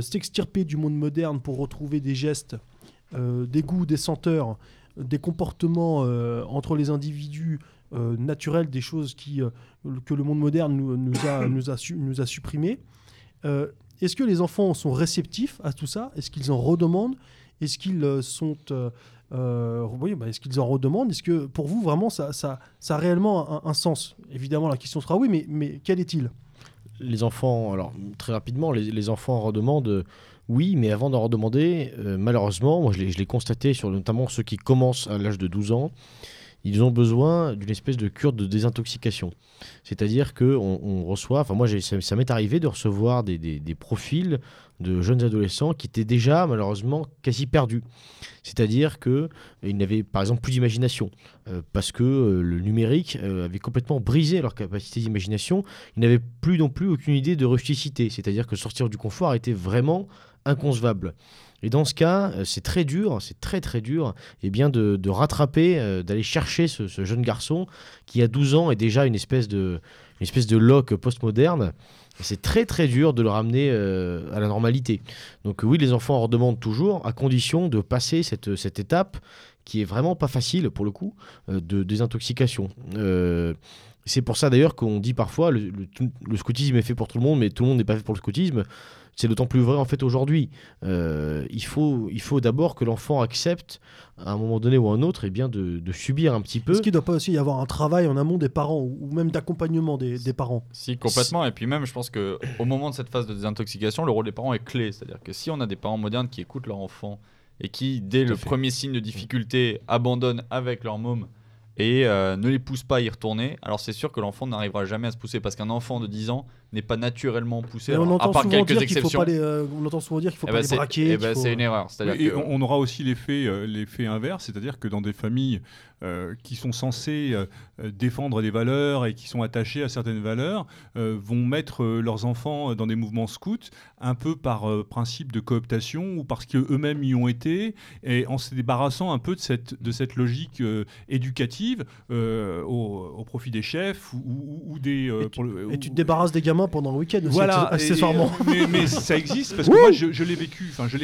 s'extirper du monde moderne pour retrouver des gestes, des goûts, des senteurs, des comportements entre les individus naturels, des choses qui, que le monde moderne nous, nous a, nous a, su- nous a supprimées. Est-ce que les enfants sont réceptifs à tout ça? Est-ce qu'ils en redemandent? Est-ce qu'ils euh, euh, euh, bah, est-ce qu'ils en redemandent? Est-ce que pour vous, vraiment, ça, a réellement un, sens? Évidemment, la question sera oui, mais, quel est-il? Les enfants, alors très rapidement, les, enfants en redemandent, oui, mais avant d'en redemander, malheureusement, moi je l'ai constaté sur notamment ceux qui commencent à l'âge de 12 ans, ils ont besoin d'une espèce de cure de désintoxication. C'est-à-dire qu'on on reçoit, enfin moi ça, m'est arrivé de recevoir des, profils de jeunes adolescents qui étaient déjà malheureusement quasi perdus. C'est-à-dire qu'ils n'avaient par exemple plus d'imagination, euh, parce que euh, le numérique euh, avait complètement brisé leur capacité d'imagination ils n'avaient plus non plus aucune idée de rusticité, c'est-à-dire que sortir du confort était vraiment inconcevable. Et dans ce cas, euh, c'est très dur, c'est très très dur, et bien de, rattraper, euh, d'aller chercher ce, jeune garçon qui à 12 ans est déjà une espèce de, une espèce de loque postmoderne. C'est très très dur de le ramener euh, à la normalité. Donc oui, les enfants en redemandent toujours, à condition de passer cette, cette étape qui est vraiment pas facile pour le coup, de désintoxication. C'est pour ça d'ailleurs qu'on dit parfois le, le scoutisme est fait pour tout le monde, mais tout le monde n'est pas fait pour le scoutisme. C'est d'autant plus vrai en fait aujourd'hui. Euh, il faut, il faut d'abord que l'enfant accepte à un moment donné ou à un autre et bien de, de subir un petit peu. Est-ce qu'il ne doit pas aussi y avoir un travail en amont des parents ou, même d'accompagnement des, des parents? Si, complètement. Et puis même, je pense que au moment de cette phase de désintoxication, le rôle des parents est clé. C'est-à-dire que si on a des parents modernes qui écoutent leur enfant et qui, dès Tout le fait. premier signe de difficulté, abandonnent avec leur môme et euh, ne les poussent pas à y retourner, alors c'est sûr que l'enfant n'arrivera jamais à se pousser parce qu'un enfant de 10 ans n'est pas naturellement poussé, on à entend part souvent quelques dire qu'il faut exceptions. pas les, euh, on entend souvent dire qu'il faut Eh pas ben, les c'est braquer. eh ben, faut- c'est une erreur. Oui, que- on, on aura aussi l'effet euh, l'effet inverse, c'est-à-dire que dans des familles euh, qui sont censées euh, défendre des valeurs et qui sont attachées à certaines valeurs, euh, vont mettre euh, leurs enfants dans des mouvements scouts un peu par euh, principe de cooptation ou parce qu'eux-mêmes y ont été, et en se débarrassant un peu de cette, de cette logique euh, éducative euh, au, au profit des chefs ou, ou- ou des... euh, Et tu- pour le- Et tu te débarrasses des gamins pendant le week-end aussi, voilà, access- accessoirement. et- et- mais, mais ça existe parce que moi je, je l'ai vécu, enfin je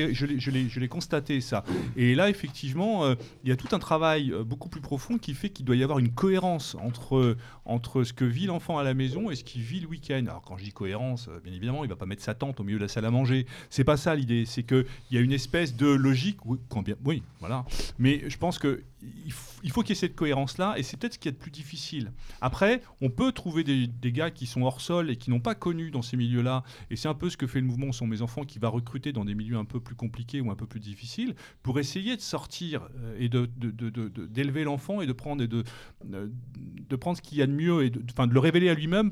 l'ai, constaté ça. Et là effectivement, euh, il y a tout un travail euh, beaucoup plus profond qui fait qu'il doit y avoir une cohérence entre entre ce que vit l'enfant à la maison et ce qu'il vit le week-end. Alors quand je dis cohérence, euh, bien évidemment, il va pas mettre sa tente au milieu de la salle à manger. C'est pas ça l'idée. C'est que il y a une espèce de logique. Oui, quand bien, oui, voilà. Mais je pense que il f- il faut qu'il y ait cette cohérence-là, et c'est peut-être ce qui est le plus difficile. Après, on peut trouver des, des gars qui sont hors sol et qui n'ont pas connu dans ces milieux-là, et c'est un peu ce que fait le mouvement Sont mes enfants, qui va recruter dans des milieux un peu plus compliqués ou un peu plus difficiles, pour essayer de sortir euh, et de, de- de- d'élever l'enfant et de prendre, et de, euh, de prendre ce qu'il y a de mieux, et de, de le révéler à lui-même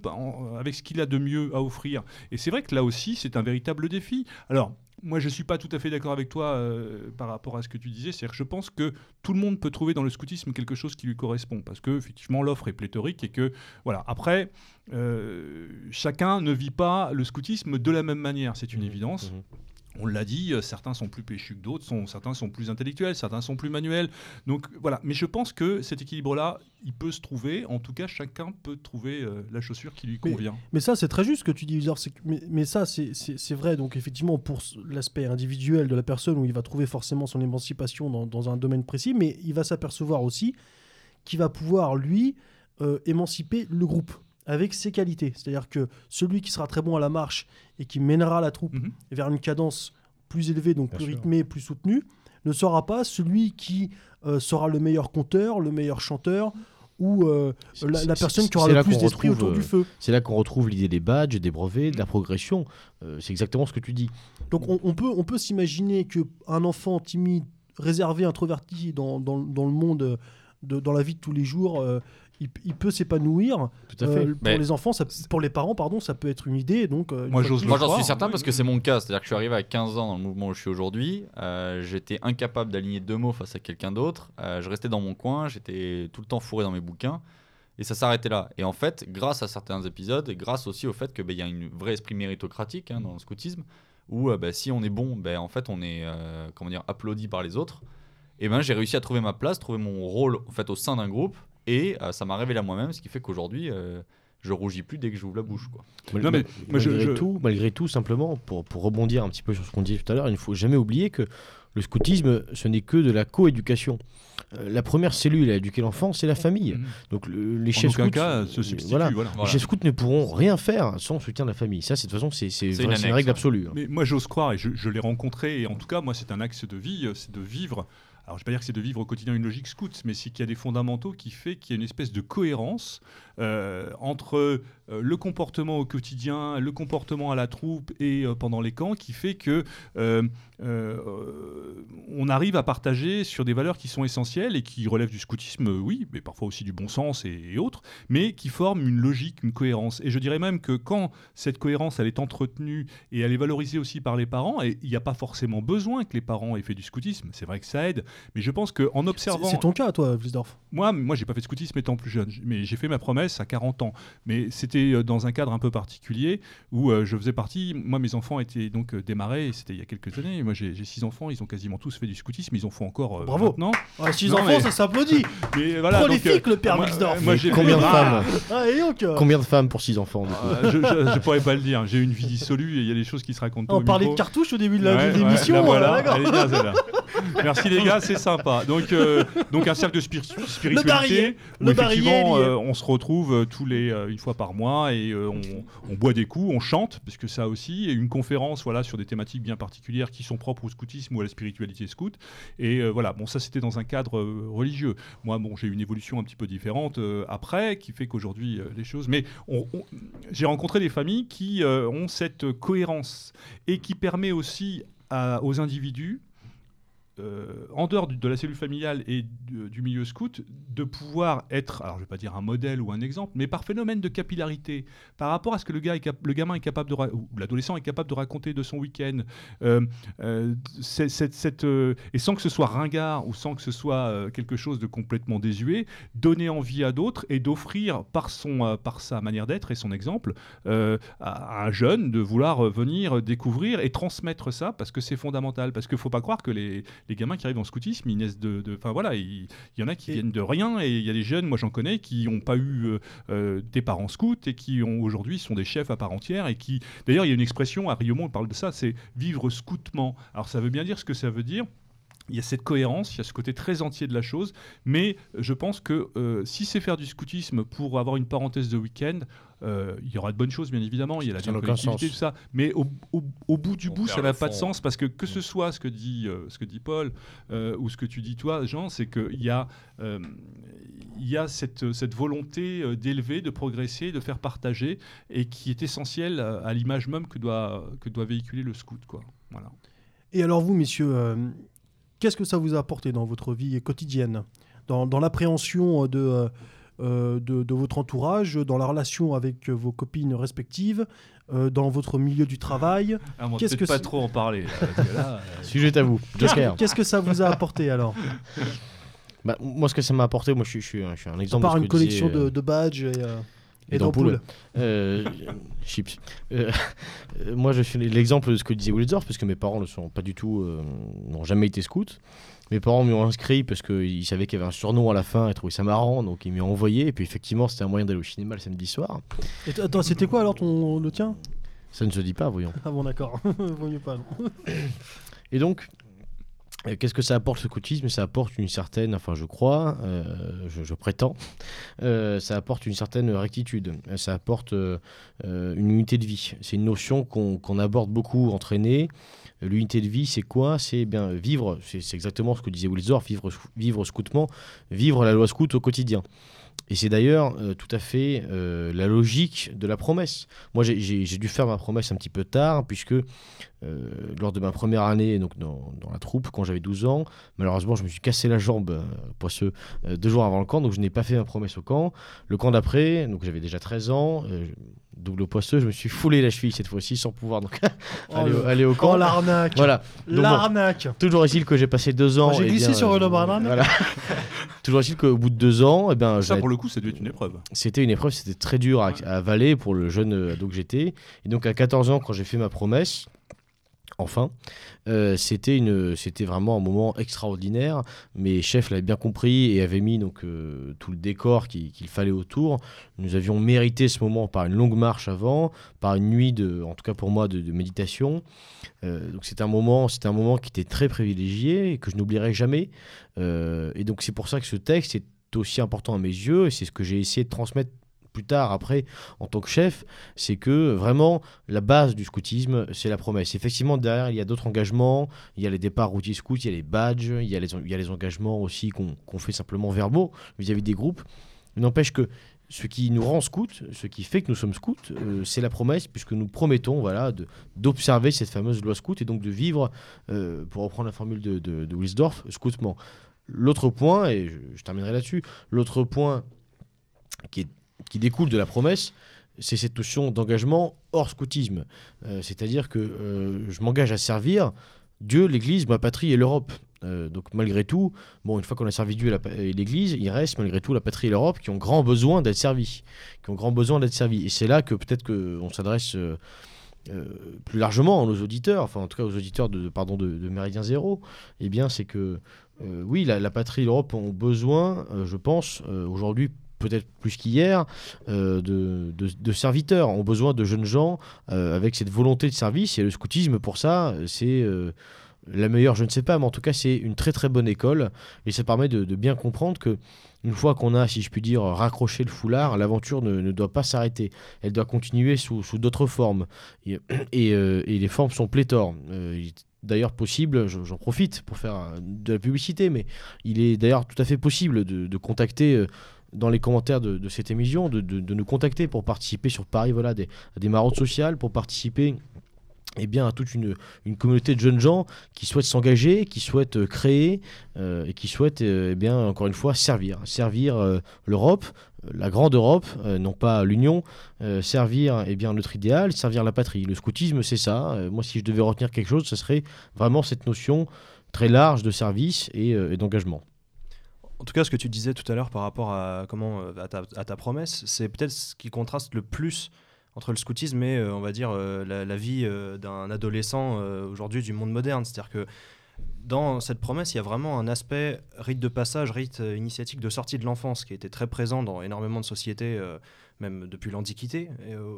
avec ce qu'il a de mieux à offrir. Et c'est vrai que là aussi, c'est un véritable défi. Alors, moi, je suis pas tout à fait d'accord avec toi euh, par rapport à ce que tu disais. C'est-à-dire que je pense que tout le monde peut trouver dans le scoutisme quelque chose qui lui correspond, parce que effectivement, l'offre est pléthorique et que voilà. Après, euh, chacun ne vit pas le scoutisme de la même manière, c'est une Mhm. évidence. Mhm. On l'a dit, euh, certains sont plus péchus que d'autres, sont, certains sont plus intellectuels, certains sont plus manuels. Donc voilà, mais je pense que cet équilibre-là, il peut se trouver. En tout cas, chacun peut trouver euh, la chaussure qui lui convient. Mais ça, c'est très juste ce que tu dis, Mais, mais ça, c'est- vrai. Donc, effectivement, pour l'aspect individuel de la personne, où il va trouver forcément son émancipation dans, dans un domaine précis, mais il va s'apercevoir aussi qu'il va pouvoir, lui, euh, émanciper le groupe avec ses qualités. C'est-à-dire que celui qui sera très bon à la marche et qui mènera la troupe Mhm. vers une cadence plus élevée, donc Bien plus sûr. rythmée, plus soutenue, ne sera pas celui qui euh, sera le meilleur conteur, le meilleur chanteur ou euh, la, personne qui aura le plus d'esprit autour du euh, feu. C'est là qu'on retrouve l'idée des badges, des brevets, de la progression. Euh, c'est exactement ce que tu dis. Donc on, on peut, on peut s'imaginer qu'un enfant timide, réservé, introverti dans, dans- dans le monde, de, dans la vie de tous les jours, euh, il, il peut s'épanouir. Tout à fait. Euh, pour les enfants, ça- pour les parents, pardon, ça peut être une idée. Donc, euh, une Moi, j'ose j'en suis certain oui, parce que c'est mon cas. C'est-à-dire que je suis arrivé à 15 ans dans le mouvement où je suis aujourd'hui. Euh, j'étais incapable d'aligner deux mots face à quelqu'un d'autre. Euh, je restais dans mon coin. J'étais tout le temps fourré dans mes bouquins. Et ça s'arrêtait là. Et en fait, grâce à certains épisodes, et grâce aussi au fait qu'il y a un vrai esprit méritocratique hein, dans le scoutisme, où euh, bah, si on est bon, ben en fait, on est euh, comment dire, applaudi par les autres. Et ben, j'ai réussi à trouver ma place, trouver mon rôle en fait, au sein d'un groupe. Et euh, ça m'a révélé à moi-même, ce qui fait qu'aujourd'hui, euh, je rougis plus dès que j'ouvre la bouche. Quoi. Mal- Non, mais mal- moi, je- malgré, je- Tout, malgré tout, simplement, pour, pour rebondir un petit peu sur ce qu'on disait tout à l'heure, il ne faut jamais oublier que le scoutisme, ce n'est que de la coéducation. Euh, la première cellule à éduquer l'enfant, c'est la famille. Mhm. Donc le- les En chefs scouts, cas, se substitue. voilà. voilà. Voilà. Les chefs scouts ne pourront rien faire sans le soutien de la famille. Ça, de toute façon, c'est une règle absolue. hein. Mais moi, j'ose croire, et je, je l'ai rencontré, et en tout cas, moi, c'est un axe de vie, c'est de vivre. Alors, je ne vais pas dire que c'est de vivre au quotidien une logique scout, mais c'est qu'il y a des fondamentaux qui fait qu'il y a une espèce de cohérence entre euh, le comportement au quotidien, le comportement à la troupe et euh, pendant les camps, qui fait que euh, euh, on arrive à partager sur des valeurs qui sont essentielles et qui relèvent du scoutisme, euh, oui, mais parfois aussi du bon sens et, et autres, mais qui forment une logique, une cohérence. Et je dirais même que quand cette cohérence elle est entretenue et elle est valorisée aussi par les parents, et il n'y a pas forcément besoin que les parents aient fait du scoutisme, c'est vrai que ça aide, mais je pense qu'en observant... c'est ton cas, toi, Vlisdorf. Moi, moi, j'ai pas fait de scoutisme étant plus jeune, mais j'ai fait ma promesse à 40 ans. Mais c'était euh, dans un cadre un peu particulier où euh, je faisais partie. Moi, mes enfants étaient donc euh, démarrés. C'était il y a quelques années. Moi, j'ai six enfants. Ils ont quasiment tous fait du scoutisme. Ils en font encore euh, Bravo. maintenant. Ah, six Non, enfants, mais- ça s'applaudit. Mais voilà. donc, Prolifique, euh, le père moi, Wilsdorf. euh, moi, j'ai Combien de femmes Ah, et donc, euh, Combien de femmes pour six enfants du coup Euh, je, je, je pourrais pas le dire. J'ai une vie dissolue et il y a des choses qui se racontent. pas on parlait de cartouches au début de la- Ouais, l'émission. ouais, voilà, euh. Merci les gars, c'est sympa. Donc, euh, donc un cercle de spir- spiritualité barillet, où le effectivement barillet, euh, on se retrouve euh, tous les euh, une fois par mois et euh, on, boit des coups, on chante parce que ça aussi et une conférence voilà sur des thématiques bien particulières qui sont propres au scoutisme ou à la spiritualité scout. Et voilà, bon ça c'était dans un cadre religieux. Moi bon j'ai une évolution un petit peu différente après qui fait qu'aujourd'hui les choses. Mais on- j'ai rencontré des familles qui ont cette cohérence et qui permet aussi aux individus, euh, en dehors de la cellule familiale et du, du milieu scout, de pouvoir être, alors je vais pas dire un modèle ou un exemple, mais par phénomène de capillarité, par rapport à ce que le, gars le gamin est capable de, ou l'adolescent est capable de raconter de son week-end, euh, euh, euh, et sans que ce soit ringard ou sans que ce soit euh, quelque chose de complètement désuet, donner envie à d'autres et d'offrir par, euh, par sa manière d'être et son exemple euh, à, un jeune de vouloir euh, venir découvrir et transmettre ça parce que c'est fondamental. Parce qu'il ne faut pas croire que les, les gamins qui arrivent dans le scoutisme, ils naissent de. Enfin voilà, il y en a qui Et- viennent de rien et il y a des jeunes, moi j'en connais, qui n'ont pas eu euh, euh, des parents scouts et qui aujourd'hui sont des chefs à part entière et qui. D'ailleurs, il y a une expression, à Riomont, on parle de ça, c'est vivre scoutement. Alors ça veut bien dire ce que ça veut dire. Il y a cette cohérence, il y a ce côté très entier de la chose, mais je pense que euh, si c'est faire du scoutisme pour avoir une parenthèse de week-end, euh, il y aura de bonnes choses, bien évidemment, il y a la collectivité, tout ça, mais au, au- au bout du On bout, ça n'a pas de sens, parce que que ce soit ce que dit, euh, ce que dit Paul euh, ou ce que tu dis toi, Jean, c'est qu'il y a, euh, il y a cette, cette volonté euh, d'élever, de progresser, de faire partager, et qui est essentielle à, à l'image même que doit, que doit véhiculer le scout. Quoi. Voilà. Et alors vous, messieurs, euh, qu'est-ce que ça vous a apporté dans votre vie quotidienne? Dans, dans l'appréhension de, euh, euh, de, de votre entourage, dans la relation avec euh, vos copines respectives, euh, dans votre milieu du travail? Ah, on va Qu'est-ce que pas trop en parler. là, là, euh, Sujet à vous. Qu'est-ce que, qu'est-ce que ça vous a apporté alors? Bah, moi, ce que ça m'a apporté, moi, je suis, je suis un, je suis un À exemple. part de ce une collection disait, de, euh, de badges et, euh, Et d'ampoules. d'ampoules. Euh, chips. Euh, moi, je suis l'exemple de ce que disait Wildsdorf, parce que mes parents ne sont pas du tout, euh, n'ont jamais été scouts. Mes parents m'y ont inscrit parce qu'ils savaient qu'il y avait un surnom à la fin et trouvaient ça marrant, donc ils m'y ont envoyé. Et puis effectivement, c'était un moyen d'aller au cinéma le samedi soir. Et attends, c'était quoi alors ton le tien? Ça ne se dit pas, voyons. Ah bon, d'accord. Vaut mieux pas. non. Et donc, qu'est-ce que ça apporte le scoutisme Ça apporte une certaine, enfin je crois, euh, je, prétends, euh, ça apporte une certaine rectitude, ça apporte euh, une unité de vie. C'est une notion qu'on aborde beaucoup entraîner. Euh, L'unité de vie, c'est quoi? C'est bien vivre, c'est exactement ce que disait Wilsdorf, vivre, vivre scoutement, vivre la loi scout au quotidien. Et c'est d'ailleurs tout à fait la logique de la promesse. Moi, j'ai dû faire ma promesse un petit peu tard, puisque euh, lors de ma première année donc dans, dans la troupe, quand j'avais 12 ans, malheureusement, je me suis cassé la jambe, euh, poisseux, euh, deux jours avant le camp, donc je n'ai pas fait ma promesse au camp. Le camp d'après, donc j'avais déjà 13 ans, euh, double poisseux, je me suis foulé la cheville cette fois-ci sans pouvoir donc, aller, au- le- aller au camp. Oh l'arnaque voilà. Bon, L'arnaque Toujours est-il que j'ai passé deux ans. Moi, j'ai eh glissé bien, sur euh, le banane. voilà. Toujours est-il qu'au bout de deux ans, eh ben, Ça, pour le coup, ça dû être une épreuve. c'était une épreuve, c'était très dur à, à avaler pour le jeune ado que j'étais. Et donc à 14 ans, quand j'ai fait ma promesse, enfin, euh, c'était vraiment un moment extraordinaire. Mes chefs l'avaient bien compris et avaient mis donc euh, tout le décor qui- qu'il fallait autour. Nous avions mérité ce moment par une longue marche avant, par une nuit de, en tout cas pour moi, de, méditation. Euh, c'était un moment, c'était un moment qui était très privilégié et que je n'oublierai jamais. Et donc c'est pour ça que ce texte est aussi important à mes yeux et c'est ce que j'ai essayé de transmettre plus tard après en tant que chef, c'est que vraiment la base du scoutisme, c'est la promesse. Effectivement, derrière, il y a d'autres engagements, il y a les départs routiers scouts, il y a les badges, il y a les, engagements aussi qu'on fait simplement verbaux vis-à-vis des groupes. N'empêche que ce qui nous rend scouts, ce qui fait que nous sommes scouts, euh, c'est la promesse, puisque nous promettons voilà, d'observer cette fameuse loi scout et donc de vivre, euh, pour reprendre la formule de, Wilsdorf, scoutement. L'autre point, et je terminerai là-dessus, l'autre point qui, est- qui découle de la promesse, c'est cette notion d'engagement hors scoutisme. Euh, C'est-à-dire que euh, je m'engage à servir Dieu, l'Église, ma patrie et l'Europe. Euh, donc malgré tout, bon, une fois qu'on a servi Dieu et l'Église, il reste malgré tout la patrie et l'Europe qui ont grand besoin d'être servis, qui ont grand besoin d'être servis. Et c'est là que peut-être qu'on s'adresse plus largement à nos auditeurs, enfin en tout cas aux auditeurs de, pardon, de, Méridien Zéro, eh bien c'est que oui, la, la patrie et l'Europe ont besoin, je pense, aujourd'hui peut-être plus qu'hier, euh, de, de- serviteurs, ont besoin de jeunes gens euh, avec cette volonté de service. Et le scoutisme, pour ça, c'est euh, la meilleure, je ne sais pas, mais en tout cas, c'est une très très bonne école. Et ça permet de, bien comprendre que une fois qu'on a, si je puis dire, raccroché le foulard, l'aventure ne, ne doit pas s'arrêter. Elle doit continuer sous, sous d'autres formes. Et, et, les formes sont pléthores. Il d'ailleurs possible, je- j'en profite pour faire de la publicité, mais il est d'ailleurs tout à fait possible de, contacter dans les commentaires de, cette émission, de, nous contacter pour participer sur Paris, voilà, des, à des maraudes sociales, pour participer eh bien, à toute une, communauté de jeunes gens qui souhaitent s'engager, qui souhaitent euh, créer euh, et qui souhaitent, euh, eh bien, encore une fois, servir. Servir l'Europe, la grande Europe, non pas l'Union, servir eh bien, notre idéal, servir la patrie. Le scoutisme, c'est ça. Moi, si je devais retenir quelque chose, ce serait vraiment cette notion très large de service et d'engagement. En tout cas, ce que tu disais tout à l'heure par rapport à, comment, euh, à, ta, promesse, c'est peut-être ce qui contraste le plus entre le scoutisme et, euh, on va dire, euh, la, vie d'un adolescent aujourd'hui du monde moderne. C'est-à-dire que dans cette promesse, il y a vraiment un aspect rite de passage, rite initiatique de sortie de l'enfance qui était très présent dans énormément de sociétés, même depuis l'Antiquité.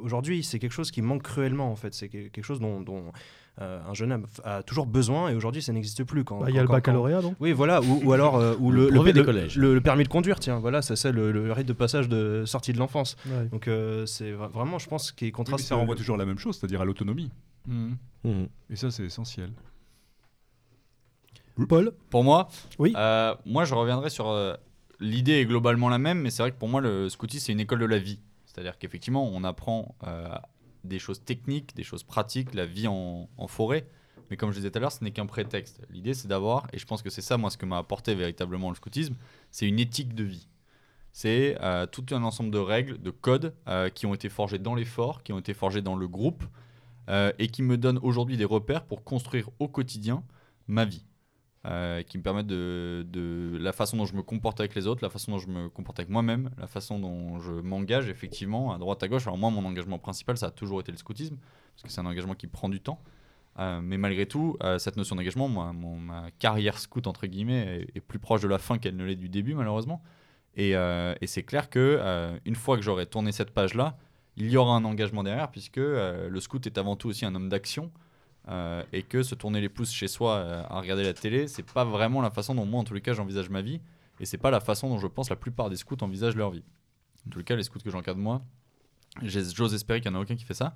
Aujourd'hui, c'est quelque chose qui manque cruellement, en fait. C'est que- quelque chose dont, euh, un jeune homme a toujours besoin et aujourd'hui, ça n'existe plus. Quand, Bah, Il y a quand- le baccalauréat, donc oui, voilà, ou, ou alors euh, ou Le le, brevet le- des collèges. le- le permis de conduire, tiens, voilà, ça c'est le, le rite de passage de sortie de l'enfance. Ouais. Donc euh, c'est vra- vraiment, je pense, qui Oui, mais contraste. ça renvoie toujours à la même chose, c'est-à-dire à l'autonomie. Mhm. Mhm. Et ça, c'est essentiel. Paul? Pour moi, Oui. euh, moi je reviendrai sur euh, l'idée est globalement la même, mais c'est vrai que pour moi le scoutisme c'est une école de la vie. C'est-à-dire qu'effectivement on apprend euh, des choses techniques, des choses pratiques, la vie en, forêt. Mais comme je disais tout à l'heure, ce n'est qu'un prétexte. L'idée c'est d'avoir, et je pense que c'est ça moi ce que m'a apporté véritablement le scoutisme, c'est une éthique de vie. C'est euh, tout un ensemble de règles, de codes euh, qui ont été forgés dans l'effort, qui ont été forgés dans le groupe, euh, et qui me donnent aujourd'hui des repères pour construire au quotidien ma vie. Euh, qui me permettent de, la façon dont je me comporte avec les autres, la façon dont je me comporte avec moi-même, la façon dont je m'engage effectivement à droite à gauche. Alors moi, mon engagement principal, ça a toujours été le scoutisme, parce que c'est un engagement qui prend du temps. Euh, mais malgré tout, euh, cette notion d'engagement, moi, ma carrière scout, entre guillemets, est, plus proche de la fin qu'elle ne l'est du début, malheureusement. Et, et c'est clair que une fois que j'aurai tourné cette page-là, il y aura un engagement derrière, puisque le scout est avant tout aussi un homme d'action. Euh, et que se tourner les pouces chez soi euh, à regarder la télé, c'est pas vraiment la façon dont moi, en tous les cas, j'envisage ma vie. Et c'est pas la façon dont je pense la plupart des scouts envisagent leur vie. En tous les cas, les scouts que j'encadre moi, j'ose espérer qu'il n'y en a aucun qui fait ça.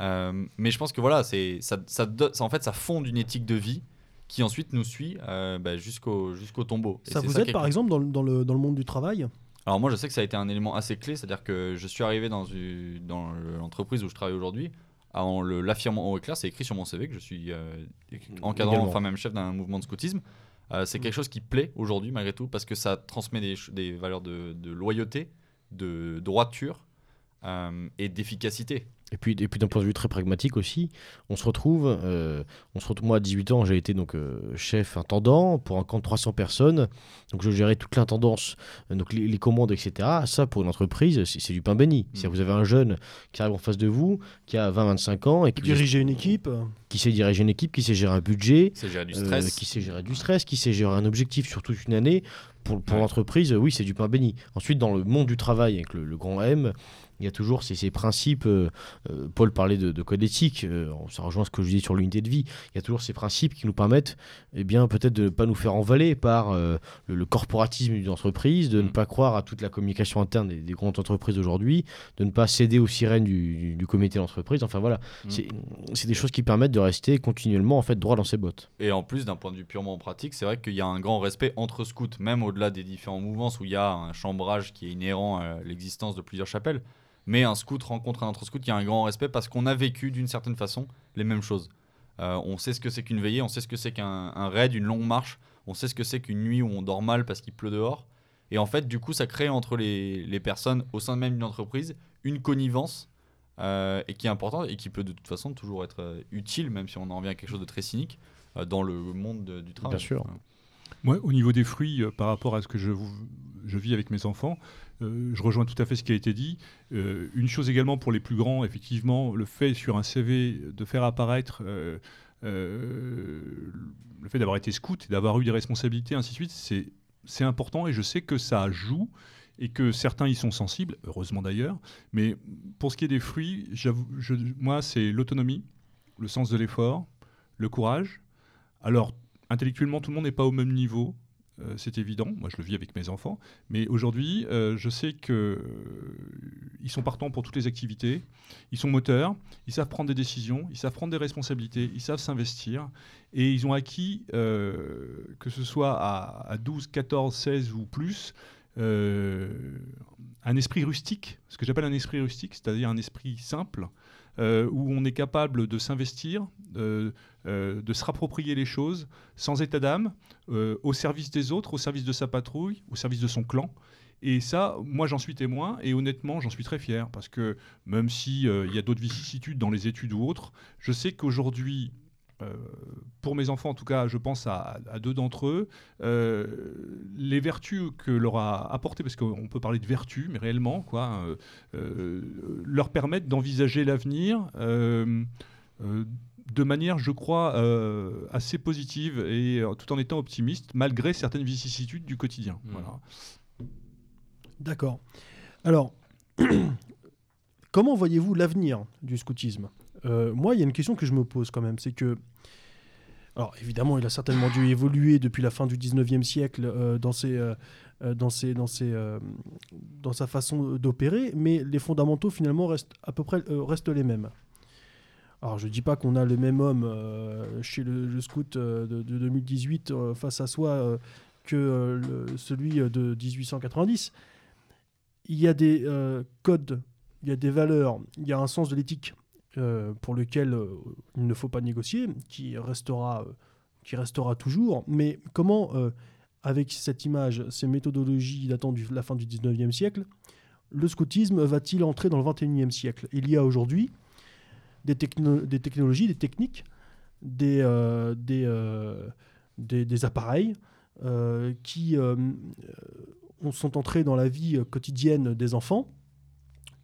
Euh, mais je pense que voilà, c'est ça, ça, do- ça- en fait, ça fonde une éthique de vie qui ensuite nous suit bah, jusqu'au jusqu'au tombeau. Ça vous aide par exemple dans, le- dans le, dans le monde du travail? Alors moi, je sais que ça a été un élément assez clé, c'est-à-dire que je suis arrivé dans, dans l'entreprise où je travaille aujourd'hui en le- l'affirmant haut et clair, c'est écrit sur mon CV que je suis euh, encadrant, Également. enfin même chef d'un mouvement de scoutisme. Euh, c'est quelque chose qui plaît aujourd'hui malgré tout parce que ça transmet des, valeurs de, de loyauté, de droiture euh, et d'efficacité. Et puis, et puis d'un point de vue très pragmatique aussi, on se retrouve, euh, on se retrouve moi à 18 ans, j'ai été donc euh, chef intendant pour un camp de 300 personnes, donc je gérais toute l'intendance, euh, donc les, les commandes, etc. Ça pour une entreprise, c'est du pain béni. C'est-à-dire que vous avez un jeune qui arrive en face de vous, qui a 20-25 ans et qui, Diriger une équipe qui sait diriger une équipe, qui sait gérer un budget, C'est gérer du stress. qui sait gérer du stress, qui sait gérer un objectif sur toute une année. Pour, pour Ouais. l'entreprise, oui, c'est du pain béni. Ensuite, dans le monde du travail, avec le, le grand M, il y a toujours ces, ces principes. euh, euh, Paul parlait de, de code éthique, euh, ça rejoint ce que je dis sur l'unité de vie. Il y a toujours ces principes qui nous permettent, eh bien, peut-être de ne pas nous faire envaler par le, le corporatisme d'une entreprise, de ne Mm. pas croire à toute la communication interne des, des grandes entreprises aujourd'hui, de ne pas céder aux sirènes du, du- du comité d'entreprise. Enfin voilà, Mm. c'est c'est des choses qui permettent de rester continuellement en fait droit dans ses bottes. Et en plus, d'un point de vue purement pratique, c'est vrai qu'il y a un grand respect entre scouts, même au-delà des différents mouvements où il y a un chambrage qui est inhérent à l'existence de plusieurs chapelles. Mais un scout rencontre un autre scout, il y a un grand respect parce qu'on a vécu d'une certaine façon les mêmes choses. Euh, on sait ce que c'est qu'une veillée, on sait ce que c'est qu'un un raid, une longue marche, on sait ce que c'est qu'une nuit où on dort mal parce qu'il pleut dehors. Et en fait, du coup, ça crée entre les, les personnes au sein même d'une entreprise une connivence euh, et qui est importante et qui peut de toute façon toujours être euh, utile, même si on en revient à quelque chose de très cynique, euh, dans le monde de- du travail. Bien sûr. Moi, au niveau des fruits, euh, par rapport à ce que je vis avec mes enfants, euh, je rejoins tout à fait ce qui a été dit. Euh, une chose également pour les plus grands, effectivement, le fait sur un CV de faire apparaître euh, le fait d'avoir été scout et d'avoir eu des responsabilités, ainsi de suite, c'est important et je sais que ça joue et que certains y sont sensibles, heureusement d'ailleurs. Mais pour ce qui est des fruits, moi, c'est l'autonomie, le sens de l'effort, le courage. Alors, intellectuellement, tout le monde n'est pas au même niveau. Euh, c'est évident, moi je le vis avec mes enfants, mais aujourd'hui euh, je sais que euh, sont partants pour toutes les activités, ils sont moteurs, ils savent prendre des décisions, ils savent prendre des responsabilités, ils savent s'investir, et ils ont acquis, que ce soit à, à 12, 14, 16 ou plus, un esprit rustique, ce que j'appelle un esprit rustique, c'est-à-dire un esprit simple, euh, où on est capable de s'investir, euh, euh, de se rapproprier les choses sans état d'âme, au service des autres, au service de sa patrouille, au service de son clan. Et ça, moi j'en suis témoin et honnêtement j'en suis très fier parce que même s'il y a d'autres vicissitudes dans les études ou autres, je sais qu'aujourd'hui, pour mes enfants en tout cas, je pense à, à deux d'entre eux, euh, les vertus que leur a apportées, parce qu'on peut parler de vertus, mais réellement, quoi, euh, euh, leur permettent d'envisager l'avenir. euh, euh, de manière, je crois, euh, assez positive et euh, tout en étant optimiste, malgré certaines vicissitudes du quotidien. Mm. Voilà. D'accord. Alors, comment voyez-vous l'avenir du scoutisme? Euh, Moi, il y a une question que je me pose quand même, c'est que, alors évidemment, il a certainement dû évoluer depuis la fin du 19e siècle euh, dans, ses, euh, euh, dans, ses, dans, ses, euh, dans sa façon d'opérer, mais les fondamentaux finalement restent à peu près euh, restent les mêmes. Alors, je ne dis pas qu'on a le même homme euh, chez le, scout euh, de, de 2018 euh, face à soi euh, que euh, celui euh, de 1890 il y a des euh, codes, il y a des valeurs, il y a un sens de l'éthique euh, pour lequel euh, il ne faut pas négocier, qui restera, euh, qui restera toujours. Mais comment, avec cette image, ces méthodologies datant de la fin du 19e siècle, le scoutisme va-t-il entrer dans le 21e siècle? Il y a aujourd'hui des, techno- des technologies, des techniques, des, des, des, des appareils qui sont entrés dans la vie quotidienne des enfants.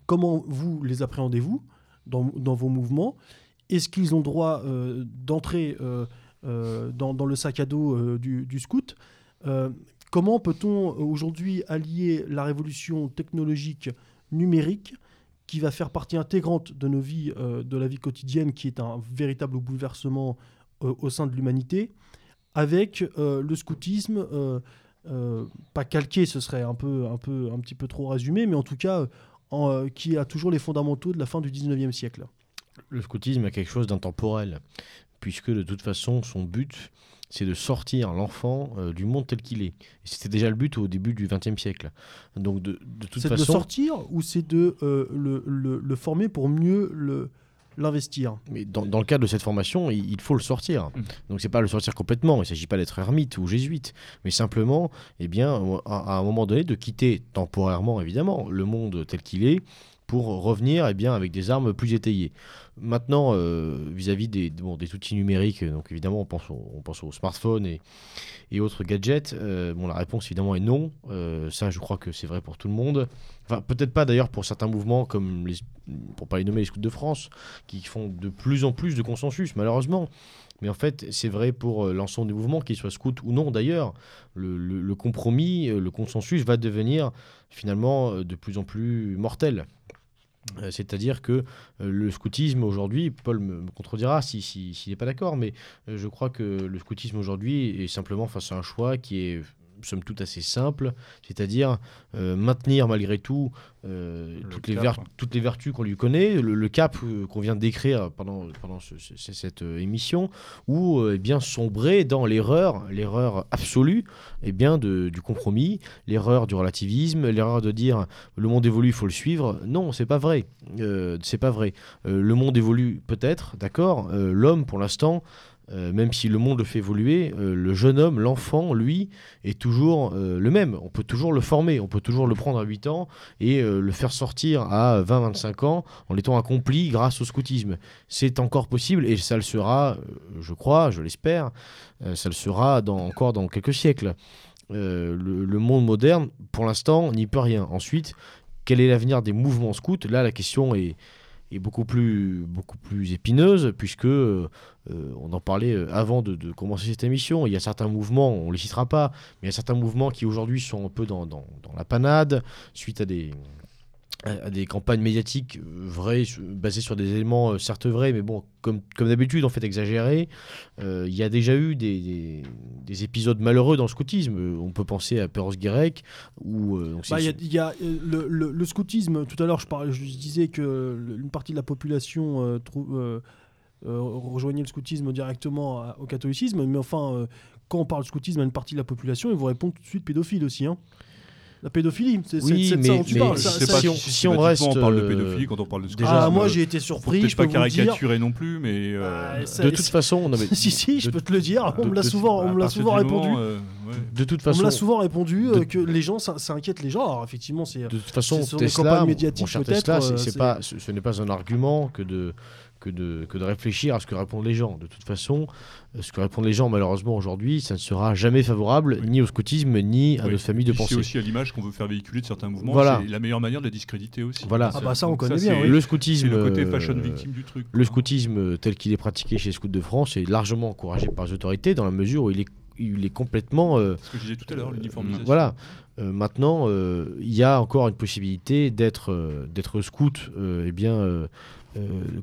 Comment vous les appréhendez-vous? Dans, vos mouvements. Est-ce qu'ils ont droit euh, d'entrer euh, euh, dans, le sac à dos du, scout Comment peut-on aujourd'hui allier la révolution technologique numérique qui va faire partie intégrante de nos vies, de la vie quotidienne, qui est un véritable bouleversement au sein de l'humanité, avec le scoutisme, pas calqué, ce serait un, peu, un, peu, un petit peu trop résumé, mais en tout cas, en, euh, qui a toujours les fondamentaux de la fin du 19e siècle. Le scoutisme a quelque chose d'intemporel, puisque de toute façon, son but, c'est de sortir l'enfant euh, du monde tel qu'il est. C'était déjà le but au début du XXe siècle. Donc, de, de toute C'est de façon. sortir ou c'est de euh, le, le- le former pour mieux le- l'investir Mais dans, dans le cadre de cette formation, il, il faut le sortir. Mm. Donc c'est pas le sortir complètement. Il ne s'agit pas d'être ermite ou jésuite, mais simplement, eh bien, à, à un moment donné, de quitter temporairement, évidemment, le monde tel qu'il est pour revenir eh bien, avec des armes plus étayées. Maintenant, euh, vis-à-vis des, bon, des outils numériques, donc évidemment, on pense on pense aux smartphones et, et autres gadgets. euh, bon, la réponse, évidemment, est non. Euh, ça, je crois que c'est vrai pour tout le monde. Enfin, peut-être pas d'ailleurs pour certains mouvements, comme les, pour pas les nommer les scouts de France, qui font de plus en plus de consensus, malheureusement. Mais en fait, c'est vrai pour euh, l'ensemble des mouvements, qu'ils soient scouts ou non d'ailleurs. Le, le- compromis, euh, le consensus va devenir finalement euh, de plus en plus mortel. Euh, C'est-à-dire que euh, le scoutisme aujourd'hui, Paul me, contredira s'il si, s'il n'est pas d'accord, mais euh, je crois que le scoutisme aujourd'hui est simplement face à un choix qui est somme toute assez simple, c'est-à-dire euh, maintenir malgré tout euh, Le toutes, les cap, ver- ouais. toutes les vertus qu'on lui connaît, le, le cap euh, qu'on vient de décrire pendant, pendant ce- ce- cette émission, ou eh bien sombrer dans l'erreur, l'erreur absolue eh bien de, du compromis, l'erreur du relativisme, l'erreur de dire le monde évolue, il faut le suivre. Non, c'est pas vrai. C'est pas vrai. Le monde évolue peut-être, d'accord. L'homme, pour l'instant, euh, même si le monde le fait évoluer, euh, le jeune homme, l'enfant, lui, est toujours euh, le même. On peut toujours le former, on peut toujours le prendre à 8 ans et le faire sortir à 20-25 ans en étant accompli grâce au scoutisme. C'est encore possible et ça le sera, je crois, je l'espère, ça le sera encore dans quelques siècles. Le, le monde moderne, pour l'instant, n'y peut rien. Ensuite, quel est l'avenir des mouvements scouts? Là, la question est, est beaucoup, plus, beaucoup plus épineuse, puisque euh, euh, on en parlait euh, avant de, de commencer cette émission. Il y a certains mouvements, on ne les citera pas, mais il y a certains mouvements qui aujourd'hui sont un peu dans, dans, dans la panade, suite à des, à des campagnes médiatiques euh, vraies, basées sur des éléments euh, certes vrais, mais bon, comme, comme d'habitude, en fait exagérés. Euh, Il y a déjà eu des, des- des épisodes malheureux dans le scoutisme. On peut penser à euh, donc c'est- Bah, y a, y a, le, le- le scoutisme, tout à l'heure je, parlais- je disais que le- une partie de la population euh, trou- euh, rejoignait le scoutisme directement à- au catholicisme, mais enfin, euh, quand on parle de scoutisme à une partie de la population, ils vous répondent tout de suite pédophile aussi. hein. La pédophilie, c'est Oui, ça dont tu mais parles. Ça- sais ça- pas si on- si, si on systématiquement reste, on parle de euh, pédophilie quand on parle de déjà, Ah, moi euh, j'ai été surpris. peut-être je pas caricaturer non plus, mais euh, Bah, ça- de toute façon, si, si, je peux te le dire, on me l'a souvent, on me l'a répondu. euh, de toute On façon, me l'a souvent répondu euh, que les gens, ça, inquiète les gens. Alors effectivement, c'est De toute façon, sur des Tesla, campagnes mon- cher Tesla, c'est- euh, pas, ce n'est pas un argument que de, que, de, que de réfléchir à ce que répondent les gens. De toute façon, euh, ce que répondent les gens, malheureusement, aujourd'hui, ça ne sera jamais favorable Oui. ni au scoutisme, ni à Oui. notre famille de pensée. C'est aussi à l'image qu'on veut faire véhiculer de certains mouvements. Voilà. C'est la meilleure manière de les discréditer aussi. Voilà. Ah bah ça, on Donc connaît bien, oui. Le C'est scoutisme, le côté euh, fashion victime du truc. le scoutisme tel qu'il est pratiqué chez les scouts de France est largement encouragé par les autorités dans la mesure où il est, il est complètement euh, Ce que je disais tout à l'heure, l'uniformisation. Voilà. Euh, maintenant, euh, il y a encore une possibilité d'être euh, d'être scout, euh, eh bien,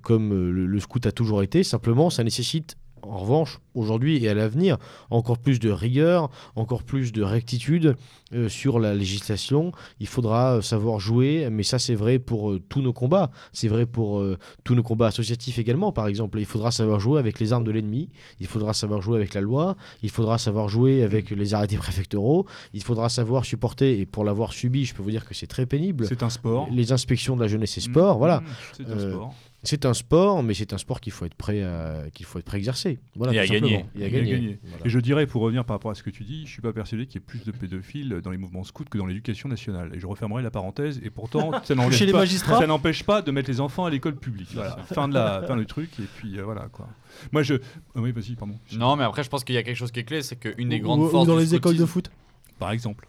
comme euh, le scout a toujours été. Simplement, ça nécessite, en revanche, aujourd'hui et à l'avenir, encore plus de rigueur, encore plus de rectitude euh, sur la législation. Il faudra euh, savoir jouer, mais ça, c'est vrai pour euh, tous nos combats. C'est vrai pour euh, tous nos combats associatifs également, par exemple. Il faudra savoir jouer avec les armes de l'ennemi. Il faudra savoir jouer avec la loi. Il faudra savoir jouer avec les arrêtés préfectoraux. Il faudra savoir supporter, et pour l'avoir subi, je peux vous dire que c'est très pénible, C'est un sport. les inspections de la jeunesse et sport. Voilà. Mmh, C'est un sport. C'est un sport, mais c'est un sport qu'il faut être prêt à, qu'il faut être prêt à exercer. Voilà, Et à gagner. Et à Et à gagner. Voilà. Et je dirais, pour revenir par rapport à ce que tu dis, je suis pas persuadé qu'il y ait plus de pédophiles dans les mouvements scouts que dans l'éducation nationale. Et je refermerai la parenthèse. Et pourtant, ça pas- n'empêche pas de mettre les enfants à l'école publique. Voilà. fin de la, fin du truc. Et puis euh, voilà quoi. Moi je, Ah oui, vas-y, pardon. Non, mais après, je pense qu'il y a quelque chose qui est clé, c'est qu'une des Ou- grandes ou- ou forces dans du les écoles de foot. Par exemple.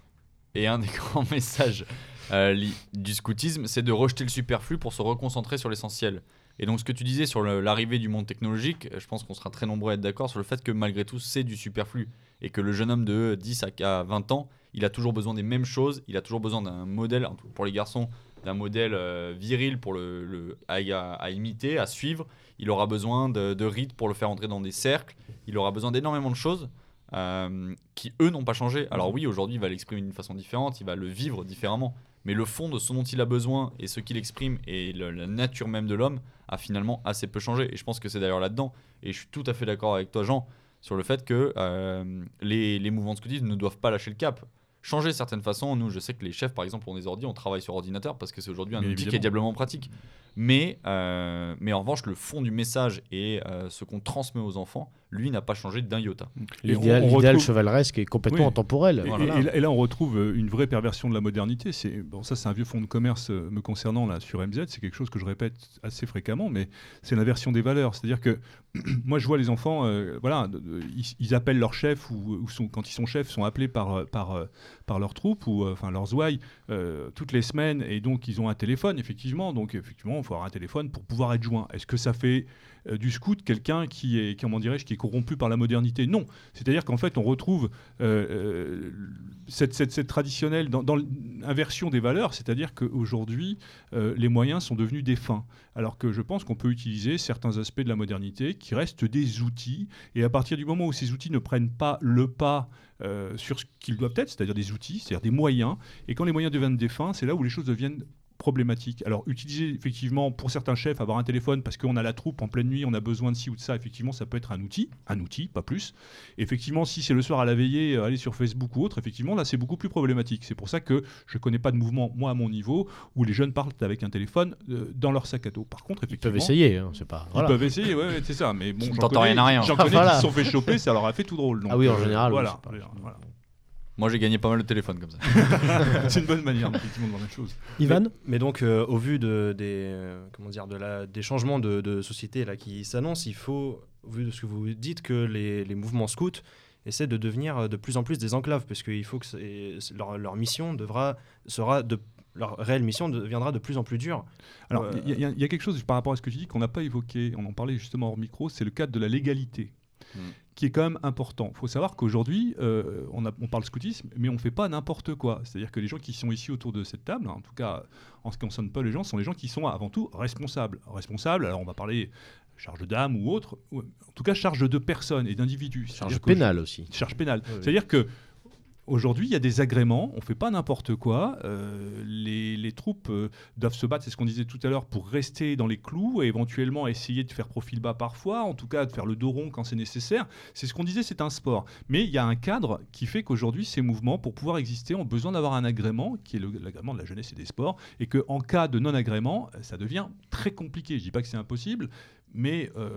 Et un des grands messages euh, li- du scoutisme, c'est de rejeter le superflu pour se reconcentrer sur l'essentiel. Et donc, ce que tu disais sur l'arrivée du monde technologique, euh, je pense qu'on sera très nombreux à être d'accord sur le fait que malgré tout, c'est du superflu. Et que le jeune homme de 10 à 20 ans, il a toujours besoin des mêmes choses, il a toujours besoin d'un modèle, pour les garçons, d'un modèle euh, viril pour le, le- à imiter, à suivre. Il aura besoin de, de rites pour le faire entrer dans des cercles. Il aura besoin d'énormément de choses euh, qui, eux, n'ont pas changé. Alors oui, aujourd'hui, il va l'exprimer d'une façon différente, il va le vivre différemment. Mais le fond de ce dont il a besoin et ce qu'il exprime et le- la nature même de l'homme a finalement assez peu changé. Et je pense que c'est d'ailleurs là-dedans. Et je suis tout à fait d'accord avec toi, Jean, sur le fait que euh, les, les mouvements de scoutisme ne doivent pas lâcher le cap. Changer certaines façons. Nous, je sais que les chefs, par exemple, ont des ordi, on travaille sur ordinateur parce que c'est aujourd'hui un Bien outil qui est diablement pratique. Mais, euh, mais en revanche, le fond du message et ce qu'on transmet aux enfants, lui, n'a pas changé d'un iota. L'idéal retrouve- chevaleresque est complètement Oui. intemporel. Et, Voilà. et- et là, on retrouve euh, une vraie perversion de la modernité. C'est bon, ça, c'est un vieux fonds de commerce euh, me concernant là sur MZ. C'est quelque chose que je répète assez fréquemment, mais c'est l'inversion des valeurs. C'est-à-dire que moi, je vois les enfants, euh, voilà, ils, ils appellent leur chef ou, ou sont, quand ils sont chefs, sont appelés par par par leur troupe ou enfin leurs ouailles euh, toutes les semaines, et donc ils ont un téléphone, effectivement. Donc effectivement, il faut avoir un téléphone pour pouvoir être joint. Est-ce que ça fait euh, du scout quelqu'un qui est, comment dirais-je, qui est corrompu par la modernité Non. C'est-à-dire qu'en fait, on retrouve euh, euh, cette, cette, cette traditionnelle dans, l'inversion des valeurs, c'est-à-dire qu'aujourd'hui, les moyens sont devenus des fins. Alors que je pense qu'on peut utiliser certains aspects de la modernité qui restent des outils, et à partir du moment où ces outils ne prennent pas le pas sur ce qu'ils doivent être, c'est-à-dire des outils, c'est-à-dire des moyens, et quand les moyens deviennent des fins, c'est là où les choses deviennent problématiques. Alors utiliser effectivement pour certains chefs avoir un téléphone parce qu'on a la troupe en pleine nuit, on a besoin de ci ou de ça, effectivement ça peut être un outil, un outil, pas plus. Effectivement, si c'est le soir à la veillée, euh, aller sur Facebook ou autre, effectivement, là, c'est beaucoup plus problématique. C'est pour ça que je connais pas de mouvement, moi, à mon niveau, où les jeunes partent avec un téléphone euh, dans leur sac à dos. Par contre, Ils effectivement. peuvent essayer, hein, c'est pas. Ils peuvent essayer, ouais, ouais, c'est ça. Mais bon, j'en connais, rien à rien. j'en connais Voilà. qui se sont fait choper, ça leur a fait tout drôle. donc, Ah oui, en euh, général, Voilà. pas- voilà. Moi, j'ai gagné pas mal de téléphones comme ça. c'est une bonne manière, effectivement, de voir la chose. Ivan Mais, mais donc, euh, au vu de, des, euh, comment dire, de la, des changements de, de société là, qui s'annoncent, il faut, au vu de ce que vous dites, que les, les mouvements scouts essaient de devenir euh, de plus en plus des enclaves, parce qu'il faut que leur, leur mission devra, sera de, leur réelle mission deviendra de plus en plus dure. Alors, Euh, il y, a- il y a quelque chose par rapport à ce que tu dis qu'on n'a pas évoqué, on en parlait justement hors micro, c'est le cadre de la légalité. Mm. Qui est quand même important. Il faut savoir qu'aujourd'hui, euh, on, on parle scoutisme, mais on ne fait pas n'importe quoi. C'est-à-dire que les gens qui sont ici autour de cette table, en tout cas en ce qui ne concerne pas les gens, sont les gens qui sont avant tout responsables. Responsables, alors on va parler charge d'âme ou autre, ou en tout cas charge de personnes et d'individus. Charge pénale aussi. charge pénale. Oui. C'est-à-dire que aujourd'hui, il y a des agréments, on fait pas n'importe quoi. euh, les, troupes euh, doivent se battre, c'est ce qu'on disait tout à l'heure, pour rester dans les clous et éventuellement essayer de faire profil bas parfois, en tout cas de faire le dos rond quand c'est nécessaire. C'est ce qu'on disait, c'est un sport. Mais il y a un cadre qui fait qu'aujourd'hui, ces mouvements, pour pouvoir exister, ont besoin d'avoir un agrément, qui est l'agrément de la jeunesse et des sports, et qu'en cas de non-agrément, ça devient très compliqué. Je dis pas que c'est impossible, mais euh,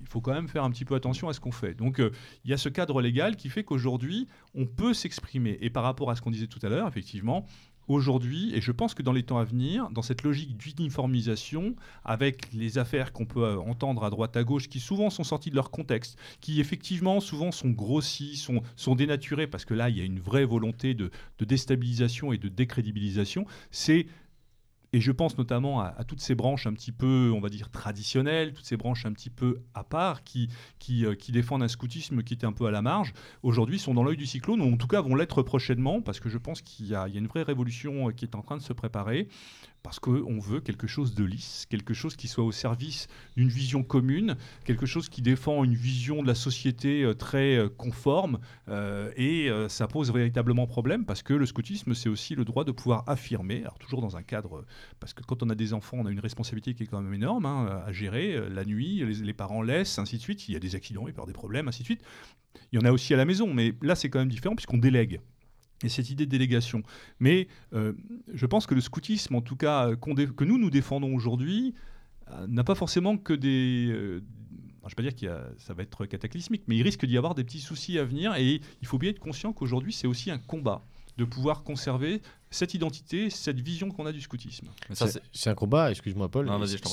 il faut quand même faire un petit peu attention à ce qu'on fait. Donc euh, il y a ce cadre légal qui fait qu'aujourd'hui, on peut s'exprimer. Et par rapport à ce qu'on disait tout à l'heure, effectivement, aujourd'hui, et je pense que dans les temps à venir, dans cette logique d'uniformisation, avec les affaires qu'on peut euh, entendre à droite à gauche, qui souvent sont sorties de leur contexte, qui effectivement souvent sont grossies, sont, sont dénaturées, parce que là, il y a une vraie volonté de, de déstabilisation et de décrédibilisation, c'est et je pense notamment à, toutes ces branches un petit peu, on va dire, traditionnelles, toutes ces branches un petit peu à part, qui, euh, qui défendent un scoutisme qui était un peu à la marge, aujourd'hui sont dans l'œil du cyclone, ou en tout cas vont l'être prochainement, parce que je pense qu'il y, y a une vraie révolution euh, qui est en train de se préparer, parce qu'on veut quelque chose de lisse, quelque chose qui soit au service d'une vision commune, quelque chose qui défend une vision de la société euh, très euh, conforme, euh, et ça pose véritablement problème, parce que le scoutisme, c'est aussi le droit de pouvoir affirmer, alors toujours dans un cadre parce que quand on a des enfants, on a une responsabilité qui est quand même énorme hein, à gérer. La nuit, les, les parents laissent, ainsi de suite. Il y a des accidents, il peut y avoir des problèmes, ainsi de suite. Il y en a aussi à la maison, mais là, c'est quand même différent puisqu'on délègue. Et cette idée de délégation. Mais euh, je pense que le scoutisme, en tout cas, euh, que nous, nous défendons aujourd'hui, euh, n'a pas forcément que des. je ne vais pas dire que ça va être cataclysmique, mais il risque d'y avoir des petits soucis à venir. Et il faut bien être conscient qu'aujourd'hui, c'est aussi un combat de pouvoir conserver cette identité, cette vision qu'on a du scoutisme. C'est- un combat, excuse-moi Paul,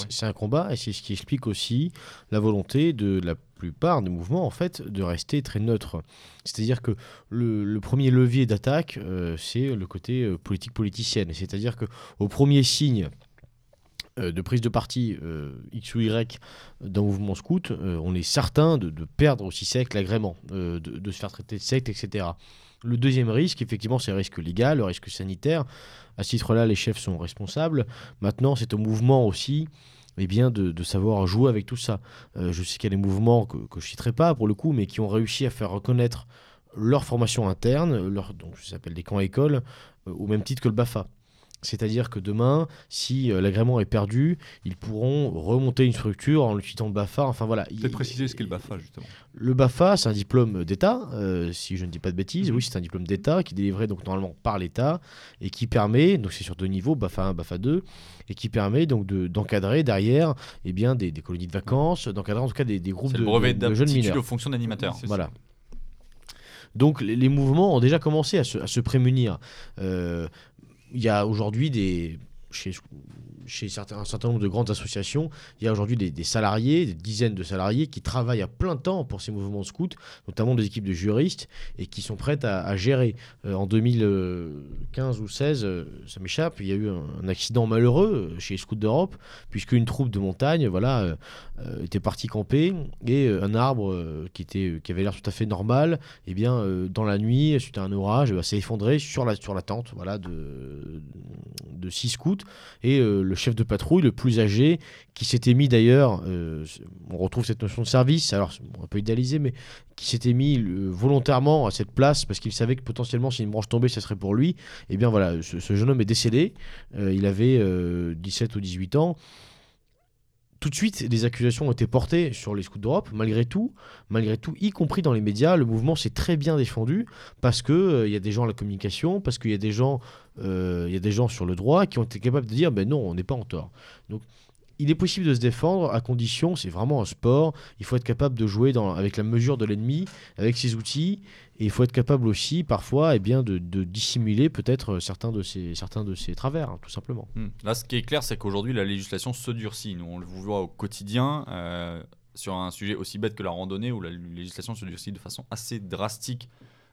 c'est un combat et c'est ce qui explique aussi la volonté de la plupart des mouvements en fait de rester très neutre. C'est-à-dire que le, le premier levier d'attaque, euh, c'est le côté euh, politique politicienne. C'est-à-dire que au premier signe euh, de prise de parti euh, X ou Y d'un mouvement scout, euh, on est certain de, de perdre aussi sec l'agrément, euh, de, de se faire traiter de secte, etc. Le deuxième risque, effectivement, c'est le risque légal, le risque sanitaire. À ce titre-là, les chefs sont responsables. Maintenant, c'est au mouvement aussi eh bien, de, savoir jouer avec tout ça. Euh, je sais qu'il y a des mouvements que, que je ne citerai pas pour le coup, mais qui ont réussi à faire reconnaître leur formation interne, leur, donc ça s'appelle des camps écoles, euh, au même titre que le BAFA. C'est-à-dire que demain, si euh, l'agrément est perdu, ils pourront remonter une structure en utilisant le BAFA. Enfin voilà. Peut-être préciser ce qu'est le BAFA, justement. le BAFA, c'est un diplôme d'État, euh, si je ne dis pas de bêtises. Mhm. Oui, c'est un diplôme d'État qui est délivré donc normalement par l'État et qui permet, donc c'est sur deux niveaux, BAFA 1, BAFA 2, et qui permet donc de- d'encadrer derrière eh bien, des, des colonies de vacances, d'encadrer en tout cas des, des groupes de, le brevet de- de jeunes mineurs. aux fonctions d'animateur. Voilà. Donc les, les mouvements ont déjà commencé à se, à se prémunir. Euh, Il y a aujourd'hui des chez, un certain nombre de grandes associations, il y a aujourd'hui des, salariés, des dizaines de salariés qui travaillent à plein temps pour ces mouvements scouts, notamment des équipes de juristes, et qui sont prêtes à, gérer. Euh, en 2015 ou 16, euh, ça m'échappe, il y a eu un, accident malheureux euh, chez Scouts d'Europe, puisque une troupe de montagne voilà, était partie camper, et un arbre qui, avait l'air tout à fait normal, eh bien, dans la nuit, suite à un orage, eh ben, s'est effondré sur la, tente de, de six scouts. Et euh, le chef de patrouille, le plus âgé, qui s'était mis d'ailleurs, euh, on retrouve cette notion de service, alors un peu idéalisé, mais qui s'était mis euh, volontairement à cette place parce qu'il savait que potentiellement si une branche tombait, ça serait pour lui. Et bien voilà, ce, jeune homme est décédé. Il avait euh, 17 ou 18 ans. Tout de suite, des accusations ont été portées sur les scouts d'Europe. Malgré tout, malgré tout, y compris dans les médias, le mouvement s'est très bien défendu parce que euh, y a des gens à la communication, parce qu'il y a des gens, euh, y a des gens sur le droit qui ont été capables de dire, ben non, on n'est pas en tort. Donc, il est possible de se défendre à condition, c'est vraiment un sport. Il faut être capable de jouer avec la mesure de l'ennemi, avec ses outils, et il faut être capable aussi, parfois, eh bien, de, de dissimuler peut-être certains de ses, certains de ses travers, hein, tout simplement. Hmm. Là, ce qui est clair, c'est qu'aujourd'hui, la législation se durcit. Nous, on le voit au quotidien euh, sur un sujet aussi bête que la randonnée, où la législation se durcit de façon assez drastique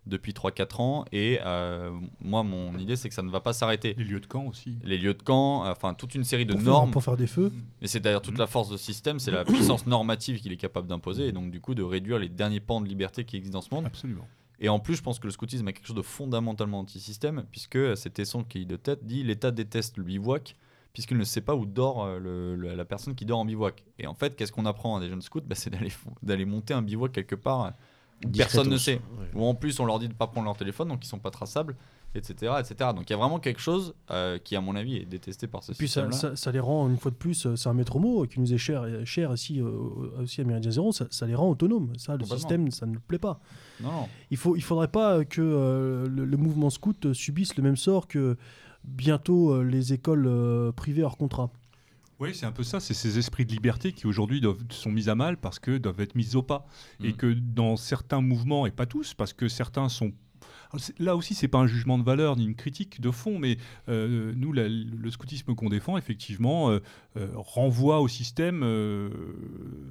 depuis 3-4 ans. Et euh, moi, mon idée, c'est que ça ne va pas s'arrêter. Les lieux de camp aussi. Les lieux de camp, euh, enfin, toute une série de pour, faire, normes. pour faire des feux. Et c'est d'ailleurs toute la force de ce système, c'est la puissance normative qu'il est capable d'imposer, et donc du coup de réduire les derniers pans de liberté qui existent dans ce monde. Absolument. Et en plus, je pense que le scoutisme a quelque chose de fondamentalement anti-système, puisque cet esson qui de tête dit l'État déteste le bivouac, puisqu'il ne sait pas où dort euh, le- le- la personne qui dort en bivouac. Et en fait, qu'est-ce qu'on apprend à des jeunes scouts? Bah, C'est d'aller monter un bivouac quelque part où personne ne sait. Ouais. Ou en plus, on leur dit de ne pas prendre leur téléphone, donc ils sont pas traçables, etc. etc. Donc il y a vraiment quelque chose euh, qui, à mon avis, est détesté par ce Et puis ça, système-là. ça, ça les rend, une fois de plus, euh, c'est un maître mot qui nous est cher, cher ici, euh, aussi à Méridien Zéro, ça, ça les rend autonomes. Ça, le système, ça ne le plaît pas. Non, non. Il faut, il faudrait pas que euh, le, le mouvement scout subisse le même sort que bientôt euh, les écoles euh, privées hors contrat. Oui, c'est un peu ça. C'est ces esprits de liberté qui aujourd'hui sont mis à mal parce que doivent être mis au pas. Et Mm. que dans certains mouvements, et pas tous, parce que certains sont. Là aussi, c'est pas un jugement de valeur ni une critique de fond, mais euh, nous, le scoutisme qu'on défend, effectivement, euh, euh, renvoie au système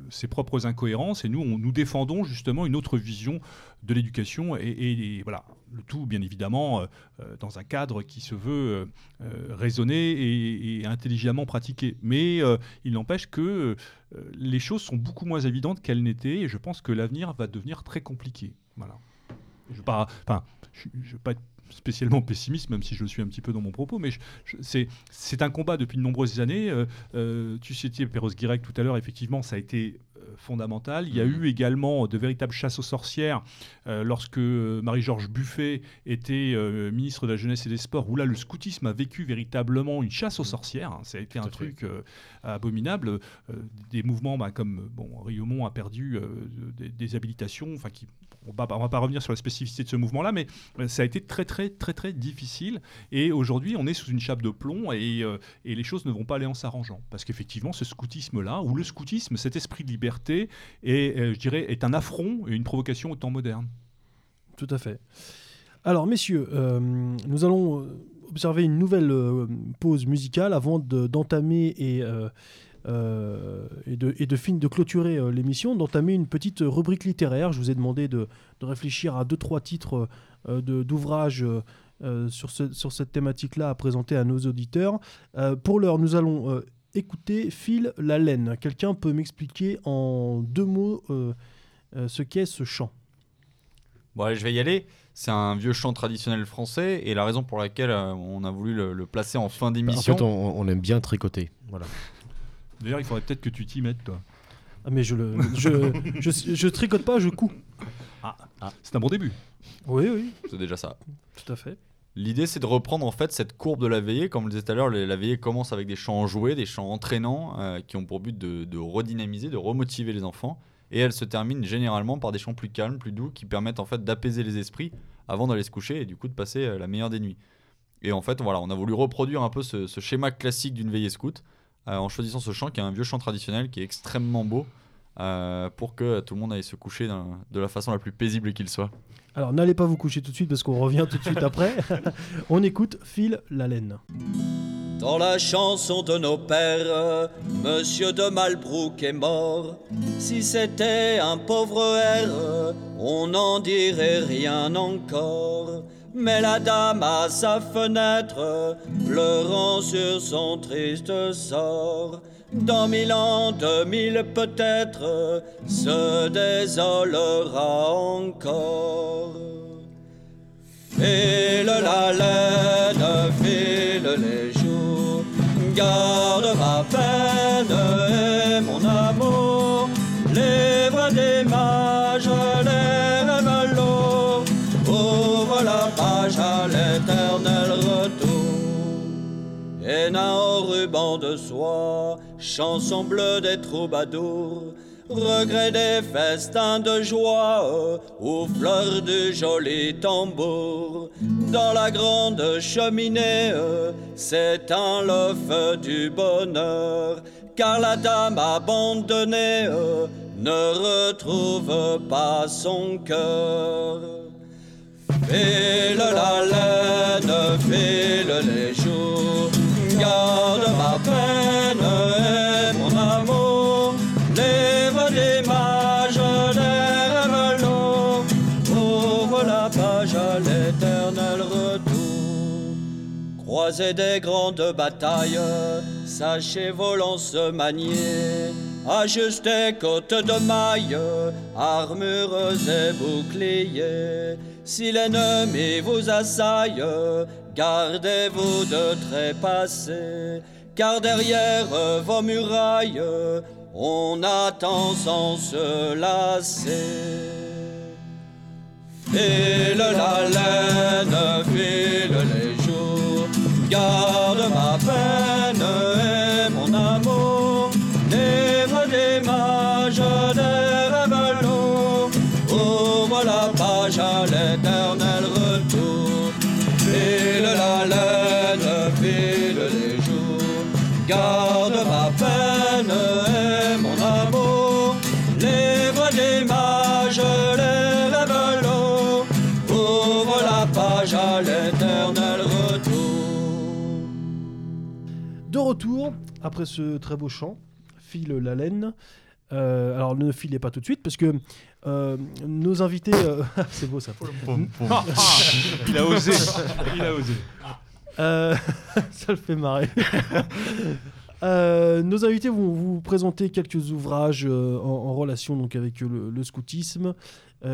ses propres incohérences, et nous, nous défendons justement une autre vision de l'éducation, et, voilà, le tout, bien évidemment, dans un cadre qui se veut raisonné et, et intelligemment pratiqué. Mais il n'empêche que les choses sont beaucoup moins évidentes qu'elles n'étaient, et je pense que l'avenir va devenir très compliqué. Voilà. Je ne pas, enfin, je, je veux pas être spécialement pessimiste, même si je le suis un petit peu dans mon propos, mais c'est un combat depuis de nombreuses années. Euh, euh, tu citais Perros Guirec tout à l'heure, effectivement, ça a été fondamentale. Il y a eu également de véritables chasses aux sorcières euh, lorsque euh, Marie-Georges Buffet était euh, ministre de la Jeunesse et des Sports, où là le scoutisme a vécu véritablement une chasse aux sorcières. hein. Ça a été un truc euh, abominable. Euh, des mouvements bah, comme bon, Riomont a perdu euh, des, des habilitations, enfin qui on va, va pas revenir sur la spécificité de ce mouvement-là, mais euh, ça a été très très très très difficile. Et aujourd'hui, on est sous une chape de plomb et, euh, et les choses ne vont pas aller en s'arrangeant. Parce qu'effectivement, ce scoutisme-là, ou le scoutisme, cet esprit de liberté, est, euh, je dirais, est un affront et une provocation au temps moderne. Tout à fait. Alors, messieurs, nous allons observer une nouvelle pause musicale avant de- d'entamer et, euh, euh, et, de, et de, fin- de clôturer euh, l'émission, d'entamer une petite rubrique littéraire. Je vous ai demandé de, de réfléchir à deux, trois titres euh, de- d'ouvrages euh, euh, sur, ce- sur cette thématique-là à présenter à nos auditeurs. Euh, pour l'heure, nous allons euh, écouter Phil la laine. Quelqu'un peut m'expliquer en deux mots euh, euh, ce qu'est ce chant? Bon, allez, je vais y aller. C'est un vieux chant traditionnel français et la raison pour laquelle euh, on a voulu le, le placer en fin En d'émission. fait, on, on aime bien tricoter. Voilà. D'ailleurs, il faudrait peut-être que tu t'y mettes, toi. Ah mais je le je, je, je tricote pas, je couds. C'est un bon début. Oui oui, C'est déjà ça. tout à fait. L'idée, c'est de reprendre en fait cette courbe de la veillée. Comme je le disais tout à l'heure, la veillée commence avec des chants enjoués, des chants entraînants euh, qui ont pour but de, de redynamiser, de remotiver les enfants. Et elle se termine généralement par des chants plus calmes, plus doux, qui permettent en fait d'apaiser les esprits avant d'aller se coucher et du coup de passer euh, la meilleure des nuits. Et en fait, voilà, on a voulu reproduire un peu ce, ce schéma classique d'une veillée scout euh, en choisissant ce chant qui est un vieux chant traditionnel qui est extrêmement beau euh, pour que tout le monde aille se coucher de la façon la plus paisible qu'il soit. Alors n'allez pas vous coucher tout de suite parce qu'on revient tout de suite après. On écoute Phil la laine. Dans la chanson de nos pères, Monsieur de Malbrouck est mort. Si c'était un pauvre R, on n'en dirait rien encore. Mais la dame à sa fenêtre, pleurant sur son triste sort, dans mille ans, deux mille peut-être, se désolera encore. File la laine, file les jours, garde ma peine et mon amour, les bras des mages, l'éternel retour. Et au ruban de soie, chanson bleue des troubadours, regret des festins de joie, aux fleurs du joli tambour. Dans la grande cheminée, s'éteint le feu du bonheur, car la dame abandonnée ne retrouve pas son cœur. File la laine, file les jours, garde ma peine et mon amour, lève des mages, rêves lourds, ouvre la page à l'éternel retour. Croisez des grandes batailles, sachez volant se manier, ajustez côtes de mailles, armures et boucliers. Si l'ennemi vous assaille, gardez-vous de trépasser, car derrière vos murailles, on attend sans se lasser. File la laine, file les jours, garde ma peine après ce très beau chant, Phil la laine. Euh, alors ne filez pas tout de suite parce que euh, nos invités, euh, c'est beau ça. Il a osé. Il a osé. Ça le fait marrer. Nos invités vont vous présenter quelques ouvrages en, en relation donc avec le, le scoutisme.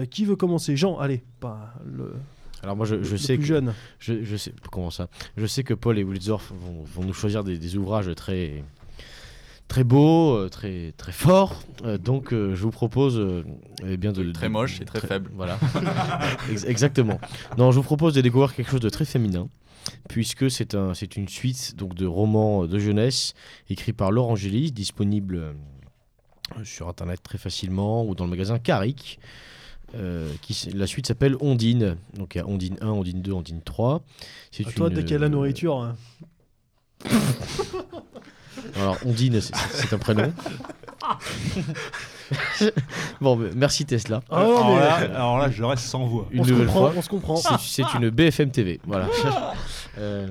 Qui veut commencer? Jean, allez, pas le, Alors moi, je, je le sais plus que jeune. je, je sais comment ça? Je sais que Paul et Wilsdorf vont, vont nous choisir des, des ouvrages très très beau, euh, très, très fort. Euh, donc euh, je vous propose euh, eh bien de, Très de- moche et très faible. Voilà, Ex- exactement. Non, je vous propose de découvrir quelque chose de très féminin, puisque c'est un, c'est une suite donc de romans de jeunesse écrits par Laurent Gélis, disponible sur internet très facilement ou dans le magasin Caric. Euh, qui, la suite s'appelle Ondine. Donc il y a Ondine 1, Ondine 2, Ondine 3. C'est toi, une, dès qu'il y a la euh, nourriture. hein. Alors, Ondine, c'est- un prénom. bon, merci Tesla. Ah alors, mais- là, alors là, je reste sans voix. Une on se nouvelle comprend, fois. on se comprend. C'est c'est une BFM TV. Voilà. Euh,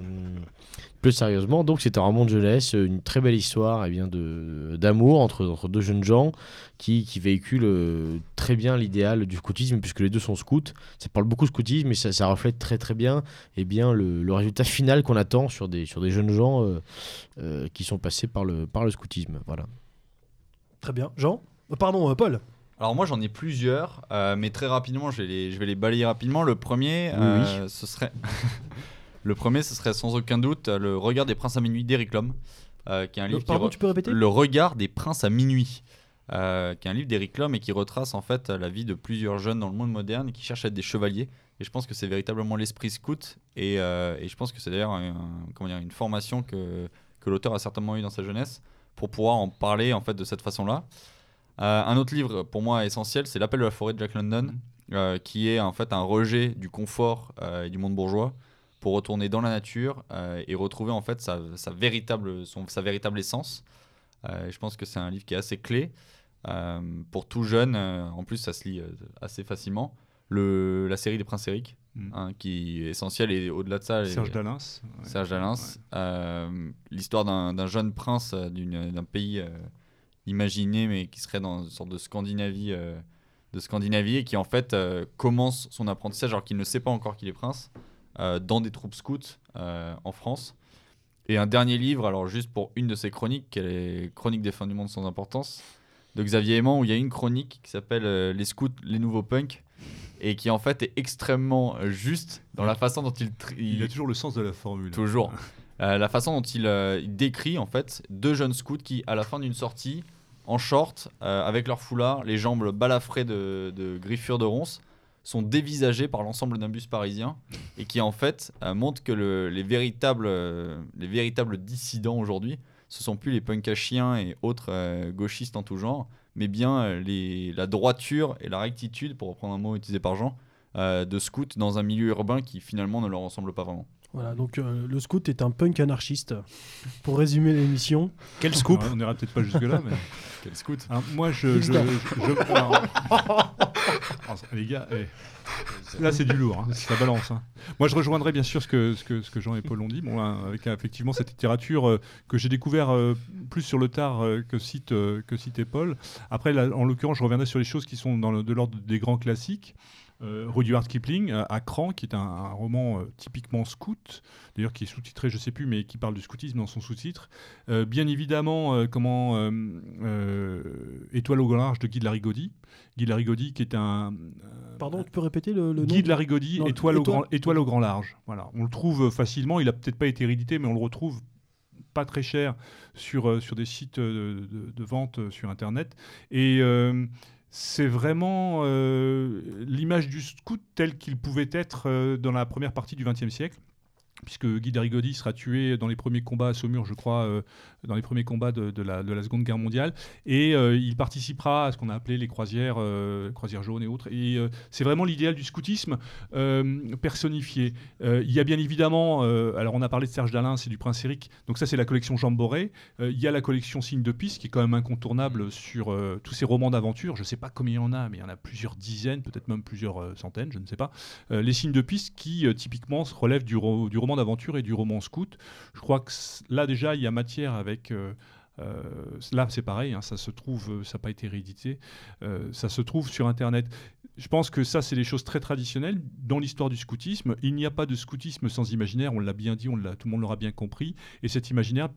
plus sérieusement, donc c'est un roman de jeunesse, une très belle histoire eh bien, de d'amour entre, entre deux jeunes gens qui, qui véhiculent euh, très bien l'idéal du scoutisme, puisque les deux sont scouts. Ça parle beaucoup de scoutisme, mais ça, ça reflète très très bien, eh bien le, le résultat final qu'on attend sur des, sur des jeunes gens euh, euh, qui sont passés par le, par le scoutisme. Voilà. Très bien. Jean? Euh, Pardon, euh, Paul? Alors moi j'en ai plusieurs, euh, mais très rapidement, je vais les, je vais les balayer rapidement. Le premier, Oui, euh, ce serait le premier, ce serait sans aucun doute euh, le Regard des princes à minuit d'Eric Lhomme, euh, qui est un livre pardon, tu peux répéter? Le Regard des princes à minuit, euh, qui est un livre d'Eric Lhomme et qui retrace en fait la vie de plusieurs jeunes dans le monde moderne qui cherchent à être des chevaliers. Et je pense que c'est véritablement l'esprit scout. Et, euh, et je pense que c'est d'ailleurs un- une formation que, que l'auteur a certainement eu dans sa jeunesse pour pouvoir en parler en fait de cette façon-là. Euh, un autre livre pour moi essentiel, c'est L'appel de la forêt de Jack London, euh, qui est en fait un rejet du confort et du monde bourgeois pour retourner dans la nature euh, et retrouver en fait sa, sa véritable, son, sa véritable essence. Euh, je pense que c'est un livre qui est assez clé euh, pour tout jeune. en plus, ça se lit assez facilement. Le, la série des Princes Eric, Mm. hein, qui est essentielle et au-delà de ça, Serge Dalins. ouais. Serge Dalins. Euh, L'histoire d'un jeune prince d'un pays imaginé, mais qui serait dans une sorte de Scandinavie, euh, de Scandinavie et qui en fait euh, commence son apprentissage alors qu'il ne sait pas encore qu'il est prince, dans des troupes scouts euh, en France. Et un dernier livre, alors juste pour une de ses chroniques, qui est les Chroniques des fins du monde sans importance, de Xavier Aimant, où il y a une chronique qui s'appelle euh, Les scouts, les nouveaux punks, et qui en fait est extrêmement euh, juste dans la façon dont il, Il a toujours le sens de la formule. Toujours. Euh, la façon dont il, euh, il décrit en fait deux jeunes scouts qui, à la fin d'une sortie, en short, euh, avec leur foulard, les jambes balafrées de, de griffures de ronces, sont dévisagés par l'ensemble d'un bus parisien et qui en fait euh, montrent que le- les, véritables, euh, les véritables dissidents aujourd'hui, ce sont plus les punks à chiens et autres euh, gauchistes en tout genre, mais bien euh, les, la droiture et la rectitude, pour reprendre un mot utilisé par Jean, euh, de scouts dans un milieu urbain qui finalement ne leur ressemble pas vraiment. Voilà, donc euh, le scout est un punk anarchiste. Pour résumer l'émission, Quel Scoop. On n'ira peut-être pas jusque-là, mais. Quel scout Alors, moi, je. je, je- je- Alors, les gars, eh, là, c'est du lourd, hein, ça balance. hein. Moi, je rejoindrais bien sûr ce que, ce que, ce que Jean et Paul ont dit, bon, avec effectivement cette littérature euh, que j'ai découvert euh, plus sur le tard euh, que, cite, que citait Paul. Après, en l'occurrence, je reviendrai sur les choses qui sont dans de l'ordre des grands classiques. Euh, Rudyard Kipling, euh, à Cran, qui est un, un roman euh, typiquement scout, d'ailleurs qui est sous-titré, je sais plus, mais qui parle du scoutisme dans son sous-titre. Bien évidemment, comment Étoile au grand large de Guy de la Rigaudy. Guy de la Rigaudy, qui est un. pardon, tu peux répéter le, le nom Guy de la Non, étoile, au grand, étoile au grand large. Voilà. On le trouve facilement. Il a peut-être pas été hérédité, mais on le retrouve pas très cher sur, sur des sites de, de vente sur Internet. Et euh, c'est vraiment euh, l'image du scout tel qu'il pouvait être euh, dans la première partie du XXe siècle. Puisque Guy de Rigaudy sera tué dans les premiers combats à Saumur, je crois, euh, dans les premiers combats de, la, de la Seconde Guerre mondiale. Et euh, il participera à ce qu'on a appelé les croisières, euh, jaunes et autres. Et c'est vraiment l'idéal du scoutisme personnifié. Il y a bien évidemment, alors on a parlé de Serge Dalin, c'est du Prince Eric, donc ça c'est la collection. Euh, il y a la collection Signes de Piste qui est quand même incontournable sur tous ces romans d'aventure. Je ne sais pas combien il y en a, mais il y en a plusieurs dizaines, peut-être même plusieurs centaines, je ne sais pas. Les Signes de Piste qui typiquement se relèvent du, ro- du roman d'aventure et du roman scout. Je crois que là déjà il y a matière avec. euh, euh, là, c'est pareil, hein, ça se trouve, euh, ça n'a pas été réédité, ça se trouve sur Internet. Je pense que ça, c'est des choses très traditionnelles dans l'histoire du scoutisme. Il n'y a pas de scoutisme sans imaginaire, on l'a bien dit, on tout le monde l'aura bien compris. Et cet imaginaire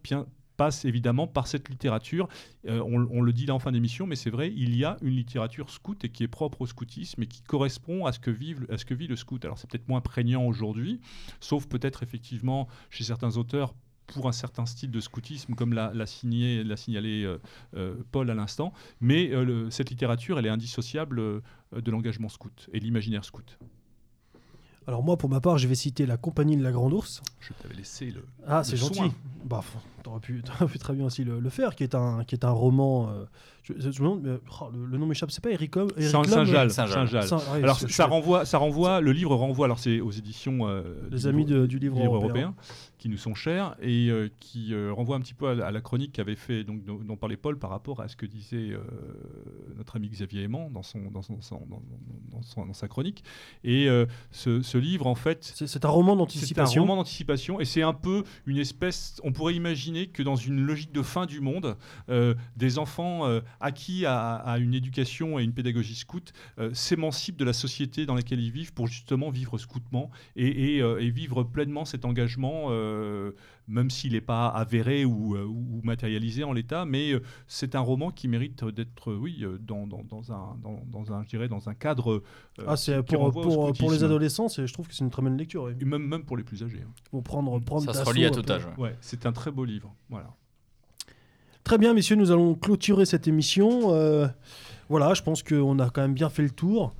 évidemment par cette littérature. Euh, on, le dit là en fin d'émission, mais c'est vrai, il y a une littérature scout et qui est propre au scoutisme et qui correspond à ce que, vive, vit le scout. Alors c'est peut-être moins prégnant aujourd'hui, sauf peut-être effectivement chez certains auteurs pour un certain style de scoutisme, comme l'a signé- l'a signalé euh, euh, Paul à l'instant. Mais cette littérature, elle est indissociable de l'engagement scout et l'imaginaire scout. Alors moi, pour ma part, je vais citer La Compagnie de la Grande Ours. Je t'avais laissé le. Ah, c'est gentil. soin. Bah, t'aurais pu, pu très bien aussi le, le faire, qui est un, qui est un roman. euh, je, je me demande, mais, oh, le, le nom m'échappe. C'est pas Eric Saint- Lhomme, Saint-Jal. Saint- ouais, Alors ça renvoie, ça renvoie, le livre renvoie, alors c'est aux éditions euh, Les du amis de- du livre, livre européen. européen, qui nous sont chers et euh, qui euh, renvoie un petit peu à, la- à la chronique qu'avait fait donc dont, dont parlait Paul par rapport à ce que disait euh, notre ami Xavier Aimant dans son dans son, son- dans, dans son- dans sa chronique et euh, ce, ce livre en fait C'est un roman c'est un d'anticipation. roman d'anticipation et c'est un peu une espèce. On pourrait imaginer que dans une logique de fin du monde, euh, des enfants euh, acquis à, à une éducation et une pédagogie scout euh, s'émancipent de la société dans laquelle ils vivent pour justement vivre scoutement et, et, euh, et vivre pleinement cet engagement, euh, même s'il n'est pas avéré ou, euh, ou matérialisé en l'état. Mais euh, c'est un roman qui mérite d'être, oui, dans, dans, dans un, dans, dans un, je dirais, dans un cadre. euh, Ah, c'est pour, les adolescents, je trouve que c'est une très bonne lecture. oui. Et même, même pour les plus âgés. hein. Pour prendre, prendre Ça se relie à tout âge. ouais. Ouais, c'est un très beau livre. Voilà. Très bien, messieurs, nous allons clôturer cette émission. Euh, voilà, je pense qu'on a quand même bien fait le tour.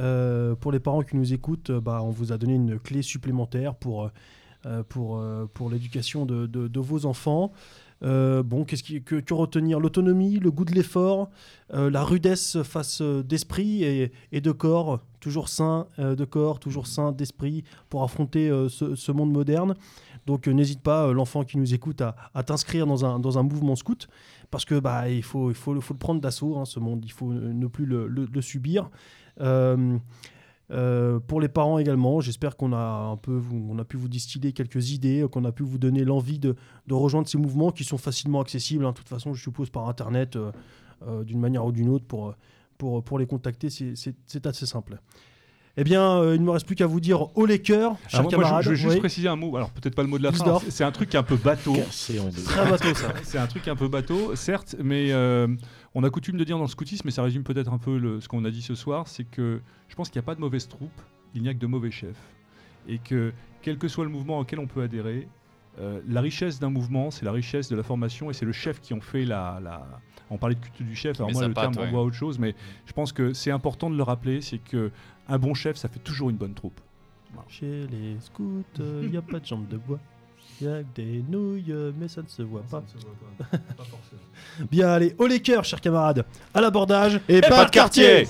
Euh, pour les parents qui nous écoutent, euh, bah, on vous a donné une clé supplémentaire pour, pour, pour l'éducation de, de- vos enfants. Bon, qu'est-ce qui, que, que retenir? L'autonomie, le goût de l'effort, la rudesse face d'esprit et, et de corps, toujours sain de corps, toujours sain d'esprit pour affronter ce monde moderne. Donc euh, n'hésite pas, euh, l'enfant qui nous écoute, à, t'inscrire dans un, dans un mouvement scout, parce que bah, il, faut, il faut, faut le prendre d'assaut, hein, ce monde, il faut ne plus le, le- subir. Euh, pour les parents également, j'espère qu'on a un peu, on a pu vous distiller quelques idées, qu'on a pu vous donner l'envie de, de rejoindre ces mouvements qui sont facilement accessibles, hein, de toute façon, je suppose par internet, d'une manière ou d'une autre, pour, pour, pour les contacter, c'est assez simple. Eh bien, euh, il ne me reste plus qu'à vous dire haut les cœurs, chers moi, camarades. je, je veux juste Oui. préciser un mot. Alors peut-être pas le mot de la fin. C'est un truc un peu bateau. Très bateau ça. C'est un truc un peu bateau, certes, mais euh, on a coutume de dire dans le scoutisme, mais ça résume peut-être un peu le- ce qu'on a dit ce soir, c'est que je pense qu'il n'y a pas de mauvaise troupe, il n'y a que de mauvais chefs. Et que quel que soit le mouvement auquel on peut adhérer, euh, la richesse d'un mouvement, c'est la richesse de la formation et c'est le chef qui en fait la. la... On parlait de culture du chef, alors moi le patte, terme ouais. renvoie à autre chose, mais je pense que c'est important de le rappeler, c'est que un bon chef, ça fait toujours une bonne troupe. Chez les scouts, il n'y a pas de jambes de bois. Il y a que des nouilles, euh, mais ça ne se voit pas. Bien, allez, haut les cœurs, chers camarades. À l'abordage. Et Pas de quartier